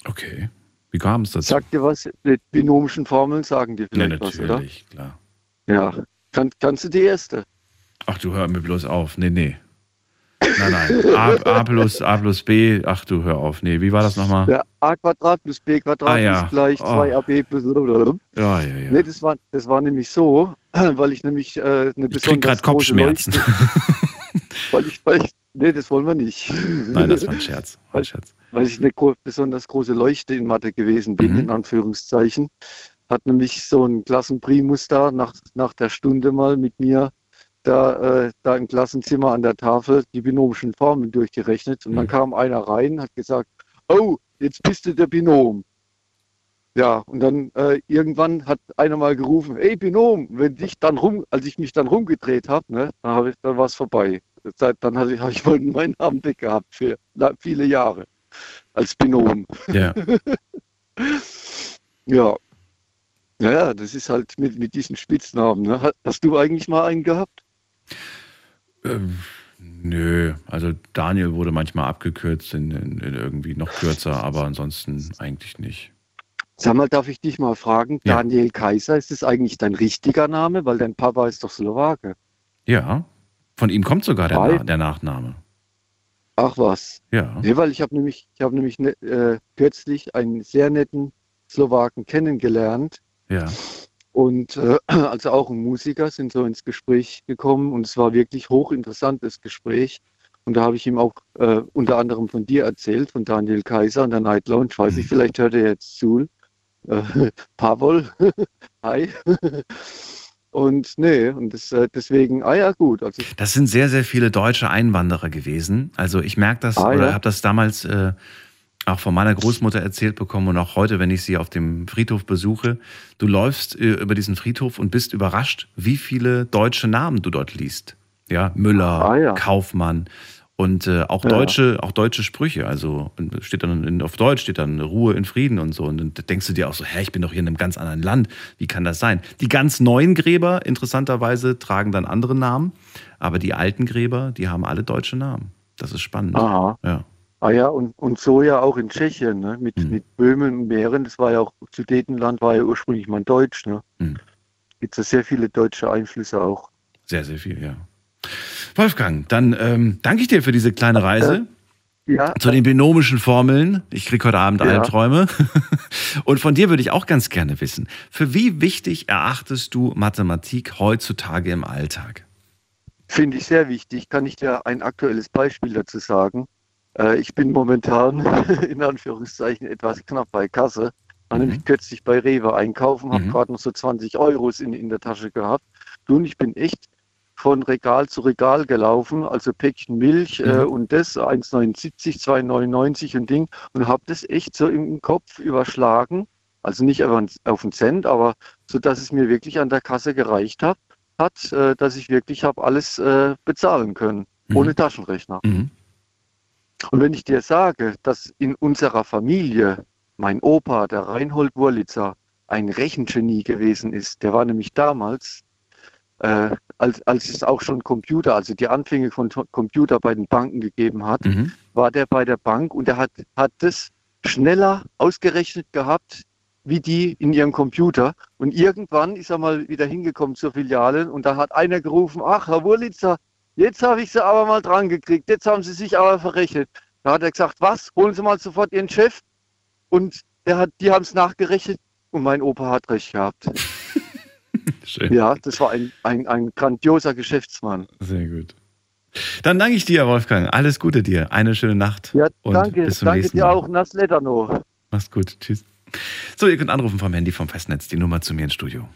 Okay. Wie kam es dazu? Sagt dir was? Die binomischen Formeln sagen dir Ja, vielleicht was, oder? natürlich, klar. Ja. Kann, kannst du die erste? Ach, du hör mir bloß auf. Nee, nee. Nein, nein. A, A, plus, A plus B. Ach, du hör auf. Nee, wie war das nochmal? Ja, a Quadrat plus b Quadrat Ah, ja. ist gleich Oh. 2ab plus. Ja, ja, ja. Nee, das war, das war nämlich so, [clears throat] weil ich nämlich äh, eine Ich krieg besonders gerade Kopfschmerzen. Leuchte, [laughs] weil ich, weil ich, nee, das wollen wir nicht. Nein, das war ein [laughs] Scherz. War ein Scherz. Weil ich eine besonders große Leuchte in Mathe gewesen bin, Mhm. in Anführungszeichen, hat nämlich so ein Klassenprimus da nach, nach der Stunde mal mit mir da, äh, da im Klassenzimmer an der Tafel die binomischen Formeln durchgerechnet. Und dann kam einer rein, hat gesagt, oh, jetzt bist du der Binom. Ja, und dann äh, irgendwann hat einer mal gerufen, ey Binom, wenn dich dann rum, als ich mich dann rumgedreht habe, ne, dann, hab ich- dann war es vorbei. Seit- Dann hatte ich, habe ich mal meinen Namen weg gehabt für viele Jahre als Binom. Ja. [laughs] Ja. Naja, das ist halt mit, mit diesen Spitznamen. Ne? Ha- Hast du eigentlich mal einen gehabt? Ähm, nö, also Daniel wurde manchmal abgekürzt in, in, in irgendwie noch kürzer, aber ansonsten eigentlich nicht. Sag mal, darf ich dich mal fragen, Ja. Daniel Kaiser, ist das eigentlich dein richtiger Name? Weil dein Papa ist doch Slowake. Ja, von ihm kommt sogar der, Na der Nachname. Ach was. Ja. Nee, weil ich habe nämlich, ich habe nämlich ne, äh, kürzlich einen sehr netten Slowaken kennengelernt. Ja. Und äh, [clears throat] also auch ein Musiker sind so ins Gespräch gekommen und es war wirklich hochinteressantes Gespräch. Und da habe ich ihm auch äh, unter anderem von dir erzählt, von Daniel Kaiser und der Night Lounge. Weiß ich, vielleicht hört er jetzt zu. Äh, [laughs] Pavol, [laughs] hi. [laughs] Und nee, und das, äh, deswegen, ah ja, gut. Also, Das sind sehr, sehr viele deutsche Einwanderer gewesen. Also ich merke das Ah, oder ja. habe das damals äh, auch von meiner Großmutter erzählt bekommen und auch heute, wenn ich sie auf dem Friedhof besuche. Du läufst äh, über diesen Friedhof und bist überrascht, wie viele deutsche Namen du dort liest. Ja, Müller, Ah, ja. Kaufmann und äh, auch Ja. deutsche, auch deutsche Sprüche. Also steht dann in, auf Deutsch steht dann Ruhe in Frieden und so. Und dann denkst du dir auch so, hä, ich bin doch hier in einem ganz anderen Land. Wie kann das sein? Die ganz neuen Gräber, interessanterweise, tragen dann andere Namen. Aber die alten Gräber, die haben alle deutsche Namen. Das ist spannend. aha. Ja. Ah ja, und, und so ja auch in Tschechien, ne? mit, Mhm. mit Böhmen und Mähren. Das war ja auch, Sudetenland war ja ursprünglich mal Deutsch. Ne? Mhm. Gibt es sehr viele deutsche Einflüsse auch. Sehr, sehr viel, ja. Wolfgang, dann ähm, danke ich dir für diese kleine Reise. Ja, Zu den binomischen Formeln. Ich krieg heute Abend Ja. Albträume. [laughs] Und von dir würde ich auch ganz gerne wissen, für wie wichtig erachtest du Mathematik heutzutage im Alltag? finde ich sehr wichtig. Kann ich dir ein aktuelles Beispiel dazu sagen? Äh, ich bin momentan [laughs] in Anführungszeichen etwas knapp bei Kasse. War nämlich kürzlich bei Rewe einkaufen, habe Mhm. gerade noch so 20 Euros in, in der Tasche gehabt. Du und ich bin echt von Regal zu Regal gelaufen, also Päckchen Milch äh, Mhm. und das 1,79, 2,99 und Ding und habe das echt so im Kopf überschlagen. Also nicht auf einen Cent, aber so, dass es mir wirklich an der Kasse gereicht hat, hat äh, dass ich wirklich habe alles äh, bezahlen können, Mhm. ohne Taschenrechner. Mhm. Und wenn ich dir sage, dass in unserer Familie mein Opa, der Reinhold Wurlitzer, ein Rechengenie gewesen ist, der war nämlich damals, äh, als, als es auch schon Computer, also die Anfänge von Computer bei den Banken gegeben hat, Mhm. war der bei der Bank und er hat, hat das schneller ausgerechnet gehabt, wie die in ihrem Computer. Und irgendwann ist er mal wieder hingekommen zur Filiale und da hat einer gerufen, ach, Herr Wurlitzer, jetzt habe ich sie aber mal dran gekriegt, jetzt haben sie sich aber verrechnet. Da hat er gesagt, was? Holen Sie mal sofort Ihren Chef. Und der hat, die haben es nachgerechnet und mein Opa hat recht gehabt. [laughs] [laughs] Schön. Ja, das war ein, ein, ein grandioser Geschäftsmann. Sehr gut. Dann danke ich dir, Wolfgang. Alles Gute dir. Eine schöne Nacht. Ja, und danke. bis zum danke nächsten dir Mal. auch. Nas Letterno. Mach's gut. Tschüss. So, ihr könnt anrufen vom Handy vom Festnetz, die Nummer zu mir ins Studio.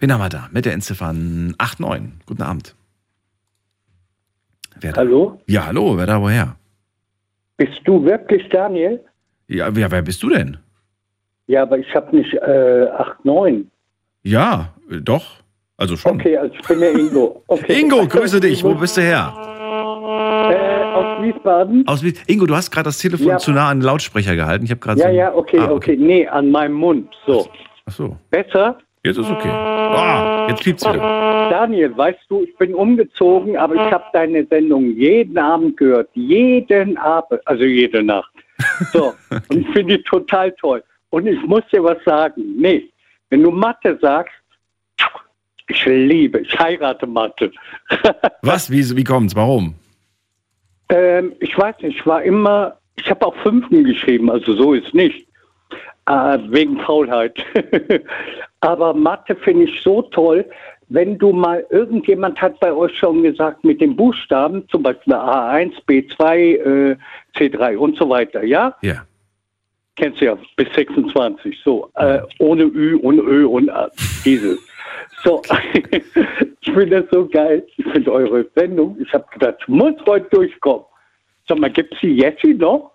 Wen haben wir da? Mit der Endziffer 89. Guten Abend. Wer da? Hallo? Ja, hallo. Wer da woher? Bist du wirklich Daniel? Ja, wer, wer bist du denn? Ja, aber ich habe nicht äh, 8, 9. Ja, äh, doch. Also schon. Okay, also ich bin der Ingo. [laughs] Okay. Ingo, grüße dich. Wo bist du her? Äh, aus Wiesbaden? Aus Wies Ingo, du hast gerade das Telefon Ja. zu nah an den Lautsprecher gehalten. Ich habe gerade Ja, so ja, okay, Ah, okay. Nee, an meinem Mund. So. Ach so. Besser? Jetzt ist okay. Ah, jetzt piept's wieder. Daniel, weißt du, ich bin umgezogen, aber ich habe deine Sendung jeden Abend gehört. Jeden Abend, also jede Nacht. [laughs] So, und ich finde die total toll. Und ich muss dir was sagen. Nee, wenn du Mathe sagst, ich liebe, ich heirate Mathe. [laughs] Was? Wie, wie kommt's? Warum? Ähm, ich weiß nicht, ich war immer, ich habe auch Fünften geschrieben, also so ist nicht. Äh, wegen Faulheit. [laughs] Aber Mathe finde ich so toll, wenn du mal, irgendjemand hat bei euch schon gesagt, mit den Buchstaben, zum Beispiel A1, B2, äh, C3 und so weiter, ja? Ja. Kennst du ja, bis 26, so, äh, ohne Ü und Ö und A, dieses. So, [laughs] ich finde das so geil. Ich finde eure Sendung, ich habe gedacht, ich muss heute durchkommen. Sag mal, gibt es die Jessie noch?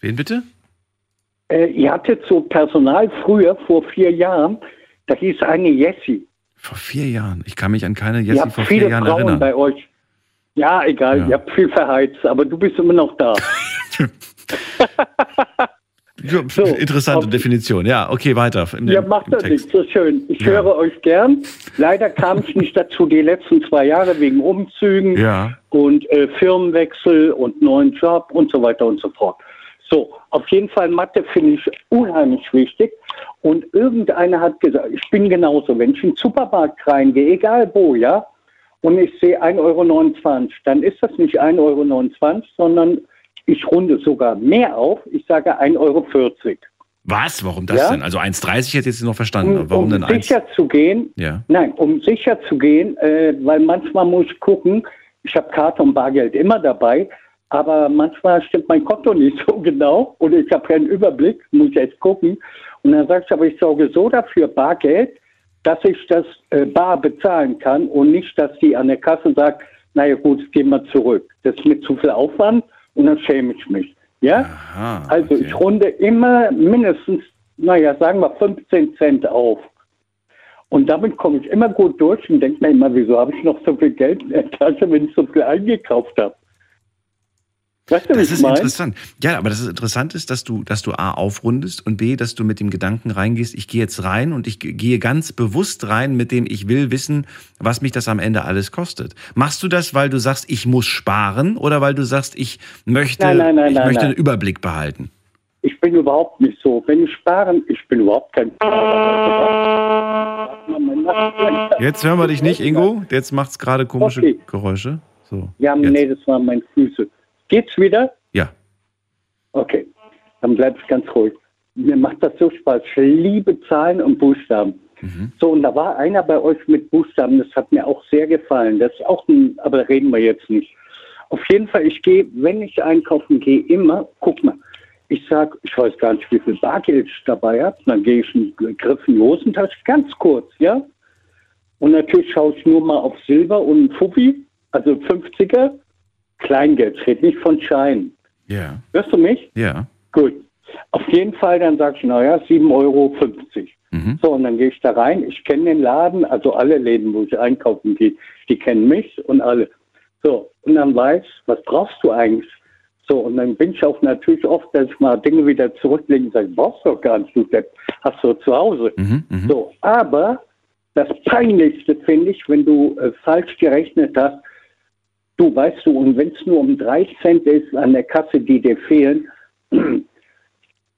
Wen bitte? Äh, ihr hattet so Personal früher, vor vier Jahren, da hieß eine Jessie. Vor vier Jahren. Ich kann mich an keine Jessie vor vier viele Jahren Frauen erinnern. bei euch. Ja, egal, Ja. ihr habt viel verheizt, aber du bist immer noch da. [laughs] [laughs] Ja, Interessante Definition. Ja, okay, weiter. Im, Ja, macht das Text. nicht, so schön. Ich Ja. höre euch gern. Leider kam ich nicht dazu die letzten zwei Jahre wegen Umzügen Ja. und äh, Firmenwechsel und neuen Job und so weiter und so fort. So, auf jeden Fall Mathe finde ich unheimlich wichtig. Und irgendeiner hat gesagt, ich bin genauso, wenn ich in den Supermarkt reingehe, egal wo, ja, und ich sehe 1,29 Euro, dann ist das nicht 1,29 Euro, sondern ich runde sogar mehr auf, ich sage 1,40 Euro. Was? Warum das Ja? denn? Also 1,30 hätte ich jetzt noch verstanden. Um, Warum um denn 1? sicher zu gehen, Ja. nein, um sicher zu gehen, äh, weil manchmal muss ich gucken, ich habe Karte und Bargeld immer dabei, aber manchmal stimmt mein Konto nicht so [laughs] genau oder ich habe keinen Überblick, muss ich jetzt gucken. Und dann sagst du, aber ich sorge so dafür Bargeld, dass ich das äh, bar bezahlen kann und nicht, dass die an der Kasse sagt, naja gut, gehen wir zurück. Das ist mir zu viel Aufwand und dann schäme ich mich. Ja? Aha, also ich runde immer mindestens, naja, sagen wir 15 Cent auf. Und damit komme ich immer gut durch und denke mir immer, wieso habe ich noch so viel Geld in der Tasche, wenn ich so viel eingekauft habe? Weißt du, Das ist meine? interessant. Ja, aber das ist interessant ist, dass du, dass du A aufrundest und B, dass du mit dem Gedanken reingehst, ich gehe jetzt rein und ich ge- gehe ganz bewusst rein, mit dem ich will wissen, was mich das am Ende alles kostet. Machst du das, weil du sagst, ich muss sparen oder weil du sagst, ich möchte, Nein, nein, nein, ich möchte einen Überblick behalten? Ich bin überhaupt nicht so. Wenn ich sparen, ich bin überhaupt kein Jetzt hören wir dich nicht, Ingo. Jetzt macht's gerade komische Okay. Geräusche. So. Ja, nee, das waren meine Füße. Geht's wieder? Ja. Okay, dann bleib ich ganz ruhig. Mir macht das so Spaß. Ich liebe Zahlen und Buchstaben. So, und da war einer bei euch mit Buchstaben, das hat mir auch sehr gefallen. Das ist auch ein, aber da reden wir jetzt nicht. Auf jeden Fall, ich gehe, wenn ich einkaufen gehe, immer, guck mal, ich sag, ich weiß gar nicht, wie viel Bargeld ich dabei habe. Dann gehe ich einen Griff in die Hosentasche, ganz kurz, ja. Und natürlich schaue ich nur mal auf Silber und Fuffi, also 50er, Kleingeld, ich rede nicht von Scheinen. Ja. Hörst du mich? Ja. Gut. Auf jeden Fall, dann sag ich, naja, 7,50 Euro. Mhm. So, und dann gehe ich da rein. Ich kenne den Laden, also alle Läden, wo ich einkaufen gehe, die kennen mich und alle. So, und dann weiß, was brauchst du eigentlich? So, und dann bin ich auch natürlich oft, dass ich mal Dinge wieder zurücklege und sage, brauchst du doch gar nicht, du Depp, hast du zu Hause. Mhm, mhm. So, aber das Peinlichste finde ich, wenn du äh, falsch gerechnet hast, du weißt du, und wenn es nur um drei Cent ist an der Kasse, die dir fehlen, [clears throat]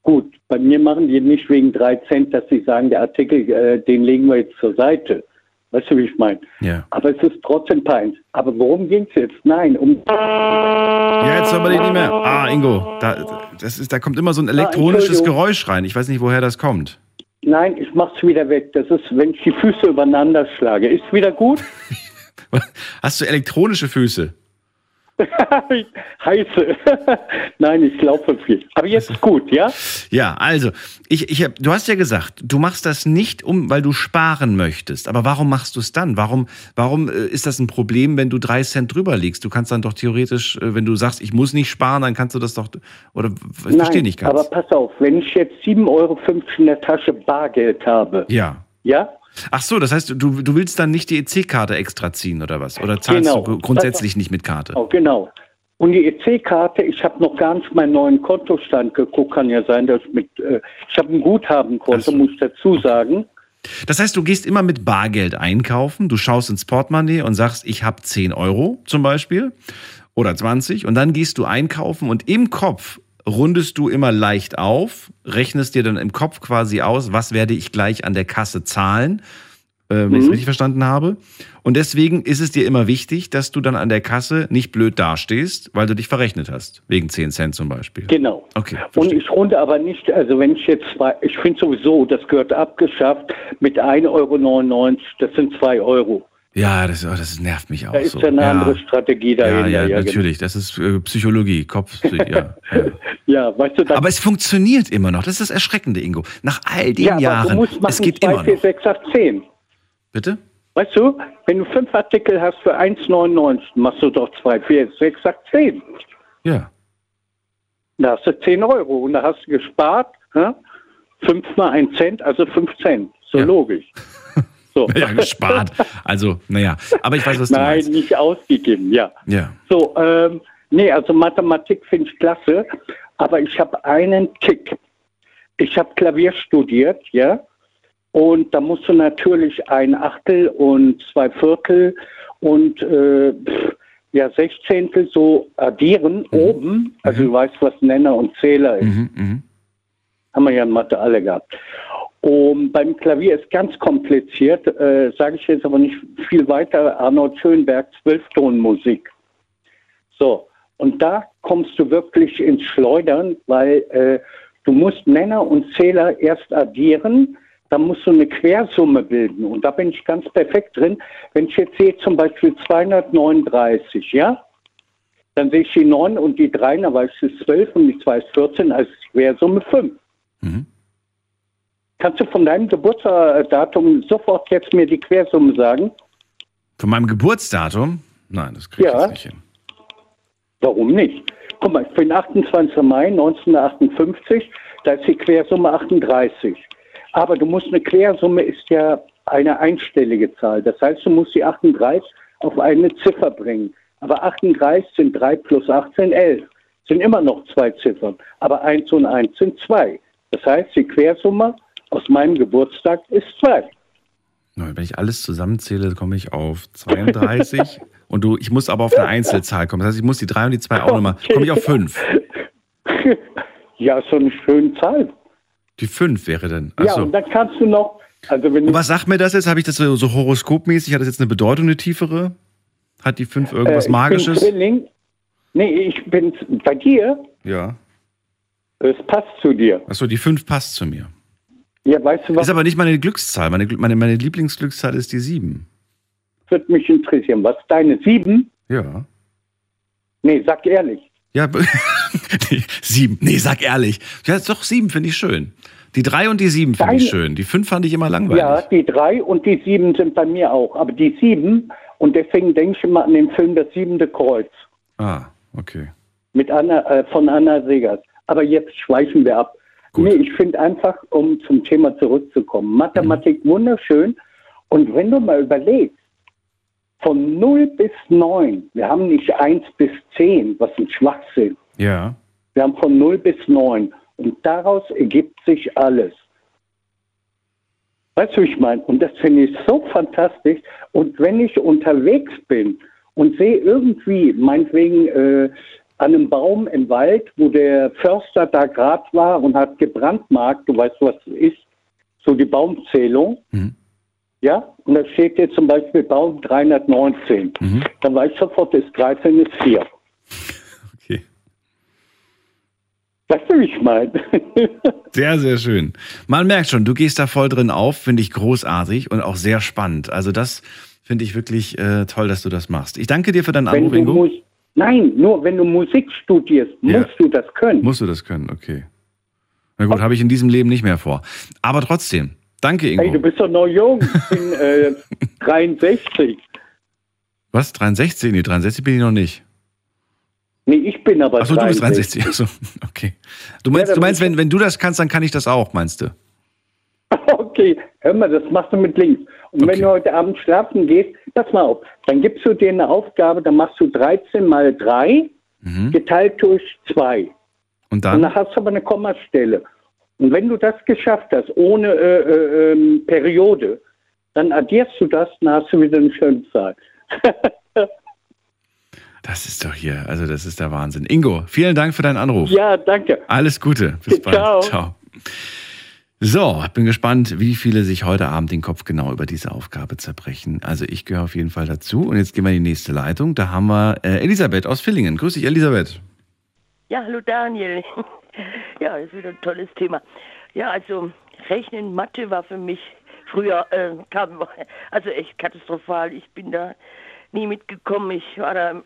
gut, bei mir machen die nicht wegen drei Cent, dass sie sagen, der Artikel, äh, den legen wir jetzt zur Seite. Weißt du, wie ich meine? Ja. Aber es ist trotzdem peinlich. Aber worum ging es jetzt? Nein, um. Ja, jetzt dich nicht mehr. Ah, Ingo, da, das ist, da kommt immer so ein elektronisches Entschuldigung. Geräusch rein. Ich weiß nicht, woher das kommt. Nein, ich mach's wieder weg. Das ist, wenn ich die Füße übereinander schlage. Ist wieder gut? [laughs] [laughs] Hast du elektronische Füße? [laughs] Heiße. [laughs] Nein, ich laufe viel. Aber jetzt ist gut, ja? Ja, also, ich, ich hab, du hast ja gesagt, du machst das nicht, um, weil du sparen möchtest. Aber warum machst du es dann? Warum, warum äh, ist das ein Problem, wenn du drei Cent drüber liegst? Du kannst dann doch theoretisch, äh, wenn du sagst, ich muss nicht sparen, dann kannst du das doch, oder ich verstehe nicht ganz. aber pass auf, wenn ich jetzt 7,50 Euro in der Tasche Bargeld habe, ja. ja? Ach so, das heißt, du, du willst dann nicht die EC-Karte extra ziehen oder was? Oder zahlst Genau. du grundsätzlich nicht mit Karte? Oh, genau. Und die EC-Karte, ich habe noch gar nicht meinen neuen Kontostand geguckt, kann ja sein, dass ich mit, äh, ich habe ein Guthabenkonto, muss ich dazu sagen. Das heißt, du gehst immer mit Bargeld einkaufen, du schaust ins Portemonnaie und sagst, ich habe 10 Euro zum Beispiel oder 20 und dann gehst du einkaufen und im Kopf rundest du immer leicht auf, rechnest dir dann im Kopf quasi aus, was werde ich gleich an der Kasse zahlen, äh, wenn ich es Mhm. richtig verstanden habe. Und deswegen ist es dir immer wichtig, dass du dann an der Kasse nicht blöd dastehst, weil du dich verrechnet hast, wegen 10 Cent zum Beispiel. Genau. Okay. Und ich runde aber nicht, also wenn ich jetzt zwei, ich finde sowieso, das gehört abgeschafft mit 1,99 Euro, das sind 2 Euro. Ja, das, oh, das nervt mich auch Da ist so. ja eine ja. andere Strategie Ja, dahinter. ja, genau. natürlich. Das ist äh, Psychologie, Kopf. [laughs] Ja, ja. Ja, weißt du, Aber es funktioniert immer noch. Das ist das Erschreckende, Ingo. Nach all den ja, aber Jahren. du musst machen es geht 2, immer 4, noch. 6, 8, 10. Bitte? Weißt du, wenn du fünf Artikel hast für 1,99, machst du doch 2, 4, 6, 8, 10. Ja. Da hast du 10 Euro und da hast du gespart, hä? 5 mal 1 Cent, also 5 Cent. So logisch. So. Ja, gespart. Also, naja. Aber ich weiß, was du Nein, meinst. nicht ausgegeben, ja. Ja. So, ähm, nee, also Mathematik finde ich klasse, aber ich habe einen Tick. Ich habe Klavier studiert, ja, und da musst du natürlich ein Achtel und zwei Viertel und äh, ja Sechzehntel so addieren oben. Also du weißt, was Nenner und Zähler ist. Mhm, mhm. Haben wir ja in Mathe alle gehabt. Und beim Klavier ist ganz kompliziert, äh, sage ich jetzt aber nicht viel weiter. Arnold Schönberg, Zwölftonmusik. So, und da kommst du wirklich ins Schleudern, weil äh, du musst Nenner und Zähler erst addieren, dann musst du eine Quersumme bilden. Und da bin ich ganz perfekt drin. Wenn ich jetzt sehe zum Beispiel 239, ja, dann sehe ich die 9 und die 3, dann weiß ich es ist 12 und die 2 ist 14, also Quersumme 5. Kannst du von deinem Geburtsdatum sofort jetzt mir die Quersumme sagen? Von meinem Geburtsdatum? Nein, das krieg ich Ja. nicht hin. Warum nicht? Guck mal, ich bin 28. Mai 1958, da ist die Quersumme 38. Aber du musst eine Quersumme ist ja eine einstellige Zahl. Das heißt, du musst die 38 auf eine Ziffer bringen. Aber 38 sind 3 plus 18, 11. Sind immer noch zwei Ziffern. Aber 1 und 1 sind 2. Das heißt, die Quersumme aus meinem Geburtstag ist 2. Nein, Wenn ich alles zusammenzähle, komme ich auf 32. [laughs] und du, ich muss aber auf eine Einzelzahl kommen. Das heißt, ich muss die 3 und die 2 auch nochmal. Komme ich auf 5. [laughs] Ja, so eine schöne Zahl. Die 5 wäre dann. Ja, Achso. und dann kannst du noch, also wenn was sagt mir das jetzt? Habe ich das so, so horoskopmäßig? Hat das jetzt eine Bedeutung, eine tiefere? Hat die 5 irgendwas äh, ich Magisches? Bin Zwilling. Nee, ich bin bei dir, Ja. es passt zu dir. Achso, die 5 passt zu mir. Ja, weißt du was? Ist aber nicht meine Glückszahl. Meine, meine, meine Lieblingsglückszahl ist die 7. Würde mich interessieren. Was deine sieben? Ja. Nee, sag ehrlich. Ja, [laughs] nee, sieben. Nee, sag ehrlich. Ja, doch sieben finde ich schön. Die drei und die sieben finde ich schön. Die fünf fand ich immer langweilig. Ja, die drei und die sieben sind bei mir auch. Aber die sieben, und deswegen denke ich immer an den Film Das siebente Kreuz Ah, okay. mit Anna, äh, von Anna Segers. Aber jetzt schweifen wir ab. Nee, ich finde einfach, um zum Thema zurückzukommen, Mathematik wunderschön. Und wenn du mal überlegst, von 0 bis 9, wir haben nicht 1 bis 10, was ein Schwachsinn. Ja. Wir haben von 0 bis 9. Und daraus ergibt sich alles. Weißt du, wie ich meine? Und das finde ich so fantastisch. Und wenn ich unterwegs bin und sehe irgendwie, meinetwegen äh, an einem Baum im Wald, wo der Förster da gerade war und hat gebrandmarkt, du weißt, was das ist, so die Baumzählung. Ja, und da steht jetzt zum Beispiel Baum 319. Mhm. Dann weiß ich sofort, ist 13 ist 4. Okay. Du, wie ich meine? [laughs] Sehr, sehr schön. Man merkt schon, du gehst da voll drin auf, finde ich großartig und auch sehr spannend. Also das finde ich wirklich äh, toll, dass du das machst. Ich danke dir für deinen Anruf, Ingo. Mus Nein, nur wenn du Musik studierst, Ja. musst du das können. Musst du das können, okay. Na gut, habe ich in diesem Leben nicht mehr vor. Aber trotzdem, danke, Ingo. Hey, du bist doch noch jung. Ich bin äh, [laughs] 63. Was? 63? Nee, 63 bin ich noch nicht. Nee, ich bin aber Achso, du bist 63. 63. Achso, okay. Du meinst, Ja, du meinst wenn, wenn du das kannst, dann kann ich das auch, meinst du? [laughs] Okay, hör mal, das machst du mit links. Und wenn du heute Abend schlafen gehst, pass mal auf, dann gibst du dir eine Aufgabe, dann machst du 13 mal 3 geteilt durch 2. Mhm. Und Und dann? dann hast du aber eine Kommastelle. Und wenn du das geschafft hast, ohne äh, äh, ähm, Periode, dann addierst du das, dann hast du wieder eine schöne Zahl. [laughs] Das ist doch hier, also das ist der Wahnsinn. Ingo, vielen Dank für deinen Anruf. Ja, danke. Alles Gute. Bis bald. Ciao. So, bin gespannt, wie viele sich heute Abend den Kopf genau über diese Aufgabe zerbrechen. Also ich gehöre auf jeden Fall dazu. Und jetzt gehen wir in die nächste Leitung. Da haben wir äh, Elisabeth aus Villingen. Grüß dich, Elisabeth. Ja, hallo Daniel. [laughs] Ja, das ist wieder ein tolles Thema. Ja, also Rechnen, Mathe war für mich früher, äh, kam, also echt katastrophal. Ich bin da nie mitgekommen. Ich war da,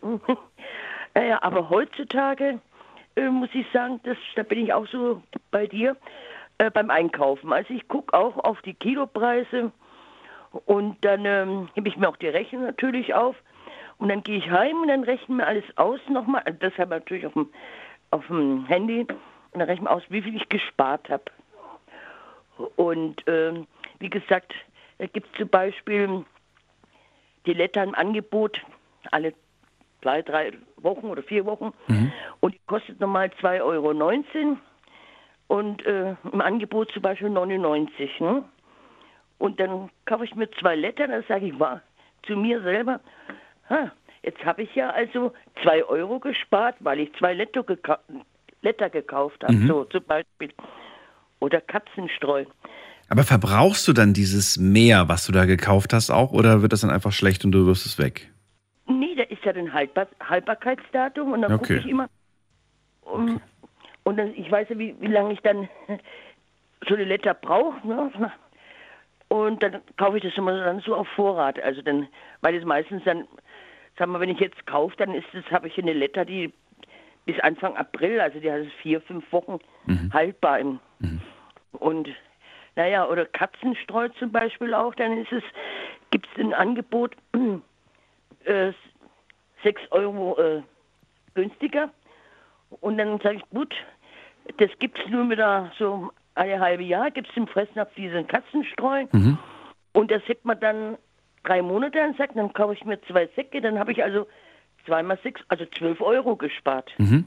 [laughs] naja, aber heutzutage äh, muss ich sagen, das, da bin ich auch so bei dir äh, beim Einkaufen. Also ich gucke auch auf die Kilopreise und dann ähm, hebe ich mir auch die Rechnung natürlich auf und dann gehe ich heim und dann rechne mir alles aus nochmal. Das habe ich natürlich auf dem, auf dem Handy und dann rechne ich mir aus, wie viel ich gespart habe. Und ähm, wie gesagt, da gibt es zum Beispiel die Letter im Angebot alle zwei, drei Wochen oder vier Wochen und die kostet normal 2,19 Euro und äh, im Angebot zum Beispiel 99. Ne? Und dann kaufe ich mir zwei Letter, dann sage ich war zu mir selber, ha, jetzt habe ich ja also 2 Euro gespart, weil ich zwei Letter, gekau Letter gekauft habe, Mhm. so zum Beispiel. Oder Katzenstreu. Aber verbrauchst du dann dieses Mehr, was du da gekauft hast, auch? Oder wird das dann einfach schlecht und du wirfst es weg? Nee, da ist ja ein Haltbar Haltbarkeitsdatum und dann Okay. gucke ich immer. Um, Und dann, ich weiß ja, wie, wie lange ich dann [laughs] so eine Letter brauche. Ne? Und dann kaufe ich das immer dann so auf Vorrat. Also dann, weil es meistens dann, sagen wir, wenn ich jetzt kaufe, dann ist es, habe ich eine Letter, die bis Anfang April, also die hat es vier, fünf Wochen haltbar. Im, Und naja, oder Katzenstreu zum Beispiel auch, dann ist es, gibt es ein Angebot, [clears throat] äh, 6 Euro äh, günstiger. Und dann sage ich, gut, das gibt es nur wieder so eine halbe Jahr, gibt es im Fressnapf diesen Katzenstreu. Und das hätte man dann drei Monate dann sagt, dann kaufe ich mir zwei Säcke, dann habe ich also zweimal sechs, also zwölf Euro gespart. Mhm.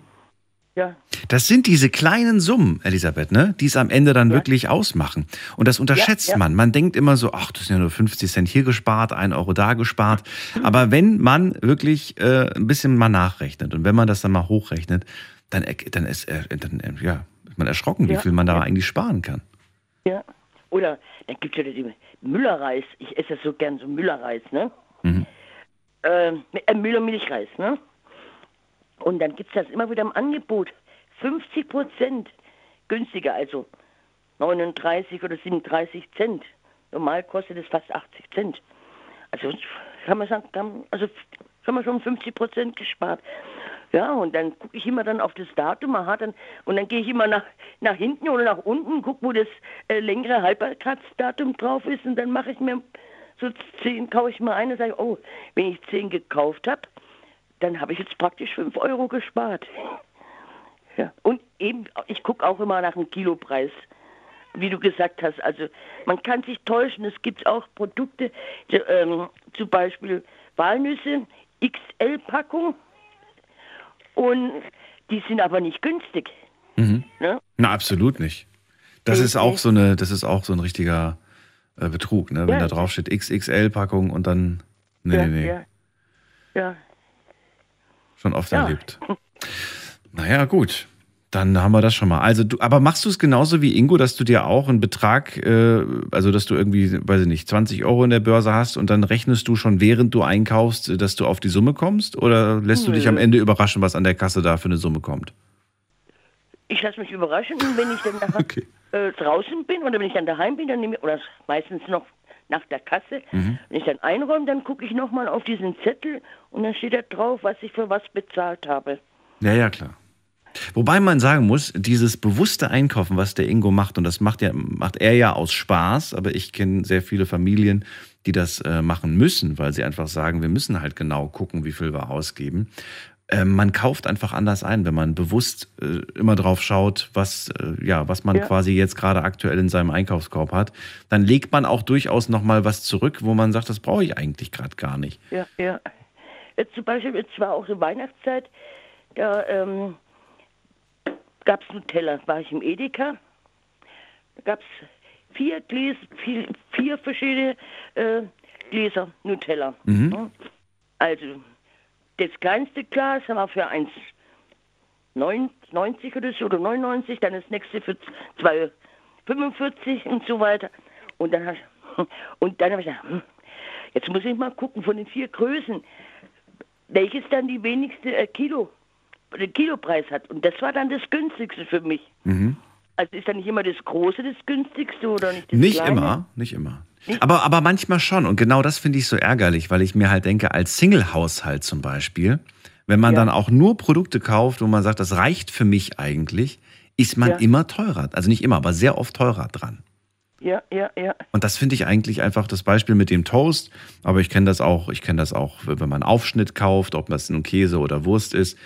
Ja. Das sind diese kleinen Summen, Elisabeth, ne? die es am Ende dann wirklich ausmachen. Und das unterschätzt Ja, ja. man. Man denkt immer so, ach, das sind ja nur 50 Cent hier gespart, ein Euro da gespart. Aber wenn man wirklich äh, ein bisschen mal nachrechnet und wenn man das dann mal hochrechnet, dann, dann, ist, dann äh, ja, ist man erschrocken, wie Ja, viel man da ja. eigentlich sparen kann. Ja. Oder dann gibt es ja den Müllerreis. Ich esse so gern so Müllerreis, ne? Mhm. Äh, äh, Müller Milchreis, ne? Und dann gibt es das immer wieder im Angebot. 50 Prozent günstiger, also 39 oder 37 Cent. Normal kostet es fast 80 Cent. Also kann man sagen, kann, also haben wir schon 50 Prozent gespart. Ja, und dann gucke ich immer dann auf das Datum, aha, dann, und dann gehe ich immer nach, nach hinten oder nach unten, gucke, wo das äh, längere Haltbarkeitsdatum drauf ist und dann mache ich mir so zehn, kaufe ich mal ein und sage, oh, wenn ich zehn gekauft habe, dann habe ich jetzt praktisch fünf Euro gespart. Ja, und eben, ich gucke auch immer nach dem Kilopreis, wie du gesagt hast. Also man kann sich täuschen. Es gibt auch Produkte, die, ähm, zum Beispiel Walnüsse, XL-Packung, und die sind aber nicht günstig. Mhm. Ne? Na, absolut nicht. Das Nee, ist auch so eine, das ist auch so ein richtiger äh, Betrug, ne? Wenn Ja. da drauf steht XXL-Packung und dann. Nee, ja, nee, nee. ja, ja. Schon oft erlebt. Naja, gut. Dann haben wir das schon mal. Also du, aber machst du es genauso wie Ingo, dass du dir auch einen Betrag, äh, also dass du irgendwie, weiß ich nicht, 20 Euro in der Börse hast und dann rechnest du schon, während du einkaufst, dass du auf die Summe kommst? Oder lässt du dich am Nö. Ende überraschen, was an der Kasse da für eine Summe kommt? Ich lasse mich überraschen, wenn ich dann nachher [laughs] äh, draußen bin oder wenn ich dann daheim bin, dann nehme ich, oder meistens noch nach der Kasse, Mhm. wenn ich dann einräume, dann gucke ich nochmal auf diesen Zettel und dann steht da drauf, was ich für was bezahlt habe. Ja, ja, klar. Wobei man sagen muss, dieses bewusste Einkaufen, was der Ingo macht, und das macht, ja, macht er ja aus Spaß, aber ich kenne sehr viele Familien, die das äh, machen müssen, weil sie einfach sagen, wir müssen halt genau gucken, wie viel wir ausgeben. Ähm, man kauft einfach anders ein, wenn man bewusst äh, immer drauf schaut, was, äh, ja, was man Ja. quasi jetzt gerade aktuell in seinem Einkaufskorb hat. Dann legt man auch durchaus nochmal was zurück, wo man sagt, das brauche ich eigentlich gerade gar nicht. Ja, ja. Jetzt zum Beispiel, jetzt war auch so Weihnachtszeit, da ähm, gab es Nutella, war ich im Edeka, da gab es vier Gläser, vier, vier verschiedene äh, Gläser Nutella. Mhm. Also, das kleinste Glas haben wir für 1,90 oder so, oder 99, dann das nächste für 2,45 und so weiter. Und dann, hab- [laughs] und dann habe ich gedacht, hm, jetzt muss ich mal gucken von den vier Größen, welches dann die wenigste äh, Kilo, den Kilopreis hat. Und das war dann das günstigste für mich. Mhm. Also ist dann nicht immer das Große das günstigste oder nicht das Nicht Kleine? immer, nicht immer. Aber, aber manchmal schon. Und genau das finde ich so ärgerlich, weil ich mir halt denke, als Single-Haushalt zum Beispiel, wenn man Ja. dann auch nur Produkte kauft, wo man sagt, das reicht für mich eigentlich, ist man Ja. immer teurer. Also nicht immer, aber sehr oft teurer dran. Ja, ja, ja. Und das finde ich eigentlich einfach das Beispiel mit dem Toast. Aber ich kenne das auch, ich kenne das auch, wenn man Aufschnitt kauft, ob das nun Käse oder Wurst ist,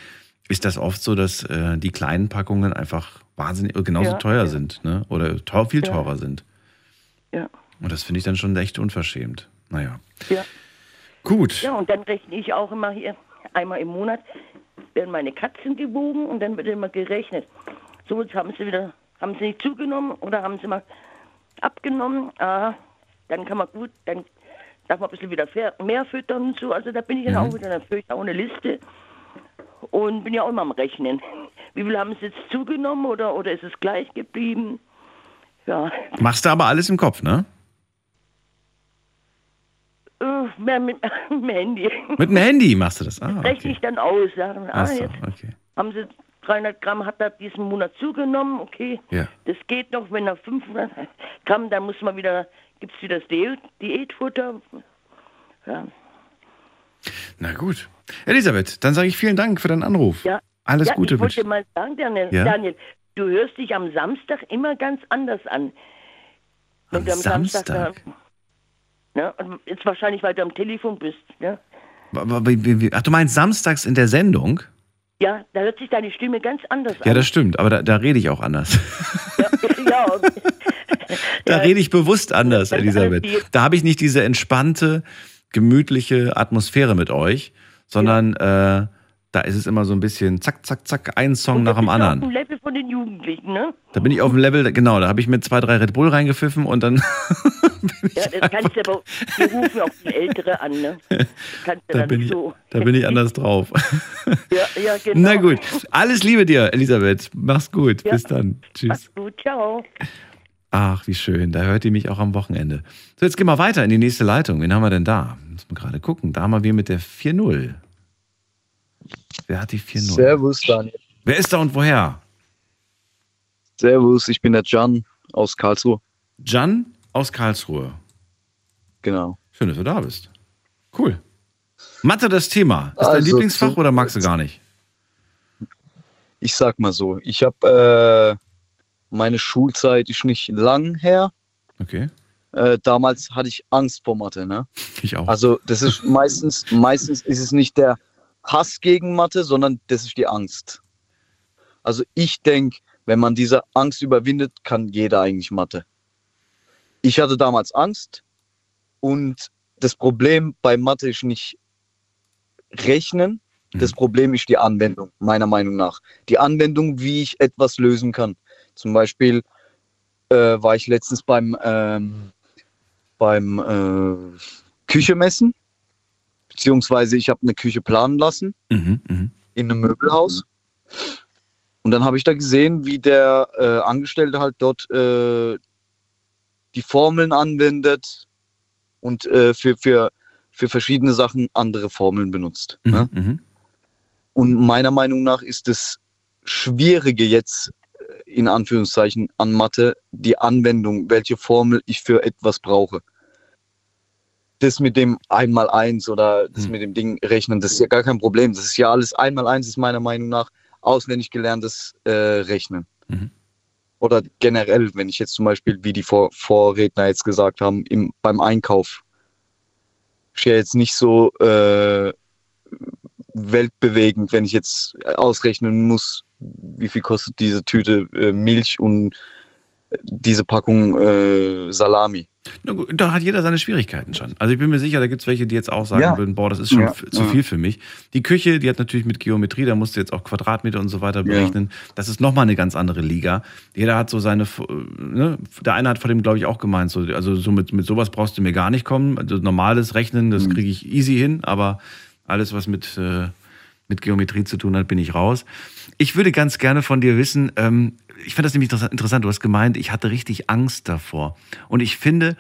ist das oft so, dass äh, die kleinen Packungen einfach wahnsinnig genauso Ja, teuer ja. sind, ne? Oder teuer, viel Ja. teurer sind. Ja. Und das finde ich dann schon echt unverschämt. Naja. Ja. Gut. Ja, und dann rechne ich auch immer hier, einmal im Monat werden meine Katzen gewogen und dann wird immer gerechnet. So, jetzt haben sie wieder, haben sie nicht zugenommen oder haben sie mal abgenommen. Ah, dann kann man gut, dann darf man ein bisschen wieder mehr füttern und so. Also da bin ich dann Mhm. auch wieder, dann führe ich auch eine Liste und bin ja auch immer am Rechnen. Wie viel haben sie jetzt zugenommen oder, oder ist es gleich geblieben? Ja, Machst du aber alles im Kopf, ne? äh, mehr mit, [laughs] mit dem Handy. Mit dem Handy machst du das. Ah, rechne okay. ich dann aus. Sagen, ah, so, jetzt okay. haben sie 300 Gramm, hat er diesen Monat zugenommen, okay. Ja. Das geht noch, wenn er 500 Gramm, dann muss man wieder, gibt es wieder das Diät, Diätfutter. Ja. Na gut. Elisabeth, dann sage ich vielen Dank für deinen Anruf. Ja. Alles ja, Gute Ich wollte mal sagen, Daniel, Ja? Daniel, du hörst dich am Samstag immer ganz anders an. Am am Samstag, Samstag? da, ne, jetzt wahrscheinlich, weil du am Telefon bist. Ne? Ach, du meinst samstags in der Sendung? Ja, da hört sich deine Stimme ganz anders Ja, an. das stimmt, aber da, da rede ich auch anders. ja, [laughs] [laughs] Da rede ich bewusst anders, Elisabeth. Da habe ich nicht diese entspannte, gemütliche Atmosphäre mit euch, sondern äh, da ist es immer so ein bisschen zack, zack, zack, ein Song nach dem Auf dem anderen. Level von den Jugendlichen, ne? Da bin ich auf dem Level, genau, da habe ich mir zwei, drei Red Bull reingepfiffen und dann, [laughs] Ja, das kannst du aber, die rufen auch die Ältere an, ne? Das [laughs] kannst du da, bin ich, so. da bin ich anders drauf. Ja, ja, [laughs] genau. Na gut, alles Liebe dir, Elisabeth. Mach's gut. Ja. Bis dann. Tschüss. Mach's gut, ciao. Ach, wie schön. Da hört ihr mich auch am Wochenende. So, jetzt gehen wir weiter in die nächste Leitung. Wen haben wir denn da? Muss man gerade gucken. Da haben wir wen mit der 4-0. Wer hat die 4-0? Servus, Daniel. Wer ist da und woher? Servus, ich bin der Can aus Karlsruhe. Can aus Karlsruhe. Genau. Schön, dass du da bist. Cool. Mathe das Thema. Ist dein Also, Lieblingsfach zu- oder magst du gar nicht? Ich sag mal so, ich habe äh, meine Schulzeit ist nicht lang her. Okay. Äh, damals hatte ich Angst vor Mathe, ne? [laughs] Ich auch. Also das ist [laughs] meistens, meistens ist es nicht der Hass gegen Mathe, sondern das ist die Angst. Also ich denke, wenn man diese Angst überwindet, kann jeder eigentlich Mathe. Ich hatte damals Angst und das Problem bei Mathe ist nicht Rechnen, das Problem ist die Anwendung, meiner Meinung nach. Die Anwendung, wie ich etwas lösen kann. Zum Beispiel äh, war ich letztens beim, ähm, beim äh, Küchemessen, beziehungsweise ich habe eine Küche planen lassen Mhm, mhm. in einem Möbelhaus. Und dann habe ich da gesehen, wie der äh, Angestellte halt dort äh, die Formeln anwendet und äh, für, für, für verschiedene Sachen andere Formeln benutzt. Ne? Mhm. Und meiner Meinung nach ist das Schwierige jetzt in Anführungszeichen an Mathe die Anwendung, welche Formel ich für etwas brauche. Das mit dem Einmal-Eins oder das mit dem Ding rechnen, das ist ja gar kein Problem. Das ist ja alles Einmal-Eins ist meiner Meinung nach auswendig gelerntes äh, Rechnen. Oder generell, wenn ich jetzt zum Beispiel, wie die Vor Vorredner jetzt gesagt haben, im, beim Einkauf, ist ja jetzt nicht so äh, weltbewegend, wenn ich jetzt ausrechnen muss, wie viel kostet diese Tüte äh, Milch und diese Packung äh, Salami. Gut, da hat jeder seine Schwierigkeiten schon. Also ich bin mir sicher, da gibt es welche, die jetzt auch sagen Ja. würden, boah, das ist schon Ja, zu ja. viel für mich. Die Küche, die hat natürlich mit Geometrie, da musst du jetzt auch Quadratmeter und so weiter berechnen. Das ist nochmal eine ganz andere Liga. Jeder hat so seine, F- ne? der eine hat vor dem, glaube ich, auch gemeint, so, also so mit, mit sowas brauchst du mir gar nicht kommen. Also normales Rechnen, das kriege ich easy hin, aber alles, was mit, äh, mit Geometrie zu tun hat, bin ich raus. Ich würde ganz gerne von dir wissen, ähm, ich fand das nämlich interessa- interessant, du hast gemeint, ich hatte richtig Angst davor. Und ich finde,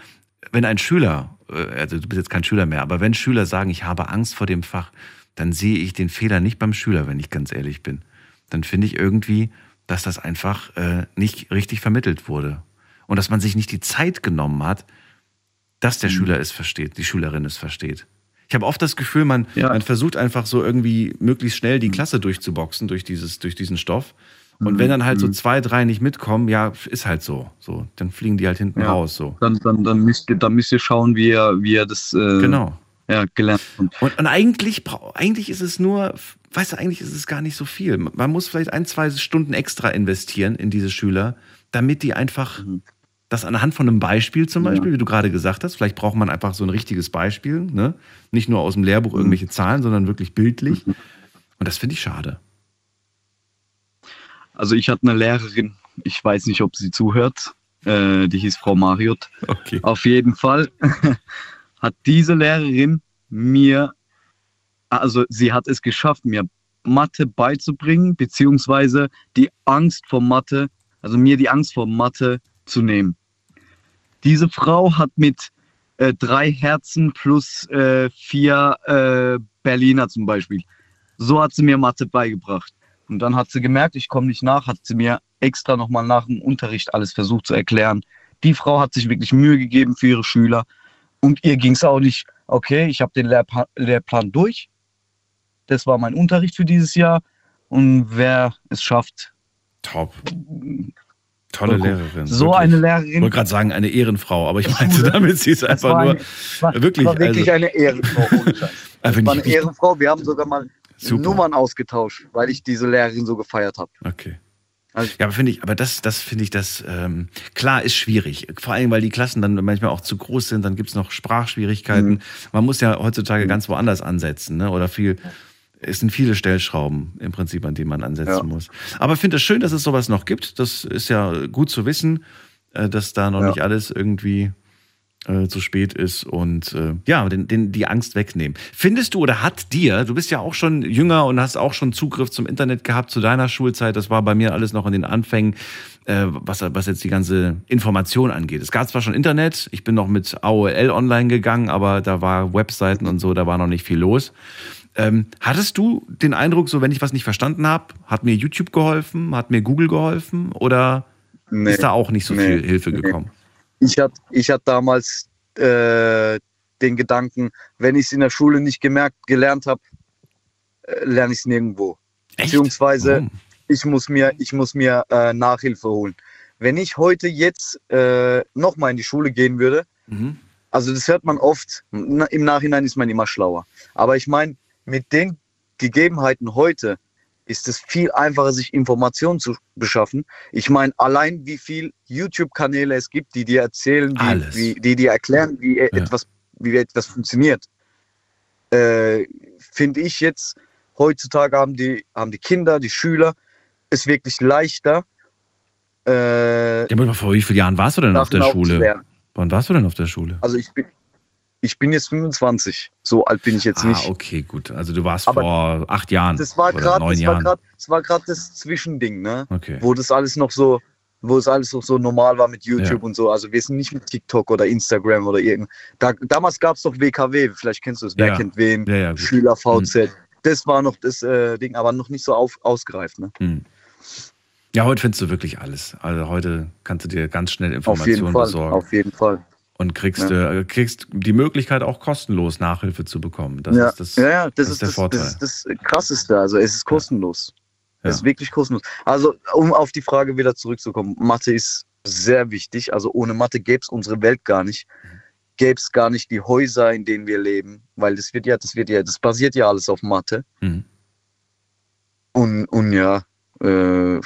wenn ein Schüler, äh, also du bist jetzt kein Schüler mehr, aber wenn Schüler sagen, ich habe Angst vor dem Fach, dann sehe ich den Fehler nicht beim Schüler, wenn ich ganz ehrlich bin. Dann finde ich irgendwie, dass das einfach äh, nicht richtig vermittelt wurde. Und dass man sich nicht die Zeit genommen hat, dass der Schüler es versteht, die Schülerin es versteht. Ich habe oft das Gefühl, man, man versucht einfach so irgendwie möglichst schnell die Klasse durchzuboxen durch, dieses, durch diesen Stoff. Und wenn dann halt so zwei, drei nicht mitkommen, ja, ist halt so. so dann fliegen die halt hinten Ja. raus. So. Dann, dann, dann, müsst ihr, dann müsst ihr schauen, wie ihr, wie ihr das äh, Genau. ja, gelernt habt. Und, und eigentlich, eigentlich ist es nur, weißt du, eigentlich ist es gar nicht so viel. Man muss vielleicht ein, zwei Stunden extra investieren in diese Schüler, damit die einfach das anhand von einem Beispiel zum Beispiel, wie du gerade gesagt hast, vielleicht braucht man einfach so ein richtiges Beispiel, ne? nicht nur aus dem Lehrbuch irgendwelche Zahlen, sondern wirklich bildlich. Und das finde ich schade. Also ich hatte eine Lehrerin, ich weiß nicht, ob sie zuhört, äh, die hieß Frau Mariot. Okay. Auf jeden Fall [laughs] hat diese Lehrerin mir, also sie hat es geschafft, mir Mathe beizubringen, beziehungsweise die Angst vor Mathe, also mir die Angst vor Mathe zu nehmen. Diese Frau hat mit äh, drei Herzen plus äh, vier äh, Berliner zum Beispiel. So hat sie mir Mathe beigebracht. Und dann hat sie gemerkt, ich komme nicht nach, hat sie mir extra nochmal nach dem Unterricht alles versucht zu erklären. Die Frau hat sich wirklich Mühe gegeben für ihre Schüler. Und ihr ging es auch nicht, okay, ich habe den Lehrpa Lehrplan durch. Das war mein Unterricht für dieses Jahr. Und wer es schafft. Top. Tolle Lehrerin. So wirklich. eine Ich Lehrerin. wollte gerade sagen, eine Ehrenfrau, aber ich meinte [laughs] damit, sie ist Das einfach nur eine- war, wirklich. war wirklich also, eine Ehrenfrau. Ohne Scheiß. [laughs] Das wenn war ich eine Ehrenfrau. Wir haben sogar mal Super. Nummern ausgetauscht, weil ich diese Lehrerin so gefeiert habe. Okay. Also Ja, aber finde ich, aber das, das finde ich, das ähm, klar ist schwierig. Vor allem, weil die Klassen dann manchmal auch zu groß sind, dann gibt es noch Sprachschwierigkeiten. Mhm. Man muss ja heutzutage ganz woanders ansetzen, ne? Oder viel, es sind viele Stellschrauben im Prinzip, an denen man ansetzen Ja. muss. Aber ich finde es schön, dass es sowas noch gibt. Das ist ja gut zu wissen, äh, dass da noch Ja. nicht alles irgendwie äh, zu spät ist und äh, ja, den, den, die Angst wegnehmen. Findest du oder hat dir, du bist ja auch schon jünger und hast auch schon Zugriff zum Internet gehabt zu deiner Schulzeit, das war bei mir alles noch in den Anfängen, äh, was, was jetzt die ganze Information angeht. Es gab zwar schon Internet, ich bin noch mit AOL online gegangen, aber da war Webseiten und so, da war noch nicht viel los. Ähm, hattest du den Eindruck, so wenn ich was nicht verstanden habe, hat mir YouTube geholfen, hat mir Google geholfen oder Nee. ist da auch nicht so Nee. viel Hilfe Nee. gekommen? Ich hatte ich hatte damals äh, den Gedanken, wenn ich es in der Schule nicht gemerkt, gelernt habe, äh, lerne ich es nirgendwo. Beziehungsweise ich muss mir, ich muss mir äh, Nachhilfe holen. Wenn ich heute jetzt äh, nochmal in die Schule gehen würde, Mhm. also das hört man oft, na, im Nachhinein ist man immer schlauer. Aber ich meine, mit den Gegebenheiten heute ist es viel einfacher, sich Informationen zu beschaffen. Ich meine, allein wie viel YouTube-Kanäle es gibt, die dir erzählen, wie, wie, die dir erklären, wie e- etwas, wie etwas funktioniert. Äh, Finde ich jetzt, heutzutage haben die, haben die Kinder, die Schüler es wirklich leichter. Äh, Ja, vor wie vielen Jahren warst du denn auf der Schule? Wann warst du denn auf der Schule? Also ich bin, ich bin jetzt 25. So alt bin ich jetzt ah, nicht. okay, gut. Also du warst Aber vor acht Jahren Das war gerade das, war Jahren. grad- das war das Zwischending, ne? Okay. Wo das alles noch so, wo es alles noch so normal war mit YouTube und so. Also wir sind nicht mit TikTok oder Instagram oder irgend. Da, damals gab es doch WKW, vielleicht kennst du es, wer Ja. kennt wen, Ja, ja. Schüler VZ. Das war noch das äh, Ding, aber noch nicht so auf, ausgereift, ne? Hm. Ja, heute findest du wirklich alles. Also heute kannst du dir ganz schnell Auf jeden Informationen Fall, besorgen. auf jeden Fall. Und kriegst, Ja. äh, kriegst die Möglichkeit auch kostenlos Nachhilfe zu bekommen. Das ja. ist das, ja, ja, das, das ist, ist der das, Vorteil. das ist das Krasseste. Also es ist kostenlos. Ja. Es ist wirklich kostenlos. Also um auf die Frage wieder zurückzukommen, Mathe ist sehr wichtig. Also ohne Mathe gäbe es unsere Welt gar nicht. Gäbe es gar nicht die Häuser, in denen wir leben, weil das wird ja, das wird ja, das basiert ja alles auf Mathe. Mhm. Und, und ja, äh,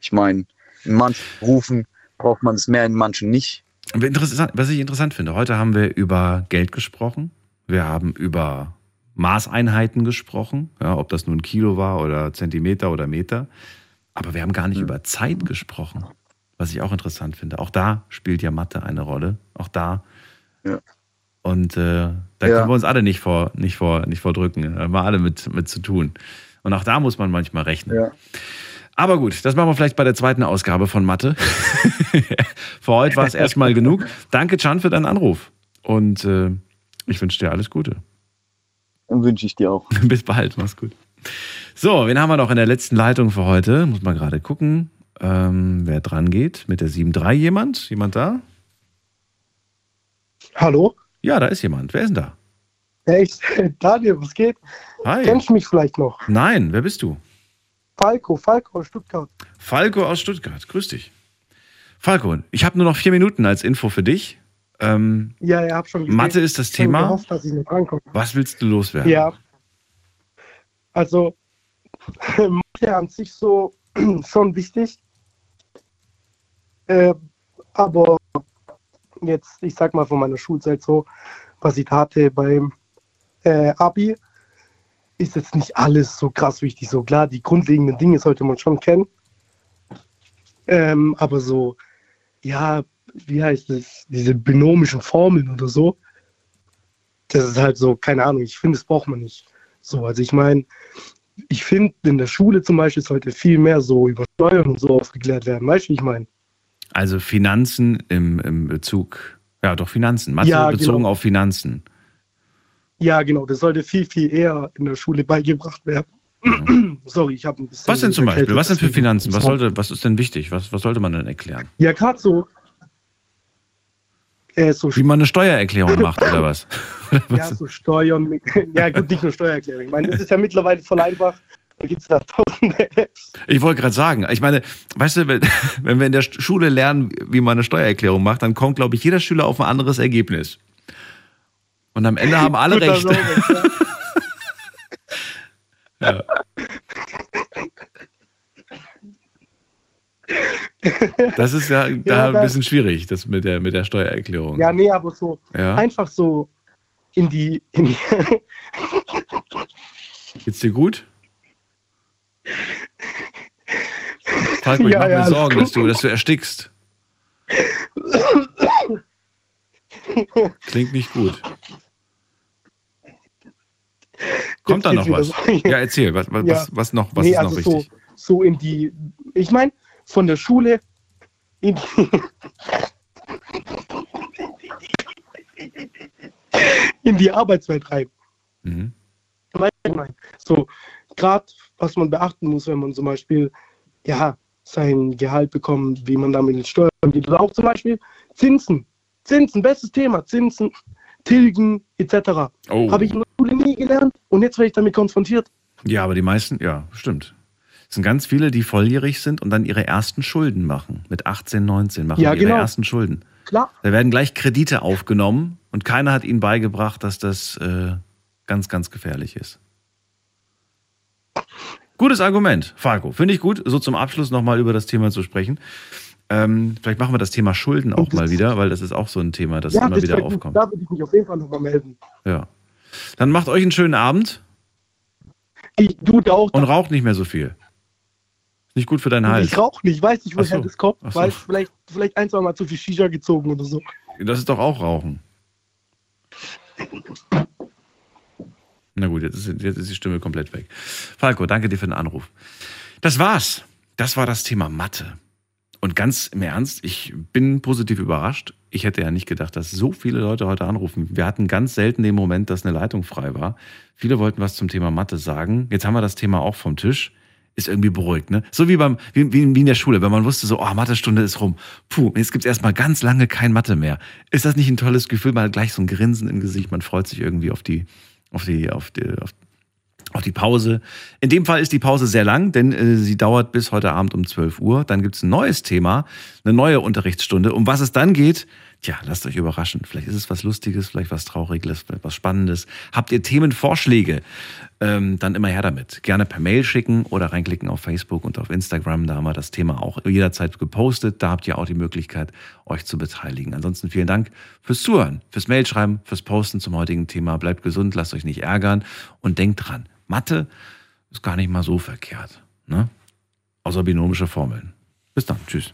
ich meine, in manchen Berufen braucht man es mehr, in manchen nicht. Was ich interessant finde, heute haben wir über Geld gesprochen. Wir haben über Maßeinheiten gesprochen, ja, ob das nun Kilo war oder Zentimeter oder Meter. Aber wir haben gar nicht über Zeit gesprochen, was ich auch interessant finde. Auch da spielt ja Mathe eine Rolle. Auch da. Und äh, da Ja. können wir uns alle nicht vor, nicht vor, nicht vordrücken. Da haben wir alle mit, mit zu tun. Und auch da muss man manchmal rechnen. Ja. Aber gut, das machen wir vielleicht bei der zweiten Ausgabe von Mathe. [laughs] für heute war es erstmal genug. Danke, Chan, für deinen Anruf. Und äh, ich wünsche dir alles Gute. Dann wünsche ich dir auch. [laughs] Bis bald, mach's gut. So, wen haben wir noch in der letzten Leitung für heute? Muss mal gerade gucken, ähm, wer dran geht. Mit der 7.3 jemand? Jemand da? Hallo? Ja, da ist jemand. Wer ist denn da? Echt? [laughs] Daniel, was geht? Hi. Kennst du mich vielleicht noch? Nein, wer bist du? Falco, Falco aus Stuttgart. Falco aus Stuttgart. Grüß dich. Falco, ich habe nur noch vier Minuten als Info für dich. Ähm, Ja, ja, hab schon gesehen. Mathe ist das Thema. gehofft, dass ich rankomme. was willst du loswerden? Ja. Also, [laughs] Mathe an sich so [clears throat] schon wichtig. Äh, aber jetzt, ich sag mal von meiner Schulzeit so, was ich hatte beim äh, Abi, ist jetzt nicht alles so krass wichtig. So klar, die grundlegenden Dinge sollte man schon kennen. Ähm, aber so, ja, wie heißt es, diese binomischen Formeln oder so, das ist halt so, keine Ahnung, ich finde, das braucht man nicht. So, also ich meine, ich finde, in der Schule zum Beispiel sollte viel mehr so über Steuern und so aufgeklärt werden. Weißt du, wie ich meine? Also Finanzen im, im Bezug, ja doch Finanzen, Mathe Ja, bezogen genau. auf Finanzen. Ja, genau, das sollte viel, viel eher in der Schule beigebracht werden. [clears throat] Sorry, ich habe ein bisschen. Mhm. Was denn zum Beispiel? Was denn für Finanzen? Was, sollte, was ist denn wichtig? Was, was sollte man denn erklären? Ja, gerade so. Äh, so Wie man eine Steuererklärung [coughs] macht oder was? Ja, so Steuern. [laughs] Ja, gut, nicht nur Steuererklärung. Ich meine, das ist ja mittlerweile voll einfach. Da gibt es da tausende [laughs] Apps. Ich wollte gerade sagen, ich meine, weißt du, wenn, [laughs] wenn wir in der Schule lernen, wie man eine Steuererklärung macht, dann kommt, glaube ich, jeder Schüler auf ein anderes Ergebnis. Und am Ende haben alle recht. [laughs] Ja. Das ist ja, da Ja, ein bisschen schwierig, das mit der, mit der Steuererklärung. Ja, nee, aber so Ja. einfach so in die, in die [laughs] Geht's dir gut? Falco, ich Ja, mach mir Sorgen, dass du, dass du erstickst. [laughs] Klingt nicht gut. Kommt da noch was? [laughs] Ja, erzähl, was, was, Ja. was, noch, was nee, ist noch also wichtig? So, so in die, ich meine, von der Schule in die, [laughs] in die Arbeitswelt rein. Mhm. So, gerade was man beachten muss, wenn man zum Beispiel, ja, sein Gehalt bekommt, wie man damit geht. Oder auch zum Beispiel Zinsen. Zinsen, bestes Thema. Zinsen, Tilgen, etc. Oh. Habe ich in der Schule nie gelernt und jetzt werde ich damit konfrontiert. Ja, aber die meisten, ja, stimmt. Es sind ganz viele, die volljährig sind und dann ihre ersten Schulden machen. Mit 18, 19 machen Ja, ihre genau. ersten Schulden. Klar. Da werden gleich Kredite aufgenommen und keiner hat ihnen beigebracht, dass das äh, ganz, ganz gefährlich ist. Gutes Argument, Falco. Finde ich gut, so zum Abschluss nochmal über das Thema zu sprechen. Ähm, vielleicht machen wir das Thema Schulden auch mal wieder, weil das ist auch so ein Thema, das immer das wieder aufkommt. Da würde ich mich auf jeden Fall nochmal melden. Ja. Dann macht euch einen schönen Abend. Ich, du auch. Und raucht nicht mehr so viel. Nicht gut für deinen Hals. Ich rauche nicht, weiß nicht, woher so. das kommt. So. Weiß vielleicht, vielleicht ein, zwei Mal zu viel Shisha gezogen oder so. Das ist doch auch Rauchen. Na gut, jetzt ist, jetzt ist die Stimme komplett weg. Falco, danke dir für den Anruf. Das war's. Das war das Thema Mathe. Und ganz im Ernst, ich bin positiv überrascht. Ich hätte ja nicht gedacht, dass so viele Leute heute anrufen. Wir hatten ganz selten den Moment, dass eine Leitung frei war. Viele wollten was zum Thema Mathe sagen. Jetzt haben wir das Thema auch vom Tisch. Ist irgendwie beruhigt, ne? So wie beim, wie, wie in der Schule, wenn man wusste so, oh, Mathestunde ist rum. Puh, jetzt gibt's erstmal ganz lange kein Mathe mehr. Ist das nicht ein tolles Gefühl? Man hat gleich so ein Grinsen im Gesicht, man freut sich irgendwie auf die, auf die, auf die, auf, auf die Pause. In dem Fall ist die Pause sehr lang, denn äh, sie dauert bis heute Abend um 12 Uhr. Dann gibt's ein neues Thema, eine neue Unterrichtsstunde. Um was es dann geht, tja, lasst euch überraschen. Vielleicht ist es was Lustiges, vielleicht was Trauriges, vielleicht was Spannendes. Habt ihr Themenvorschläge? Ähm, dann immer her damit. Gerne per Mail schicken oder reinklicken auf Facebook und auf Instagram. Da haben wir das Thema auch jederzeit gepostet. Da habt ihr auch die Möglichkeit, euch zu beteiligen. Ansonsten vielen Dank fürs Zuhören, fürs Mailschreiben, fürs Posten zum heutigen Thema. Bleibt gesund, lasst euch nicht ärgern und denkt dran. Mathe ist gar nicht mal so verkehrt. Ne? Außer binomische Formeln. Bis dann. Tschüss.